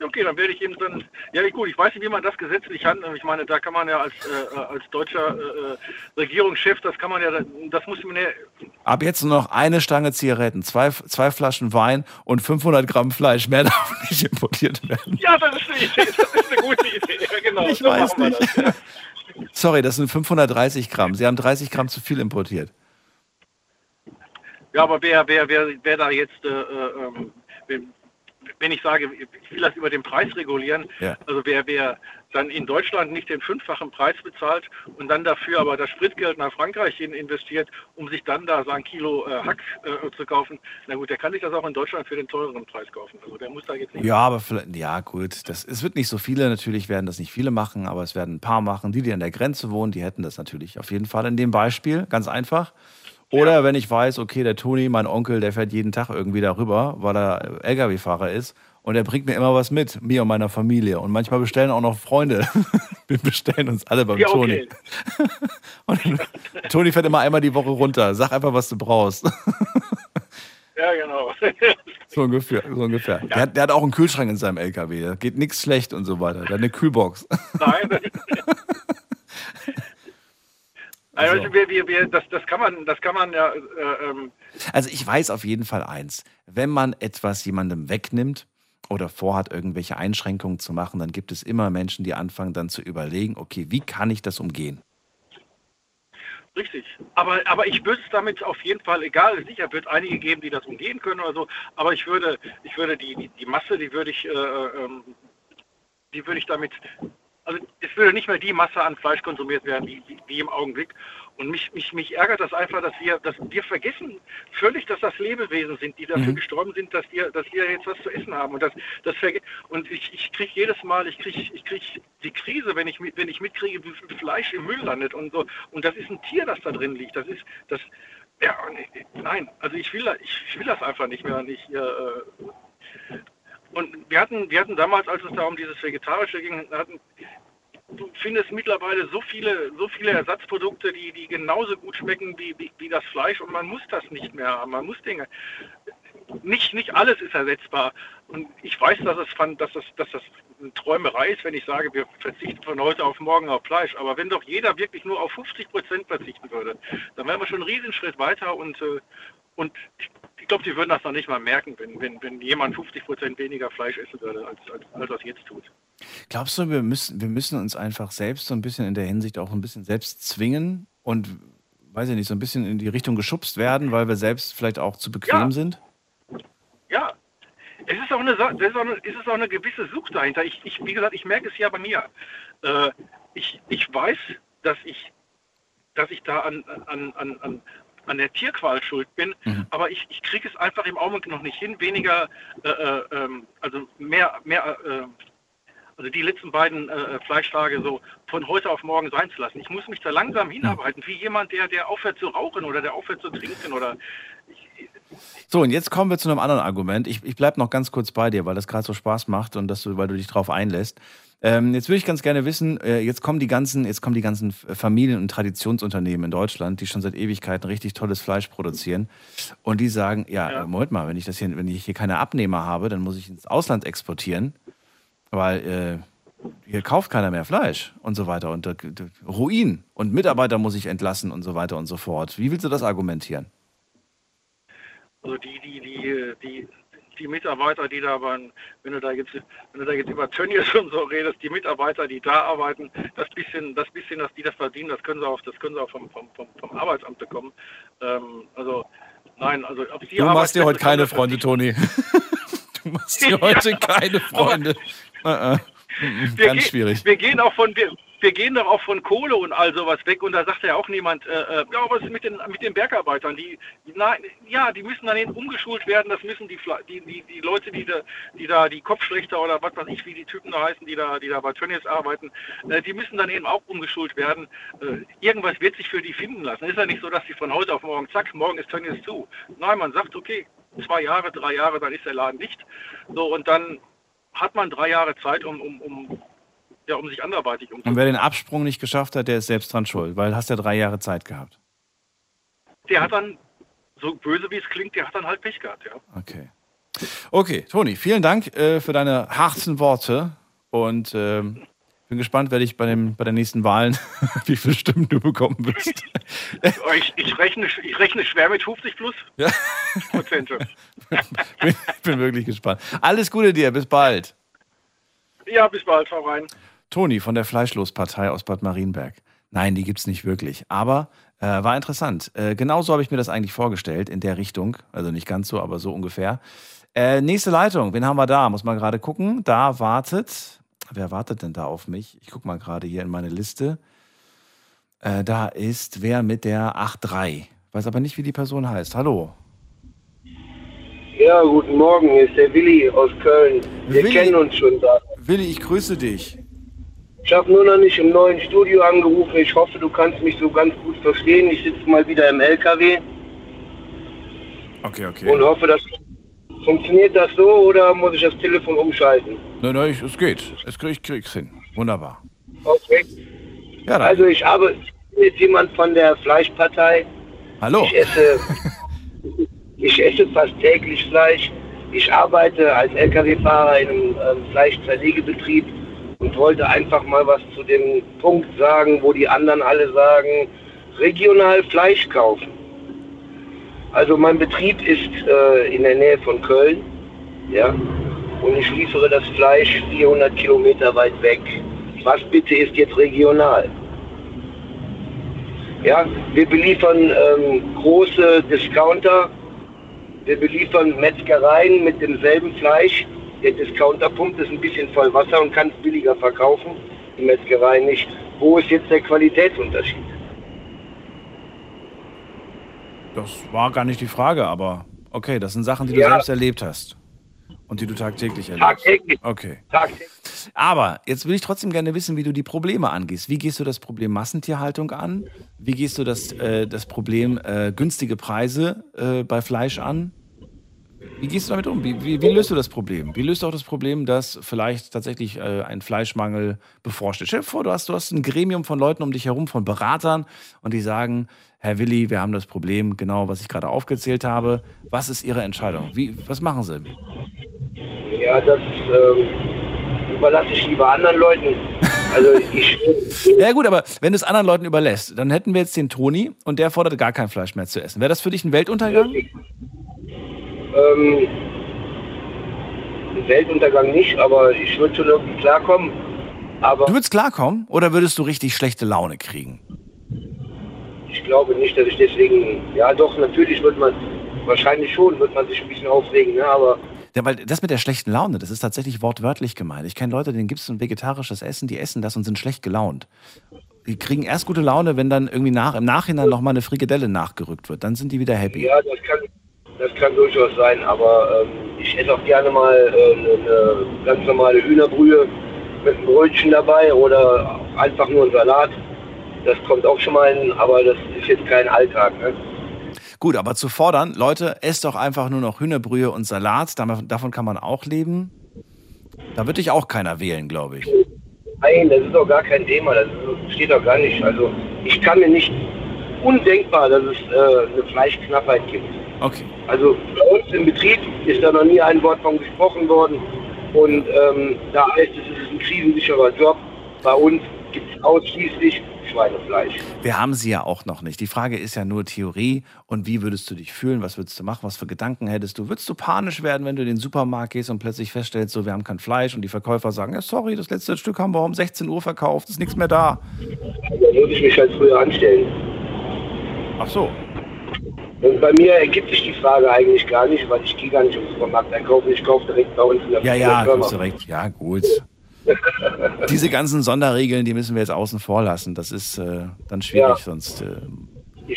Okay, dann werde ich eben dann. Ja, gut, ich weiß nicht, wie man das gesetzlich handelt. Ich meine, da kann man ja als, äh, als deutscher äh, äh, Regierungschef, das kann man ja, das muss man ja. Ab jetzt nur noch eine Stange Zigaretten, zwei, zwei Flaschen Wein und 500 Gramm Fleisch. Mehr darf nicht importiert werden. Ja, das ist eine Idee, das ist eine gute Idee. Ja, genau. Ich so weiß nicht. Das, ja. Sorry, das sind 530 Gramm. Sie haben 30 Gramm zu viel importiert. ja, aber wer, wer, wer, wer da jetzt, äh, äh, ähm, wenn, ich sage, ich will das über den Preis regulieren, Ja. also wer, wer dann in Deutschland nicht den fünffachen Preis bezahlt und dann dafür aber das Spritgeld nach Frankreich hin investiert, um sich dann da so ein Kilo äh, Hack äh, zu kaufen, na gut, der kann sich das auch in Deutschland für den teureren Preis kaufen. Also der muss da jetzt nicht. Ja, aber vielleicht, ja, gut. Das, es wird nicht so viele, natürlich werden das nicht viele machen, aber es werden ein paar machen. Die, die an der Grenze wohnen, die hätten das natürlich auf jeden Fall in dem Beispiel. Ganz einfach. Oder wenn ich weiß, okay, der Toni, mein Onkel, der fährt jeden Tag irgendwie darüber, weil er Lkw-Fahrer ist. Und er bringt mir immer was mit, mir und meiner Familie. Und manchmal bestellen auch noch Freunde. Wir bestellen uns alle beim Ja, Toni. okay. Und Toni fährt immer einmal die Woche runter. Sag einfach, was du brauchst. Ja, genau. So ungefähr. So ungefähr. Der, hat, der hat auch einen Kühlschrank in seinem LKW. Da geht nichts schlecht und so weiter. Der hat eine Kühlbox. Nein. Also, Also. wir, wir, wir, das, das kann man, das kann man ja. Äh, ähm, Also ich weiß auf jeden Fall eins. Wenn man etwas jemandem wegnimmt oder vorhat, irgendwelche Einschränkungen zu machen, dann gibt es immer Menschen, die anfangen dann zu überlegen, okay, wie kann ich das umgehen? Richtig. Aber, aber ich würde es damit auf jeden Fall, egal, sicher wird einige geben, die das umgehen können oder so, aber ich würde, ich würde die, die, die Masse, die würde ich, äh, ähm, die würde ich damit, also es würde nicht mehr die Masse an Fleisch konsumiert werden, wie, wie, im Augenblick. Und mich, mich, mich ärgert das einfach, dass wir, dass wir vergessen völlig, dass das Lebewesen sind, die dafür Mhm. gestorben sind, dass wir, dass wir jetzt was zu essen haben. Und das, das und ich, ich kriege jedes Mal, ich kriege ich krieg die Krise, wenn ich, wenn ich mitkriege, wie viel Fleisch im Müll landet und so. Und das ist ein Tier, das da drin liegt. Das ist, das, ja, nee, nein, also ich will, ich, ich will das einfach nicht mehr. Und ich, äh, und wir hatten, wir hatten damals, als es da um dieses Vegetarische ging, hatten, du findest mittlerweile so viele, so viele Ersatzprodukte, die, die genauso gut schmecken wie, wie, wie das Fleisch und man muss das nicht mehr haben. Man muss Dinge. Nicht, nicht alles ist ersetzbar. Und ich weiß, dass es fand, dass das, dass das eine Träumerei ist, wenn ich sage, wir verzichten von heute auf morgen auf Fleisch. Aber wenn doch jeder wirklich nur auf 50 Prozent verzichten würde, dann wären wir schon einen Riesenschritt weiter und, äh, und ich, glaube, die würden das noch nicht mal merken, wenn, wenn, wenn jemand 50 Prozent weniger Fleisch essen würde, als, als, als es jetzt tut. Glaubst du, wir müssen, wir müssen uns einfach selbst so ein bisschen in der Hinsicht auch ein bisschen selbst zwingen und, weiß ich nicht, so ein bisschen in die Richtung geschubst werden, weil wir selbst vielleicht auch zu bequem Ja. sind? Ja, es ist auch eine, es ist auch eine, es ist auch eine gewisse Sucht dahinter. Ich, ich, wie gesagt, ich merke es ja bei mir. Äh, ich, ich weiß, dass ich, dass ich da an, an, an, an der Tierqual schuld bin, Mhm. aber ich, ich kriege es einfach im Augenblick noch nicht hin, weniger, äh, äh, ähm, also mehr, mehr, äh, also die letzten beiden äh, Fleischtage so von heute auf morgen sein zu lassen. Ich muss mich da langsam hinarbeiten, wie jemand, der, der aufhört zu rauchen oder der aufhört zu trinken oder So, und jetzt kommen wir zu einem anderen Argument. Ich, ich bleibe noch ganz kurz bei dir, weil das gerade so Spaß macht und dass du, weil du dich drauf einlässt. Ähm, jetzt würde ich ganz gerne wissen, äh, jetzt kommen die ganzen, jetzt kommen die ganzen Familien- und Traditionsunternehmen in Deutschland, die schon seit Ewigkeiten richtig tolles Fleisch produzieren. Und die sagen, ja, äh, Moment mal, wenn ich das hier, wenn ich hier keine Abnehmer habe, dann muss ich ins Ausland exportieren, weil äh, hier kauft keiner mehr Fleisch und so weiter. Und äh, Ruin und Mitarbeiter muss ich entlassen und so weiter und so fort. Wie willst du das argumentieren? Also die, die, die, die, die Mitarbeiter, die da waren, wenn du da jetzt, wenn du da jetzt über Tönnies und so redest, die Mitarbeiter, die da arbeiten, das bisschen, das bisschen, dass die das verdienen, das können sie auch, das können sie auch vom, vom, vom, vom Arbeitsamt bekommen. Ähm, also nein, also ob die Du machst dir heute keine Freunde, Toni. Du machst dir heute keine Freunde. Wir Ganz gehen, schwierig. Wir gehen auch von wir, wir gehen doch auch von Kohle und all sowas weg und da sagt ja auch niemand, äh, äh, ja, was ist mit den mit den Bergarbeitern? Die, die nein, ja, die müssen dann eben umgeschult werden. Das müssen die die, die, die Leute, die da die da die Kopfschlechter oder was weiß ich, wie die Typen da heißen, die da die da bei Tönnies arbeiten, äh, die müssen dann eben auch umgeschult werden. Äh, irgendwas wird sich für die finden lassen. Ist ja nicht so, dass sie von heute auf morgen zack, morgen ist Tönnies zu. Nein, man sagt, okay, zwei Jahre, drei Jahre, dann ist der Laden dicht. So und dann hat man drei Jahre Zeit, um, um, um, ja, um sich anderweitig Und umzugehen. wer den Absprung nicht geschafft hat, der ist selbst dran schuld, weil hast ja drei Jahre Zeit gehabt. Der hat dann, so böse wie es klingt, der hat dann halt Pech gehabt, ja. Okay. Okay, Toni, vielen Dank äh, für deine harten Worte und ähm, bin gespannt, wer dich bei, dem, bei der nächsten Wahlen, wie viele Stimmen du bekommen wirst. Ich, ich, rechne, ich rechne schwer mit 50 plus Ja. Prozente. bin, bin wirklich gespannt. Alles Gute dir, bis bald. Ja, bis bald, hau rein. Toni von der Fleischlospartei aus Bad Marienberg. Nein, die gibt es nicht wirklich. Aber äh, war interessant. Äh, genauso habe ich mir das eigentlich vorgestellt, in der Richtung. Also nicht ganz so, aber so ungefähr. Äh, nächste Leitung, wen haben wir da? Muss man gerade gucken. Da wartet. Wer wartet denn da auf mich? Ich gucke mal gerade hier in meine Liste. Äh, da ist wer mit der 8.3. Weiß aber nicht, wie die Person heißt. Hallo. Ja, guten Morgen, hier ist der Willi aus Köln. Wir Willi. kennen uns schon da. Willi, ich grüße dich. Ich habe nur noch nicht im neuen Studio angerufen. Ich hoffe, du kannst mich so ganz gut verstehen. Ich sitze mal wieder im LKW Okay, okay. und hoffe, dass funktioniert das so oder muss ich das Telefon umschalten? Nein, nein, ich- es geht. Es krieg, ich krieg's hin. Wunderbar. Okay. Ja, dann. Also ich habe jetzt jemand von der Fleischpartei. Hallo. Ich esse, ich esse fast täglich Fleisch. Ich arbeite als Lkw-Fahrer in einem ähm, Fleischzerlegebetrieb und wollte einfach mal was zu dem Punkt sagen, wo die anderen alle sagen, regional Fleisch kaufen. Also mein Betrieb ist äh, in der Nähe von Köln, ja, und ich liefere das Fleisch 400 Kilometer weit weg. Was bitte ist jetzt regional? Ja, wir beliefern ähm, große Discounter, wir beliefern Metzgereien mit demselben Fleisch. Der Discounter pumpt es ein bisschen voll Wasser und kann es billiger verkaufen, die Metzgerei nicht. Wo ist jetzt der Qualitätsunterschied? Das war gar nicht die Frage, aber okay, das sind Sachen, die du Ja. selbst erlebt hast. Und die du tagtäglich erlebst. Tagtäglich. Okay. Tagtäglich. Aber jetzt will ich trotzdem gerne wissen, wie du die Probleme angehst. Wie gehst du das Problem Massentierhaltung an? Wie gehst du das, äh, das Problem äh, günstige Preise äh, bei Fleisch an? Wie gehst du damit um? Wie, wie, wie löst du das Problem? Wie löst du auch das Problem, dass vielleicht tatsächlich äh, ein Fleischmangel bevorsteht? Stell dir vor, du hast, du hast ein Gremium von Leuten um dich herum, von Beratern, und die sagen, Herr Willi, wir haben das Problem, genau was ich gerade aufgezählt habe. Was ist Ihre Entscheidung? Wie, was machen Sie? Ja, das ähm, überlasse ich lieber anderen Leuten. Also ich, Ja gut, aber wenn du es anderen Leuten überlässt, dann hätten wir jetzt den Toni und der fordert gar kein Fleisch mehr zu essen. Wäre das für dich ein Weltuntergang? Ähm, Weltuntergang nicht, aber ich würde schon irgendwie klarkommen. Aber Du würdest klarkommen oder würdest du richtig schlechte Laune kriegen? ich glaube nicht, dass ich deswegen, ja doch, natürlich wird man, wahrscheinlich schon, wird man sich ein bisschen aufregen, ne? aber Ja, weil das mit der schlechten Laune, das ist tatsächlich wortwörtlich gemeint. Ich kenne Leute, denen gibt es ein vegetarisches Essen, die essen das und sind schlecht gelaunt. Die kriegen erst gute Laune, wenn dann irgendwie nach, im Nachhinein nochmal eine Frikadelle nachgerückt wird. Dann sind die wieder happy. Ja, das kann, das kann durchaus sein, aber ähm, ich esse auch gerne mal äh, eine, ganz normale Hühnerbrühe mit einem Brötchen dabei oder einfach nur einen Salat. Das kommt auch schon mal hin, aber das ist jetzt kein Alltag. Ne? Gut, aber zu fordern, Leute, esst doch einfach nur noch Hühnerbrühe und Salat, davon kann man auch leben. Da wird dich auch keiner wählen, glaube ich. Nein, das ist doch gar kein Thema, das steht doch gar nicht. Also ich kann mir nicht undenkbar, dass es äh, eine Fleischknappheit gibt. Okay. Also bei uns im Betrieb ist da noch nie ein Wort von gesprochen worden. Und ähm, da heißt es, es ist ein krisensicherer Job. Bei uns gibt es ausschließlich Schweinefleisch. Wir haben sie ja auch noch nicht. Die Frage ist ja nur Theorie. Und wie würdest du dich fühlen? Was würdest du machen? Was für Gedanken hättest du? Würdest du panisch werden, wenn du in den Supermarkt gehst und plötzlich feststellst, so, wir haben kein Fleisch und die Verkäufer sagen, ja, sorry, das letzte Stück haben wir um 16 Uhr verkauft, ist nichts mehr da. Da muss ich mich halt früher anstellen. Ach so. Und bei mir ergibt sich die Frage eigentlich gar nicht, weil ich gehe gar nicht im Supermarkt einkaufen. Ich kaufe direkt bei uns in der Ja, ja, Firma. recht. Ja, gut. Diese ganzen Sonderregeln, die müssen wir jetzt außen vor lassen. Das ist äh, dann schwierig Ja. sonst. Äh,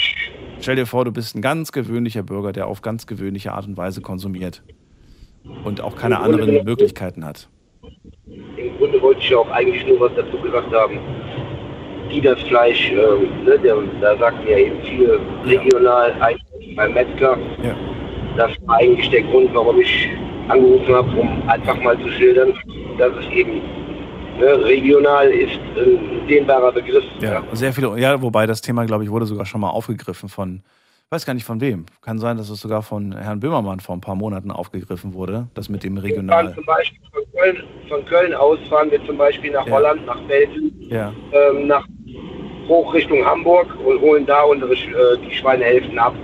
stell dir vor, du bist ein ganz gewöhnlicher Bürger, der auf ganz gewöhnliche Art und Weise konsumiert und auch keine Grunde anderen genommen- Möglichkeiten hat. Im Grunde wollte ich ja auch eigentlich nur was dazu gesagt haben. Die das Fleisch, ähm, ne, der, da sagt mir eben viel regional eigentlich beim Metzger. Ja. Das war eigentlich der Grund, warum ich angerufen habe, um einfach mal zu schildern, dass es eben ne, regional ist ein dehnbarer Begriff. Ja, sehr viele, ja, wobei das Thema, glaube ich, wurde sogar schon mal aufgegriffen von, weiß gar nicht von wem. Kann sein, dass es sogar von Herrn Böhmermann vor ein paar Monaten aufgegriffen wurde, das mit dem Wir fahren Regional. zum Beispiel von Köln, von Köln aus fahren wir zum Beispiel nach Ja. Holland, nach Belgien, Ja. ähm, nach hoch Richtung Hamburg und holen da unsere äh, die Schweinehälften ab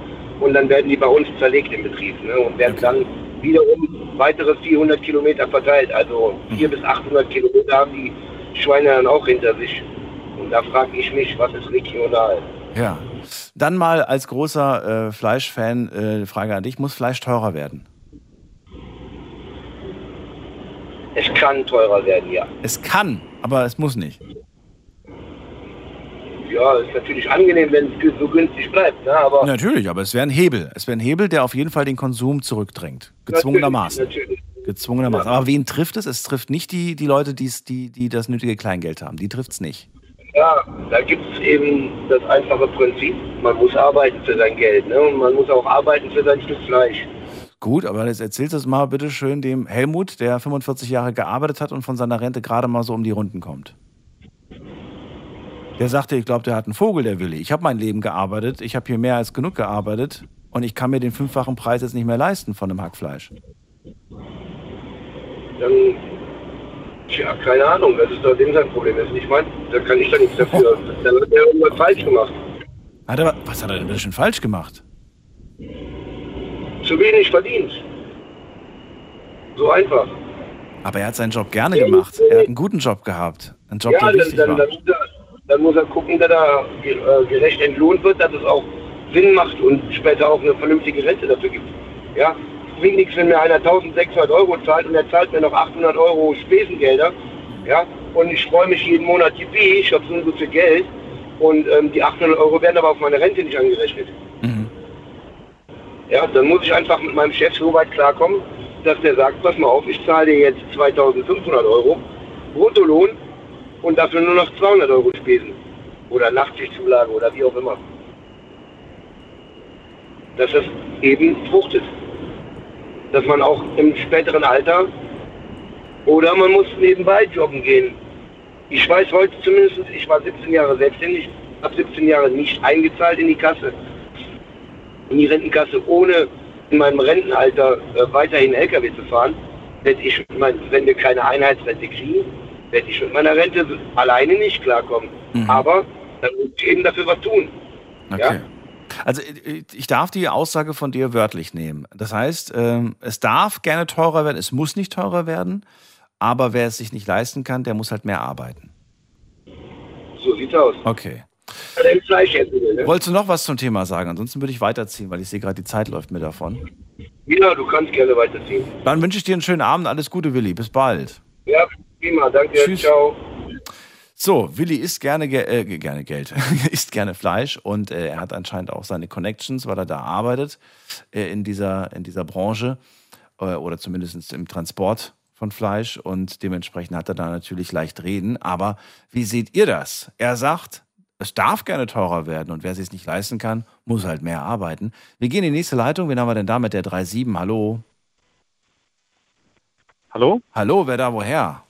und dann werden die bei uns zerlegt im Betrieb ne, und werden dann wiederum weitere 400 Kilometer verteilt. Also 400 bis 800 Kilometer haben die Schweine dann auch hinter sich. Und da frage ich mich, was ist regional? Ja. Dann mal als großer äh, Fleischfan äh, Frage an dich: Muss Fleisch teurer werden? Es kann teurer werden, ja. Es kann, aber es muss nicht. Ja, ist natürlich angenehm, wenn es so günstig bleibt, ne? aber Natürlich, aber es wäre ein Hebel. Es wäre ein Hebel, der auf jeden Fall den Konsum zurückdrängt. Gezwungenermaßen. Natürlich, natürlich. Gezwungenermaßen. Aber wen trifft es? Es trifft nicht die, die Leute, die's, die, die das nötige Kleingeld haben. Die trifft es nicht. Ja, da gibt es eben das einfache Prinzip, man muss arbeiten für sein Geld ne? und man muss auch arbeiten für sein Stück Fleisch. Gut, aber jetzt erzählst du es mal bitte schön dem Helmut, der 45 Jahre gearbeitet hat und von seiner Rente gerade mal so um die Runden kommt. Der sagte, ich glaube, der hat einen Vogel, der Willi. Ich habe mein Leben gearbeitet, ich habe hier mehr als genug gearbeitet und ich kann mir den fünffachen Preis jetzt nicht mehr leisten von einem Hackfleisch. Dann, tja, keine Ahnung, das ist doch dem sein Problem. Das ist nicht mein, da kann ich doch nichts dafür. Dann hat er irgendwas falsch gemacht. Hat er, was hat er denn schon falsch gemacht? Zu wenig verdient. So einfach. Aber er hat seinen Job gerne gemacht. Er hat einen guten Job gehabt. Einen Job, ja, der dann, wichtig dann, war. dann, er, dann muss er gucken, dass er äh, gerecht entlohnt wird, dass es auch Sinn macht und später auch eine vernünftige Rente dafür gibt. Ja, es bringt nichts, wenn mir einer 1600 Euro zahlt und er zahlt mir noch 800 Euro Spesengelder. Ja, und ich freue mich jeden Monat, yippie, ich habe so und so viel Geld. Und ähm, die 800 Euro werden aber auf meine Rente nicht angerechnet. Ja, dann muss ich einfach mit meinem Chef so weit klarkommen, dass der sagt, pass mal auf, ich zahle dir jetzt 2500 Euro Bruttolohn und dafür nur noch 200 Euro Spesen. Oder Nachtschichtzulage oder wie auch immer. Dass das eben fruchtet. Dass man auch im späteren Alter oder man muss nebenbei joggen gehen. Ich weiß heute zumindest, ich war 17 Jahre selbstständig, habe 17 Jahre nicht eingezahlt in die Kasse, in die Rentenkasse, ohne in meinem Rentenalter äh, weiterhin LKW zu fahren. Hätte ich, wenn wir keine Einheitsrente kriegen, werde ich mit meiner Rente alleine nicht klarkommen. Aber dann muss ich eben dafür was tun. Okay. Also ich- ich darf die Aussage von dir wörtlich nehmen. Das heißt, ähm, es darf gerne teurer werden, es muss nicht teurer werden, aber wer es sich nicht leisten kann, der muss halt mehr arbeiten. So sieht's aus. Okay. Fleisch essen will. Ne? Wolltest du noch was zum Thema sagen? Ansonsten würde ich weiterziehen, weil ich sehe gerade, die Zeit läuft mir davon. Ja, du kannst gerne weiterziehen. Dann wünsche ich dir einen schönen Abend. Alles Gute, Willi. Bis bald. Ja, prima, danke. Tschüss. Ciao. So, Willi isst gerne, ge äh, gerne Geld, isst gerne Fleisch und äh, er hat anscheinend auch seine Connections, weil er da arbeitet äh, in, dieser, in dieser Branche äh, oder zumindest im Transport von Fleisch und dementsprechend hat er da natürlich leicht reden. Aber wie seht ihr das? Er sagt, es darf gerne teurer werden und wer es sich nicht leisten kann, muss halt mehr arbeiten. Wir gehen in die nächste Leitung. Wen haben wir denn da mit der 37? Hallo? Hallo? Hallo, wer da woher?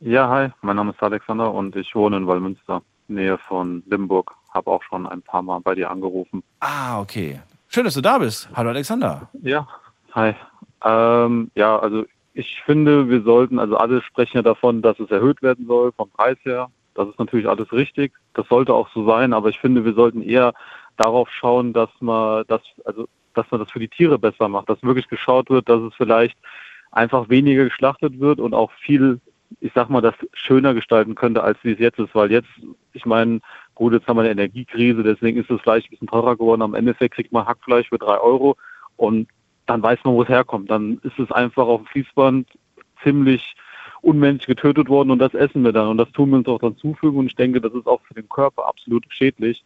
Ja, hi, mein Name ist Alexander und ich wohne in Wallmünster, Nähe von Limburg. Habe auch schon ein paar Mal bei dir angerufen. Ah, okay. Schön, dass du da bist. Hallo Alexander. Ja, hi. Ähm, ja, also ich finde, wir sollten, also alle sprechen ja davon, dass es erhöht werden soll vom Preis her. Das ist natürlich alles richtig. Das sollte auch so sein, aber ich finde, wir sollten eher darauf schauen, dass man das, also dass man das für die Tiere besser macht, dass wirklich geschaut wird, dass es vielleicht einfach weniger geschlachtet wird und auch viel ich sag mal, das schöner gestalten könnte, als wie es jetzt ist. Weil jetzt, ich meine, gut, jetzt haben wir eine Energiekrise, deswegen ist das Fleisch ein bisschen teurer geworden. Am Endeffekt kriegt man Hackfleisch für drei Euro und dann weiß man, wo es herkommt. Dann ist es einfach auf dem Fließband ziemlich unmenschlich getötet worden und das essen wir dann. Und das tun wir uns auch dann zufügen und ich denke, das ist auch für den Körper absolut schädlich.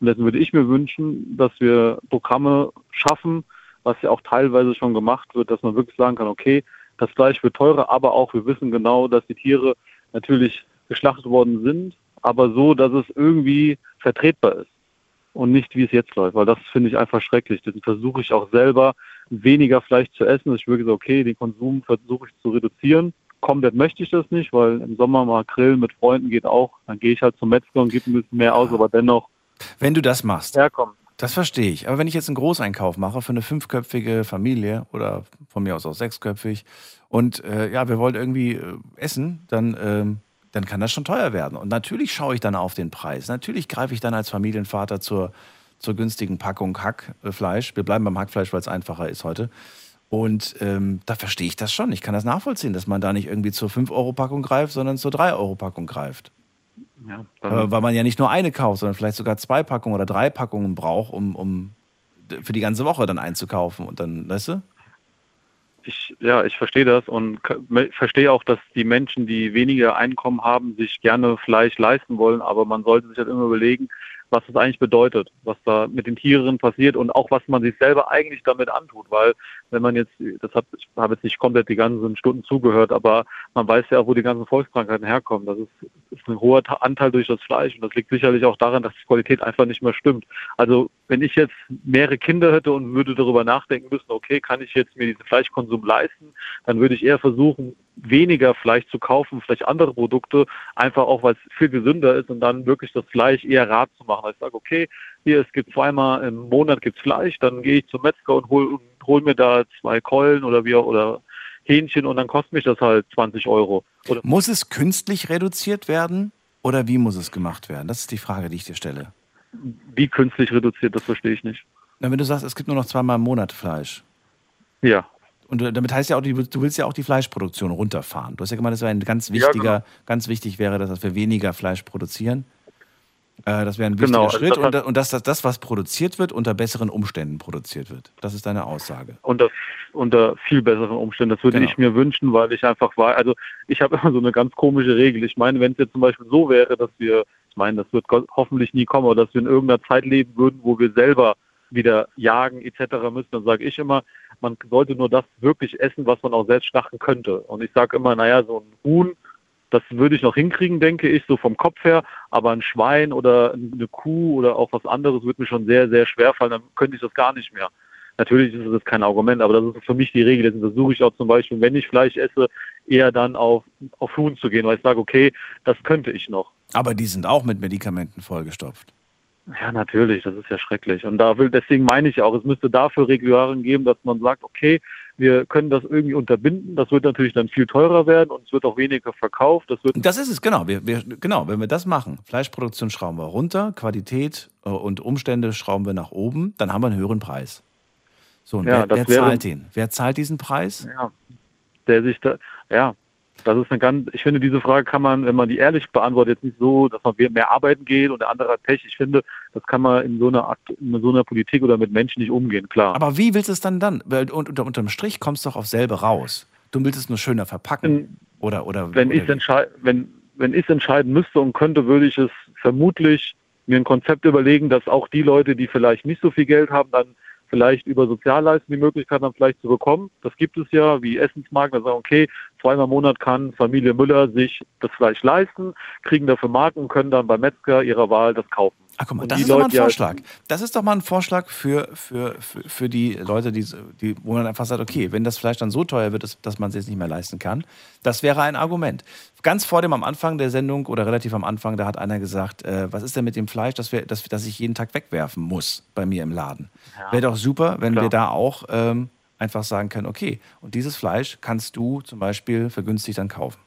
Und deswegen würde ich mir wünschen, dass wir Programme schaffen, was ja auch teilweise schon gemacht wird, dass man wirklich sagen kann, okay, das Fleisch wird teurer, aber auch wir wissen genau, dass die Tiere natürlich geschlachtet worden sind, aber so, dass es irgendwie vertretbar ist und nicht wie es jetzt läuft, weil das finde ich einfach schrecklich. Deswegen versuche ich auch selber weniger Fleisch zu essen. Ich wirklich so, okay, den Konsum versuche ich zu reduzieren. Komplett möchte ich das nicht, weil im Sommer mal grillen mit Freunden geht auch. Dann gehe ich halt zum Metzger und gebe ein bisschen mehr aus, aber dennoch. Wenn du das machst, herkommen. Das verstehe ich. Aber wenn ich jetzt einen Großeinkauf mache für eine fünfköpfige Familie oder von mir aus auch sechsköpfig und äh, ja, wir wollen irgendwie äh, essen, dann, ähm, dann kann das schon teuer werden. Und natürlich schaue ich dann auf den Preis. Natürlich greife ich dann als Familienvater zur, zur günstigen Packung Hackfleisch. Wir bleiben beim Hackfleisch, weil es einfacher ist heute. Und ähm, da verstehe ich das schon. Ich kann das nachvollziehen, dass man da nicht irgendwie zur 5-Euro-Packung greift, sondern zur 3-Euro-Packung greift. Ja, Äh, weil man ja nicht nur eine kauft, sondern vielleicht sogar zwei Packungen oder drei Packungen braucht, um, um für die ganze Woche dann einzukaufen. Und dann, weißt du? ich, ja, ich verstehe das und verstehe auch, dass die Menschen, die weniger Einkommen haben, sich gerne Fleisch leisten wollen, aber man sollte sich halt immer überlegen, was das eigentlich bedeutet, was da mit den Tieren passiert und auch was man sich selber eigentlich damit antut, weil wenn man jetzt, das hat, ich habe jetzt nicht komplett die ganzen Stunden zugehört, aber man weiß ja auch, wo die ganzen Volkskrankheiten herkommen. Das ist, ist ein hoher Anteil durch das Fleisch und das liegt sicherlich auch daran, dass die Qualität einfach nicht mehr stimmt. Also wenn ich jetzt mehrere Kinder hätte und würde darüber nachdenken müssen, okay, kann ich jetzt mir diesen Fleischkonsum leisten, dann würde ich eher versuchen, weniger Fleisch zu kaufen, vielleicht andere Produkte, einfach auch, weil es viel gesünder ist und dann wirklich das Fleisch eher rat zu machen. Ich sage, okay, hier, es gibt zweimal im Monat gibt's Fleisch, dann gehe ich zum Metzger und hol, hol mir da zwei Keulen oder auch- oder Hähnchen und dann kostet mich das halt 20 Euro. Oder Muss es künstlich reduziert werden oder wie muss es gemacht werden? Das ist die Frage, die ich dir stelle. wie künstlich reduziert, das verstehe ich nicht. Na, wenn du sagst, es gibt nur noch zweimal im Monat Fleisch. Ja. Und du- damit heißt ja auch, du willst ja auch die Fleischproduktion runterfahren. Du hast ja gemeint, das wäre ein ganz Ja, wichtiger, genau. ganz wichtig wäre, dass wir weniger Fleisch produzieren. Äh, das wäre ein wichtiger Genau, also Schritt das und, und dass das, das, was produziert wird, unter besseren Umständen produziert wird. Das ist deine Aussage. unter, unter viel besseren Umständen. Das würde Genau. ich mir wünschen, weil ich einfach war, also ich habe immer so eine ganz komische Regel. Ich meine, wenn es jetzt zum Beispiel so wäre, dass wir, ich meine, das wird hoffentlich nie kommen, aber dass wir in irgendeiner Zeit leben würden, wo wir selber wieder jagen etc. müssen, dann sage ich immer, man sollte nur das wirklich essen, was man auch selbst schlachten könnte. Und ich sage immer, naja, so ein Huhn, das würde ich noch hinkriegen, denke ich, so vom Kopf her. Aber ein Schwein oder eine Kuh oder auch was anderes würde mir schon sehr, sehr schwer fallen. Dann könnte ich das gar nicht mehr. Natürlich ist das kein Argument, aber das ist für mich die Regel. Deswegen versuche ich auch zum Beispiel, wenn ich Fleisch esse, eher dann auf, auf Huhn zu gehen, weil ich sage, okay, das könnte ich noch. Aber die sind auch mit Medikamenten vollgestopft. Ja, natürlich, das ist ja schrecklich. Und da will, deswegen meine ich auch, es müsste dafür Regularien geben, dass man sagt, okay, wir können das irgendwie unterbinden. Das wird natürlich dann viel teurer werden und es wird auch weniger verkauft. Das wird Das ist es, genau. Wir, wir, genau, wenn wir das machen, Fleischproduktion schrauben wir runter, Qualität äh, und Umstände schrauben wir nach oben, dann haben wir einen höheren Preis. So, und Ja, wer, wer wäre- zahlt den? Wer zahlt diesen Preis? Ja, der sich da, ja, das ist eine ganz, ich finde, diese Frage kann man, wenn man die ehrlich beantwortet, jetzt nicht so, dass man mehr arbeiten geht und der andere hat Pech. Ich finde, das kann man in so einer, in so einer Politik oder mit Menschen nicht umgehen, klar. Aber wie willst du es dann dann? Weil und, unter, unterm Strich kommst du doch auf selbe raus. Du willst es nur schöner verpacken. oder, oder, wenn ich wenn, wenn ich es entscheiden müsste und könnte, würde ich es vermutlich mir ein Konzept überlegen, dass auch die Leute, die vielleicht nicht so viel Geld haben, dann vielleicht über Sozialleistungen die Möglichkeit haben, vielleicht zu bekommen. Das gibt es ja, wie Essensmarken, da sagen, okay, zweimal im Monat kann Familie Müller sich das Fleisch leisten, kriegen dafür Marken und können dann beim Metzger ihrer Wahl das kaufen. Ach, guck mal, Und das ist doch mal ein Leute, Vorschlag. Das ist doch mal ein Vorschlag für, für, für, für die Leute, die, die, wo man einfach sagt, okay, wenn das Fleisch dann so teuer wird, dass, dass man es jetzt nicht mehr leisten kann, das wäre ein Argument. Ganz vor dem am Anfang der Sendung oder relativ am Anfang, da hat einer gesagt, äh, was ist denn mit dem Fleisch, das, wir, das, das ich jeden Tag wegwerfen muss bei mir im Laden? Ja. Wäre doch super, wenn Klar. wir da auch ähm, einfach sagen können, okay, und dieses Fleisch kannst du zum Beispiel vergünstigt dann kaufen.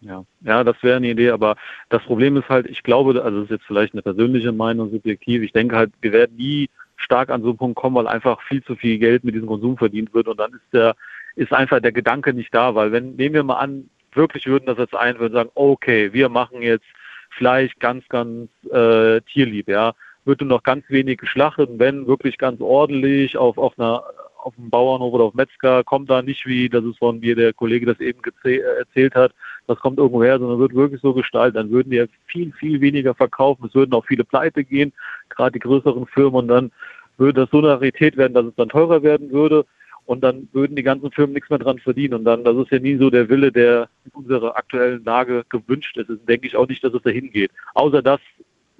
Ja, ja, das wäre eine Idee, aber das Problem ist halt, ich glaube, also das ist jetzt vielleicht eine persönliche Meinung, subjektiv, ich denke halt, wir werden nie stark an so einen Punkt kommen, weil einfach viel zu viel Geld mit diesem Konsum verdient wird und dann ist der, ist einfach der Gedanke nicht da, weil wenn, nehmen wir mal an, wirklich würden das jetzt ein, würden sagen, okay, wir machen jetzt Fleisch ganz, ganz äh, tierlieb, ja, wird nur noch ganz wenig geschlachtet wenn wirklich ganz ordentlich auf, auf einer auf dem Bauernhof oder auf Metzger kommt da nicht wie, das ist von mir der Kollege das eben äh, erzählt hat, das kommt irgendwo her, sondern wird wirklich so gestaltet, dann würden die ja viel, viel weniger verkaufen, es würden auch viele pleite gehen, gerade die größeren Firmen und dann würde das so eine Rarität werden, dass es dann teurer werden würde und dann würden die ganzen Firmen nichts mehr dran verdienen und dann, das ist ja nie so der Wille, der in unserer aktuellen Lage gewünscht ist, Deswegen denke ich auch nicht, dass es dahin geht, außer das,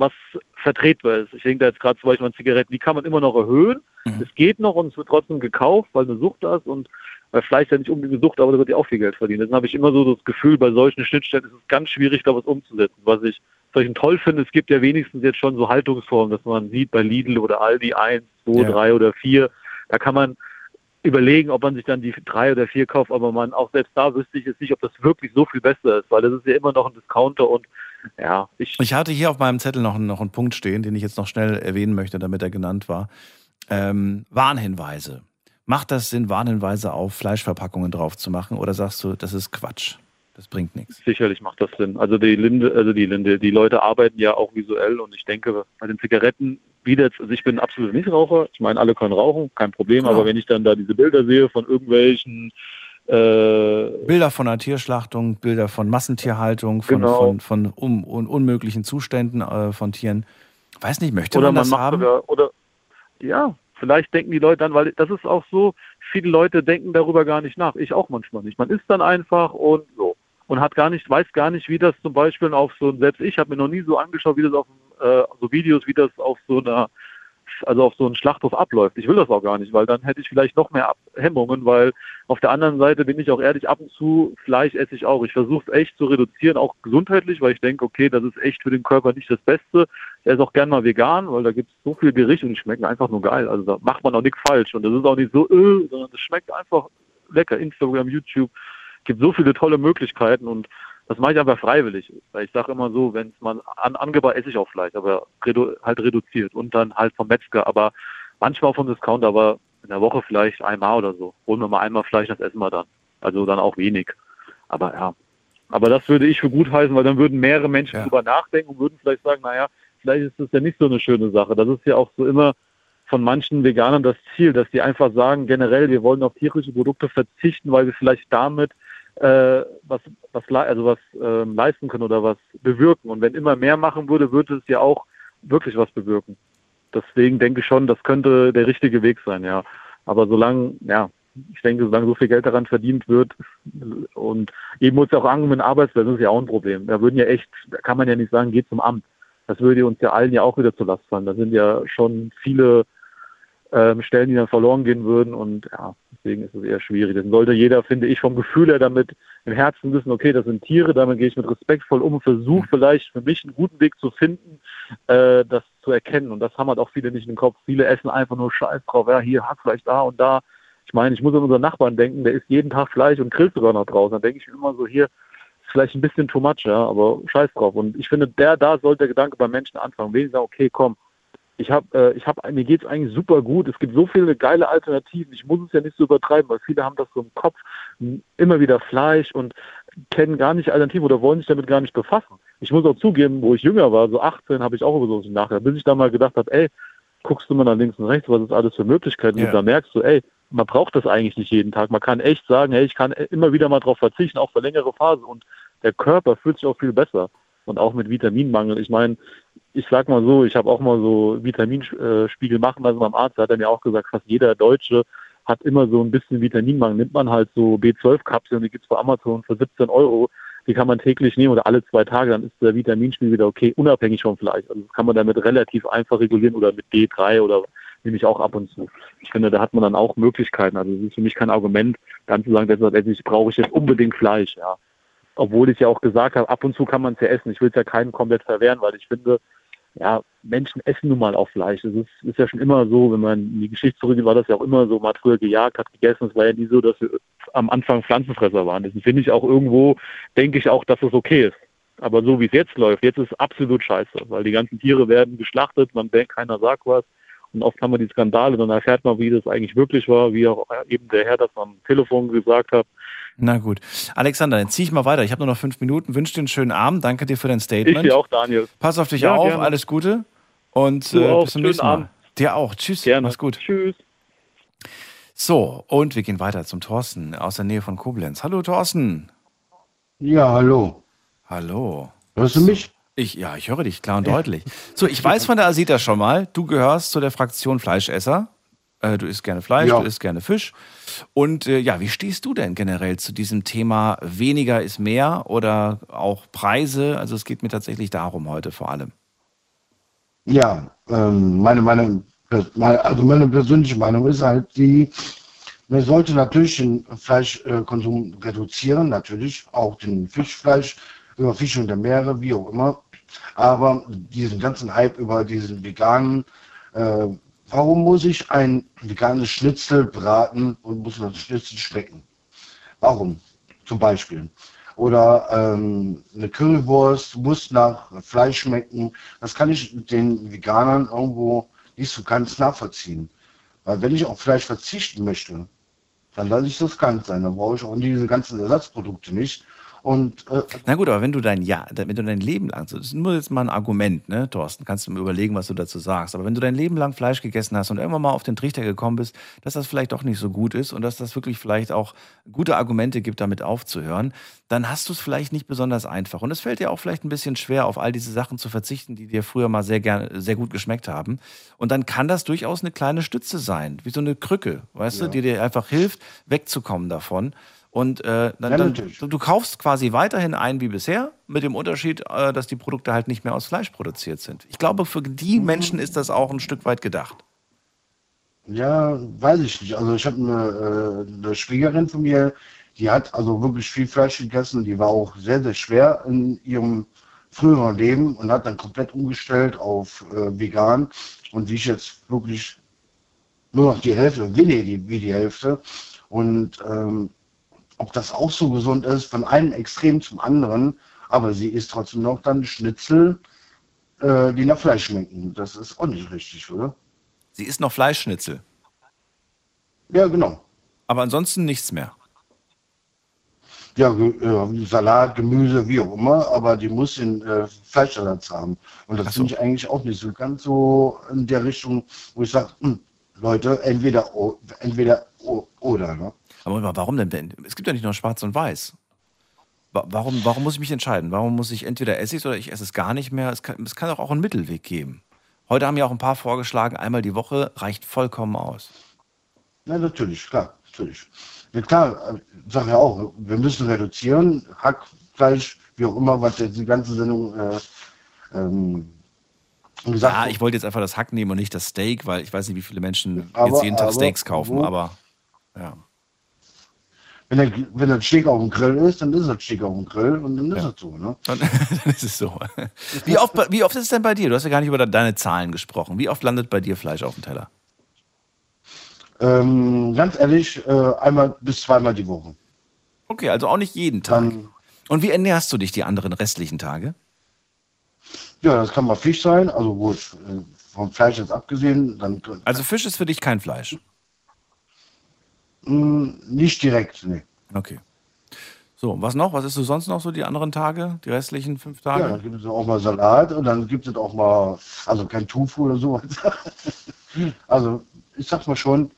was vertretbar ist. Ich denke da jetzt gerade zum Beispiel an Zigaretten, die kann man immer noch erhöhen. Es geht noch und es wird trotzdem gekauft, weil eine Sucht da ist und weil Fleisch ist ja nicht unbedingt eine Sucht, aber da wird ja auch viel Geld verdient. Deswegen habe ich immer so das Gefühl, bei solchen Schnittstellen ist es ganz schwierig, da was umzusetzen. Was ich solchen toll finde, es gibt ja wenigstens jetzt schon so Haltungsformen, dass man sieht bei Lidl oder Aldi 1, 2, Ja. 3 oder 4, da kann man überlegen, ob man sich dann die drei oder vier kauft, aber man auch selbst da wüsste ich jetzt nicht, ob das wirklich so viel besser ist, weil das ist ja immer noch ein Discounter und ja, ich, Ich hatte hier auf meinem Zettel noch, noch einen Punkt stehen, den ich jetzt noch schnell erwähnen möchte, damit er genannt war. Ähm, Warnhinweise. Macht das Sinn, Warnhinweise auf Fleischverpackungen drauf zu machen oder sagst du, das ist Quatsch? Das bringt nichts. Sicherlich macht das Sinn. Also die Linde, also die Linde, die Leute arbeiten ja auch visuell und ich denke, bei den Zigaretten wieder, also ich bin absolut Nichtraucher, ich meine, alle können rauchen, kein Problem, Genau. aber wenn ich dann da diese Bilder sehe von irgendwelchen äh, Bilder von einer Tierschlachtung, Bilder von Massentierhaltung, von, Genau. von, von un, un, unmöglichen Zuständen äh, von Tieren. Weiß nicht, möchte oder man man das haben? sogar, oder ja, vielleicht denken die Leute dann, weil das ist auch so, viele Leute denken darüber gar nicht nach. Ich auch manchmal nicht. Man isst dann einfach und so. Und hat gar nicht, weiß gar nicht, wie das zum Beispiel auf so, selbst ich habe mir noch nie so angeschaut, wie das auf äh, so Videos, wie das auf so einer, also auf so einem Schlachthof abläuft. Ich will das auch gar nicht, weil dann hätte ich vielleicht noch mehr Ab Hemmungen, weil auf der anderen Seite bin ich auch ehrlich, ab und zu Fleisch esse ich auch. Ich versuche es echt zu reduzieren, auch gesundheitlich, weil ich denke, okay, das ist echt für den Körper nicht das Beste. Ich esse auch gern mal vegan, weil da gibt es so viel Gericht und die schmecken einfach nur geil. Also da macht man auch nichts falsch. Und das ist auch nicht so, äh, sondern es schmeckt einfach lecker. Instagram, YouTube, gibt so viele tolle Möglichkeiten und das mache ich einfach freiwillig. Weil ich sage immer so, wenn es mal an, angebaut esse ich auch Fleisch, aber redu halt reduziert und dann halt vom Metzger, aber manchmal auch vom Discounter, aber in der Woche vielleicht einmal oder so. Holen wir mal einmal Fleisch, das essen wir dann. Also dann auch wenig. Aber ja. Aber das würde ich für gut heißen, weil dann würden mehrere Menschen drüber nachdenken und würden vielleicht sagen, naja, vielleicht ist das ja nicht so eine schöne Sache. Das ist ja auch so immer von manchen Veganern das Ziel, dass die einfach sagen, generell, wir wollen auf tierische Produkte verzichten, weil wir vielleicht damit äh, was, was, also was ähm, leisten können oder was bewirken. Und wenn immer mehr machen würde, würde es ja auch wirklich was bewirken. Deswegen denke ich schon, das könnte der richtige Weg sein, ja. Aber solange, ja, ich denke, solange so viel Geld daran verdient wird und eben muss ja auch Arbeitsplätzen, das ist ja auch ein Problem. Da würden ja echt, da kann man ja nicht sagen, geht zum Amt. Das würde uns ja allen ja auch wieder zur Last fallen. Da sind ja schon viele ähm, Stellen, die dann verloren gehen würden und ja, deswegen ist es eher schwierig. Dann sollte jeder, finde ich, vom Gefühl her damit im Herzen wissen, okay, das sind Tiere, damit gehe ich mit respektvoll um und versuche vielleicht für mich einen guten Weg zu finden, äh, das zu erkennen. Und das haben halt auch viele nicht im Kopf. Viele essen einfach nur Scheiß drauf, ja, hier Hackfleisch da und da. Ich meine, ich muss an unseren Nachbarn denken, der isst jeden Tag Fleisch und grillt sogar noch draußen. Dann denke ich immer so, hier ist vielleicht ein bisschen too much, ja, aber scheiß drauf. Und ich finde, der da sollte der Gedanke beim Menschen anfangen. Wenigstens sagen, okay, komm, ich habe, äh, ich habe, mir geht's eigentlich super gut. Es gibt so viele geile Alternativen. Ich muss es ja nicht so übertreiben, weil viele haben das so im Kopf, immer wieder Fleisch und kennen gar nicht Alternativen oder wollen sich damit gar nicht befassen. Ich muss auch zugeben, wo ich jünger war, so 18, habe ich auch über sowas nachgedacht, bis ich da mal gedacht habe, ey, guckst du mal nach links und rechts, was es alles für Möglichkeiten Ja. gibt, da merkst du, ey, man braucht das eigentlich nicht jeden Tag. Man kann echt sagen, hey, ich kann immer wieder mal drauf verzichten, auch für längere Phasen. Und der Körper fühlt sich auch viel besser. Und auch mit Vitaminmangel. Ich meine, ich sag mal so, ich habe auch mal so Vitaminspiegel machen lassen beim Arzt, da hat er mir auch gesagt, fast jeder Deutsche hat immer so ein bisschen Vitaminmangel. Nimmt man halt so B12-Kapseln, die gibt's bei Amazon für 17 Euro, die kann man täglich nehmen oder alle zwei Tage, dann ist der Vitaminspiegel wieder okay, unabhängig vom Fleisch. Also das kann man damit relativ einfach regulieren oder mit D3 oder nehme ich auch ab und zu. Ich finde, da hat man dann auch Möglichkeiten. Also es ist für mich kein Argument, dann zu sagen, deshalb brauche ich jetzt unbedingt Fleisch, ja. Obwohl ich ja auch gesagt habe, ab und zu kann man es ja essen. Ich will es ja keinen komplett verwehren, weil ich finde, ja, Menschen essen nun mal auch Fleisch. Es ist, ist ja schon immer so, wenn man in die Geschichte zurückgeht, war das ja auch immer so, man hat früher gejagt, hat gegessen. Es war ja nie so, dass wir am Anfang Pflanzenfresser waren. Deswegen finde ich auch irgendwo, denke ich auch, dass es okay ist. Aber so wie es jetzt läuft, jetzt ist es absolut scheiße, weil die ganzen Tiere werden geschlachtet, man denkt, keiner sagt was. Und oft haben wir die Skandale, dann erfährt man, wie das eigentlich wirklich war, wie auch eben der Herr das am Telefon gesagt hat. Na gut. Alexander, dann zieh ich mal weiter. Ich habe nur noch fünf Minuten. Wünsche dir einen schönen Abend. Danke dir für dein Statement. Ich dir auch, Daniel. Pass auf dich Ja, auf. gerne. Alles Gute. Und Du äh, auch. bis zum Schönen nächsten Mal. Abend. Dir auch. Tschüss. Gerne. Mach's gut. Tschüss. So, und wir gehen weiter zum Thorsten aus der Nähe von Koblenz. Hallo Thorsten. Ja, hallo. Hallo. Hörst du mich? Ich, ja, ich höre dich klar und deutlich. So, ich weiß von der Asita schon mal, du gehörst zu der Fraktion Fleischesser. Äh, du isst gerne Fleisch, Ja. du isst gerne Fisch. Und äh, ja, wie stehst du denn generell zu diesem Thema weniger ist mehr oder auch Preise? Also es geht mir tatsächlich darum heute vor allem. Ja, ähm, meine, meine, also meine persönliche Meinung ist halt die, man sollte natürlich den Fleischkonsum reduzieren, natürlich auch den Fischfleisch, über Fische und der Meere, wie auch immer. Aber diesen ganzen Hype über diesen veganen, äh, warum muss ich ein veganes Schnitzel braten und muss das Schnitzel schmecken? Warum? Zum Beispiel. Oder ähm, eine Currywurst muss nach Fleisch schmecken. Das kann ich den Veganern irgendwo nicht so ganz nachvollziehen. Weil wenn ich auf Fleisch verzichten möchte, dann lasse ich das ganz sein. Dann brauche ich auch diese ganzen Ersatzprodukte nicht. Und äh, Na gut, aber wenn du dein Ja, wenn du dein Leben lang, das ist nur jetzt mal ein Argument, ne, Thorsten, kannst du mir überlegen, was du dazu sagst. Aber wenn du dein Leben lang Fleisch gegessen hast und irgendwann mal auf den Trichter gekommen bist, dass das vielleicht doch nicht so gut ist und dass das wirklich vielleicht auch gute Argumente gibt, damit aufzuhören, dann hast du es vielleicht nicht besonders einfach. Und es fällt dir auch vielleicht ein bisschen schwer, auf all diese Sachen zu verzichten, die dir früher mal sehr gerne, sehr gut geschmeckt haben. Und dann kann das durchaus eine kleine Stütze sein, wie so eine Krücke, weißt Ja. du, die dir einfach hilft, wegzukommen davon. Und äh, dann, Ja, dann du, du kaufst quasi weiterhin ein wie bisher, mit dem Unterschied, äh, dass die Produkte halt nicht mehr aus Fleisch produziert sind. Ich glaube, für die Menschen ist das auch ein Stück weit gedacht. Ja, weiß ich nicht. Also ich habe eine, äh, eine Schwiegerin von mir, die hat also wirklich viel Fleisch gegessen. Die war auch sehr, sehr schwer in ihrem früheren Leben und hat dann komplett umgestellt auf äh, vegan. Und wie ich jetzt wirklich nur noch die Hälfte, weniger die, wie die Hälfte. Und ähm, ob das auch so gesund ist, von einem Extrem zum anderen, aber sie isst trotzdem noch dann Schnitzel, äh, die nach Fleisch schmecken. Das ist auch nicht richtig, oder? Sie isst noch Fleischschnitzel, Ja, genau. aber ansonsten nichts mehr. Ja, äh, Salat, Gemüse, wie auch immer, aber die muss den äh, Fleischsalat haben. Und das so. finde ich eigentlich auch nicht so ganz so in der Richtung, wo ich sage, Leute, entweder, entweder oder. Ne? Aber warum denn? denn? Es gibt ja nicht nur schwarz und weiß. Wa- Warum, warum muss ich mich entscheiden? Warum muss ich entweder esse ich es oder ich esse es gar nicht mehr? Es kann, es kann doch auch einen Mittelweg geben. Heute haben ja auch ein paar vorgeschlagen, einmal die Woche reicht vollkommen aus. Ja, natürlich, klar, natürlich. Ja, klar, äh, sag ja auch, wir müssen reduzieren, Hackfleisch, wie auch immer, was jetzt die ganze Sendung äh, ähm, gesagt Ja, ich wollte jetzt einfach das Hack nehmen und nicht das Steak, weil ich weiß nicht, wie viele Menschen Aber- jetzt jeden Tag aber Steaks kaufen, wo- aber ja. Wenn, der, wenn das Steak auf dem Grill ist, dann ist das Steak auf dem Grill und dann ist Ja. es so. Ne? Dann, dann ist es so. Wie oft, wie oft ist es denn bei dir? Du hast ja gar nicht über deine Zahlen gesprochen. Wie oft landet bei dir Fleisch auf dem Teller? Ähm, ganz ehrlich, äh, einmal bis zweimal die Woche. Okay, also auch nicht jeden Tag. Und wie ernährst du dich die anderen restlichen Tage? Ja, das kann mal Fisch sein, also gut, äh, vom Fleisch jetzt abgesehen, dann Also Fisch ist für dich kein Fleisch. Mh, nicht direkt, nee. Okay. So, was noch? Was isst du sonst noch so die anderen Tage, die restlichen fünf Ja, Tage? dann gibt es auch mal Salat und dann gibt es auch mal, also kein Tofu oder sowas. also, ich sag's mal schon,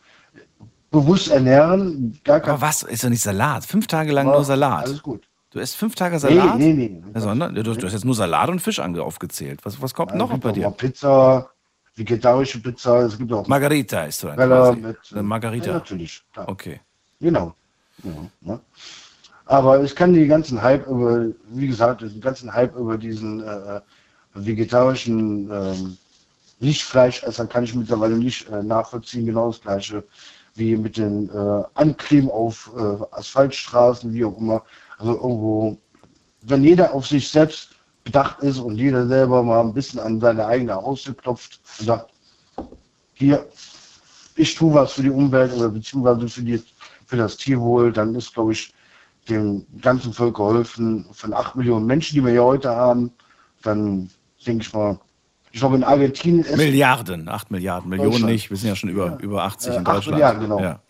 bewusst ernähren, gar kein Aber was? Ist doch nicht Salat. Fünf Tage lang Ja, nur Salat. Alles gut. Du isst fünf Tage Salat? Nee, nee, nee. Ja, sondern, du, du hast jetzt nur Salat und Fisch aufgezählt. Was, was kommt Ja, noch bei dir? mal Pizza, vegetarische Pizza, es gibt auch Margarita ist Teller quasi. mit Margarita. Ja, natürlich. klar. Okay. Genau. Ja, ne? Aber ich kann die ganzen Hype über, wie gesagt, den ganzen Hype über diesen äh, vegetarischen ähm, Nicht-Fleischesser kann ich mittlerweile nicht äh, nachvollziehen. Genau das gleiche wie mit den äh, Ankleben auf äh, Asphaltstraßen, wie auch immer. Also irgendwo, wenn jeder auf sich selbst bedacht ist und jeder selber mal ein bisschen an seine eigene Haustür klopft und sagt, hier, ich tue was für die Umwelt oder beziehungsweise für, die, für das Tierwohl, dann ist, glaube ich, dem ganzen Volk geholfen. Von acht Millionen Menschen, die wir hier heute haben, dann denke ich mal, ich glaube in Argentinien ist Milliarden, 8 Milliarden, Millionen nicht. Wir sind ja schon über, über 80 Äh, in acht Deutschland. Milliarden, genau. Ja.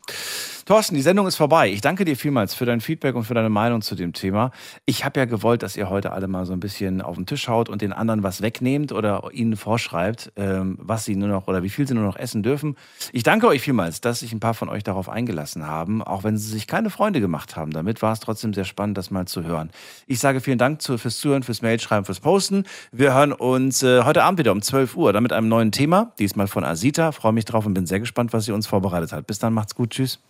Thorsten, die Sendung ist vorbei. Ich danke dir vielmals für dein Feedback und für deine Meinung zu dem Thema. Ich habe ja gewollt, dass ihr heute alle mal so ein bisschen auf den Tisch haut und den anderen was wegnehmt oder ihnen vorschreibt, ähm, was sie nur noch oder wie viel sie nur noch essen dürfen. Ich danke euch vielmals, dass sich ein paar von euch darauf eingelassen haben. Auch wenn sie sich keine Freunde gemacht haben damit, war es trotzdem sehr spannend, das mal zu hören. Ich sage vielen Dank fürs Zuhören, fürs Mailschreiben, fürs Posten. Wir hören uns äh, heute Abend wieder um 12 Uhr, dann mit einem neuen Thema, diesmal von Asita. Freue mich drauf und bin sehr gespannt, was sie uns vorbereitet hat. Bis dann, macht's gut, tschüss.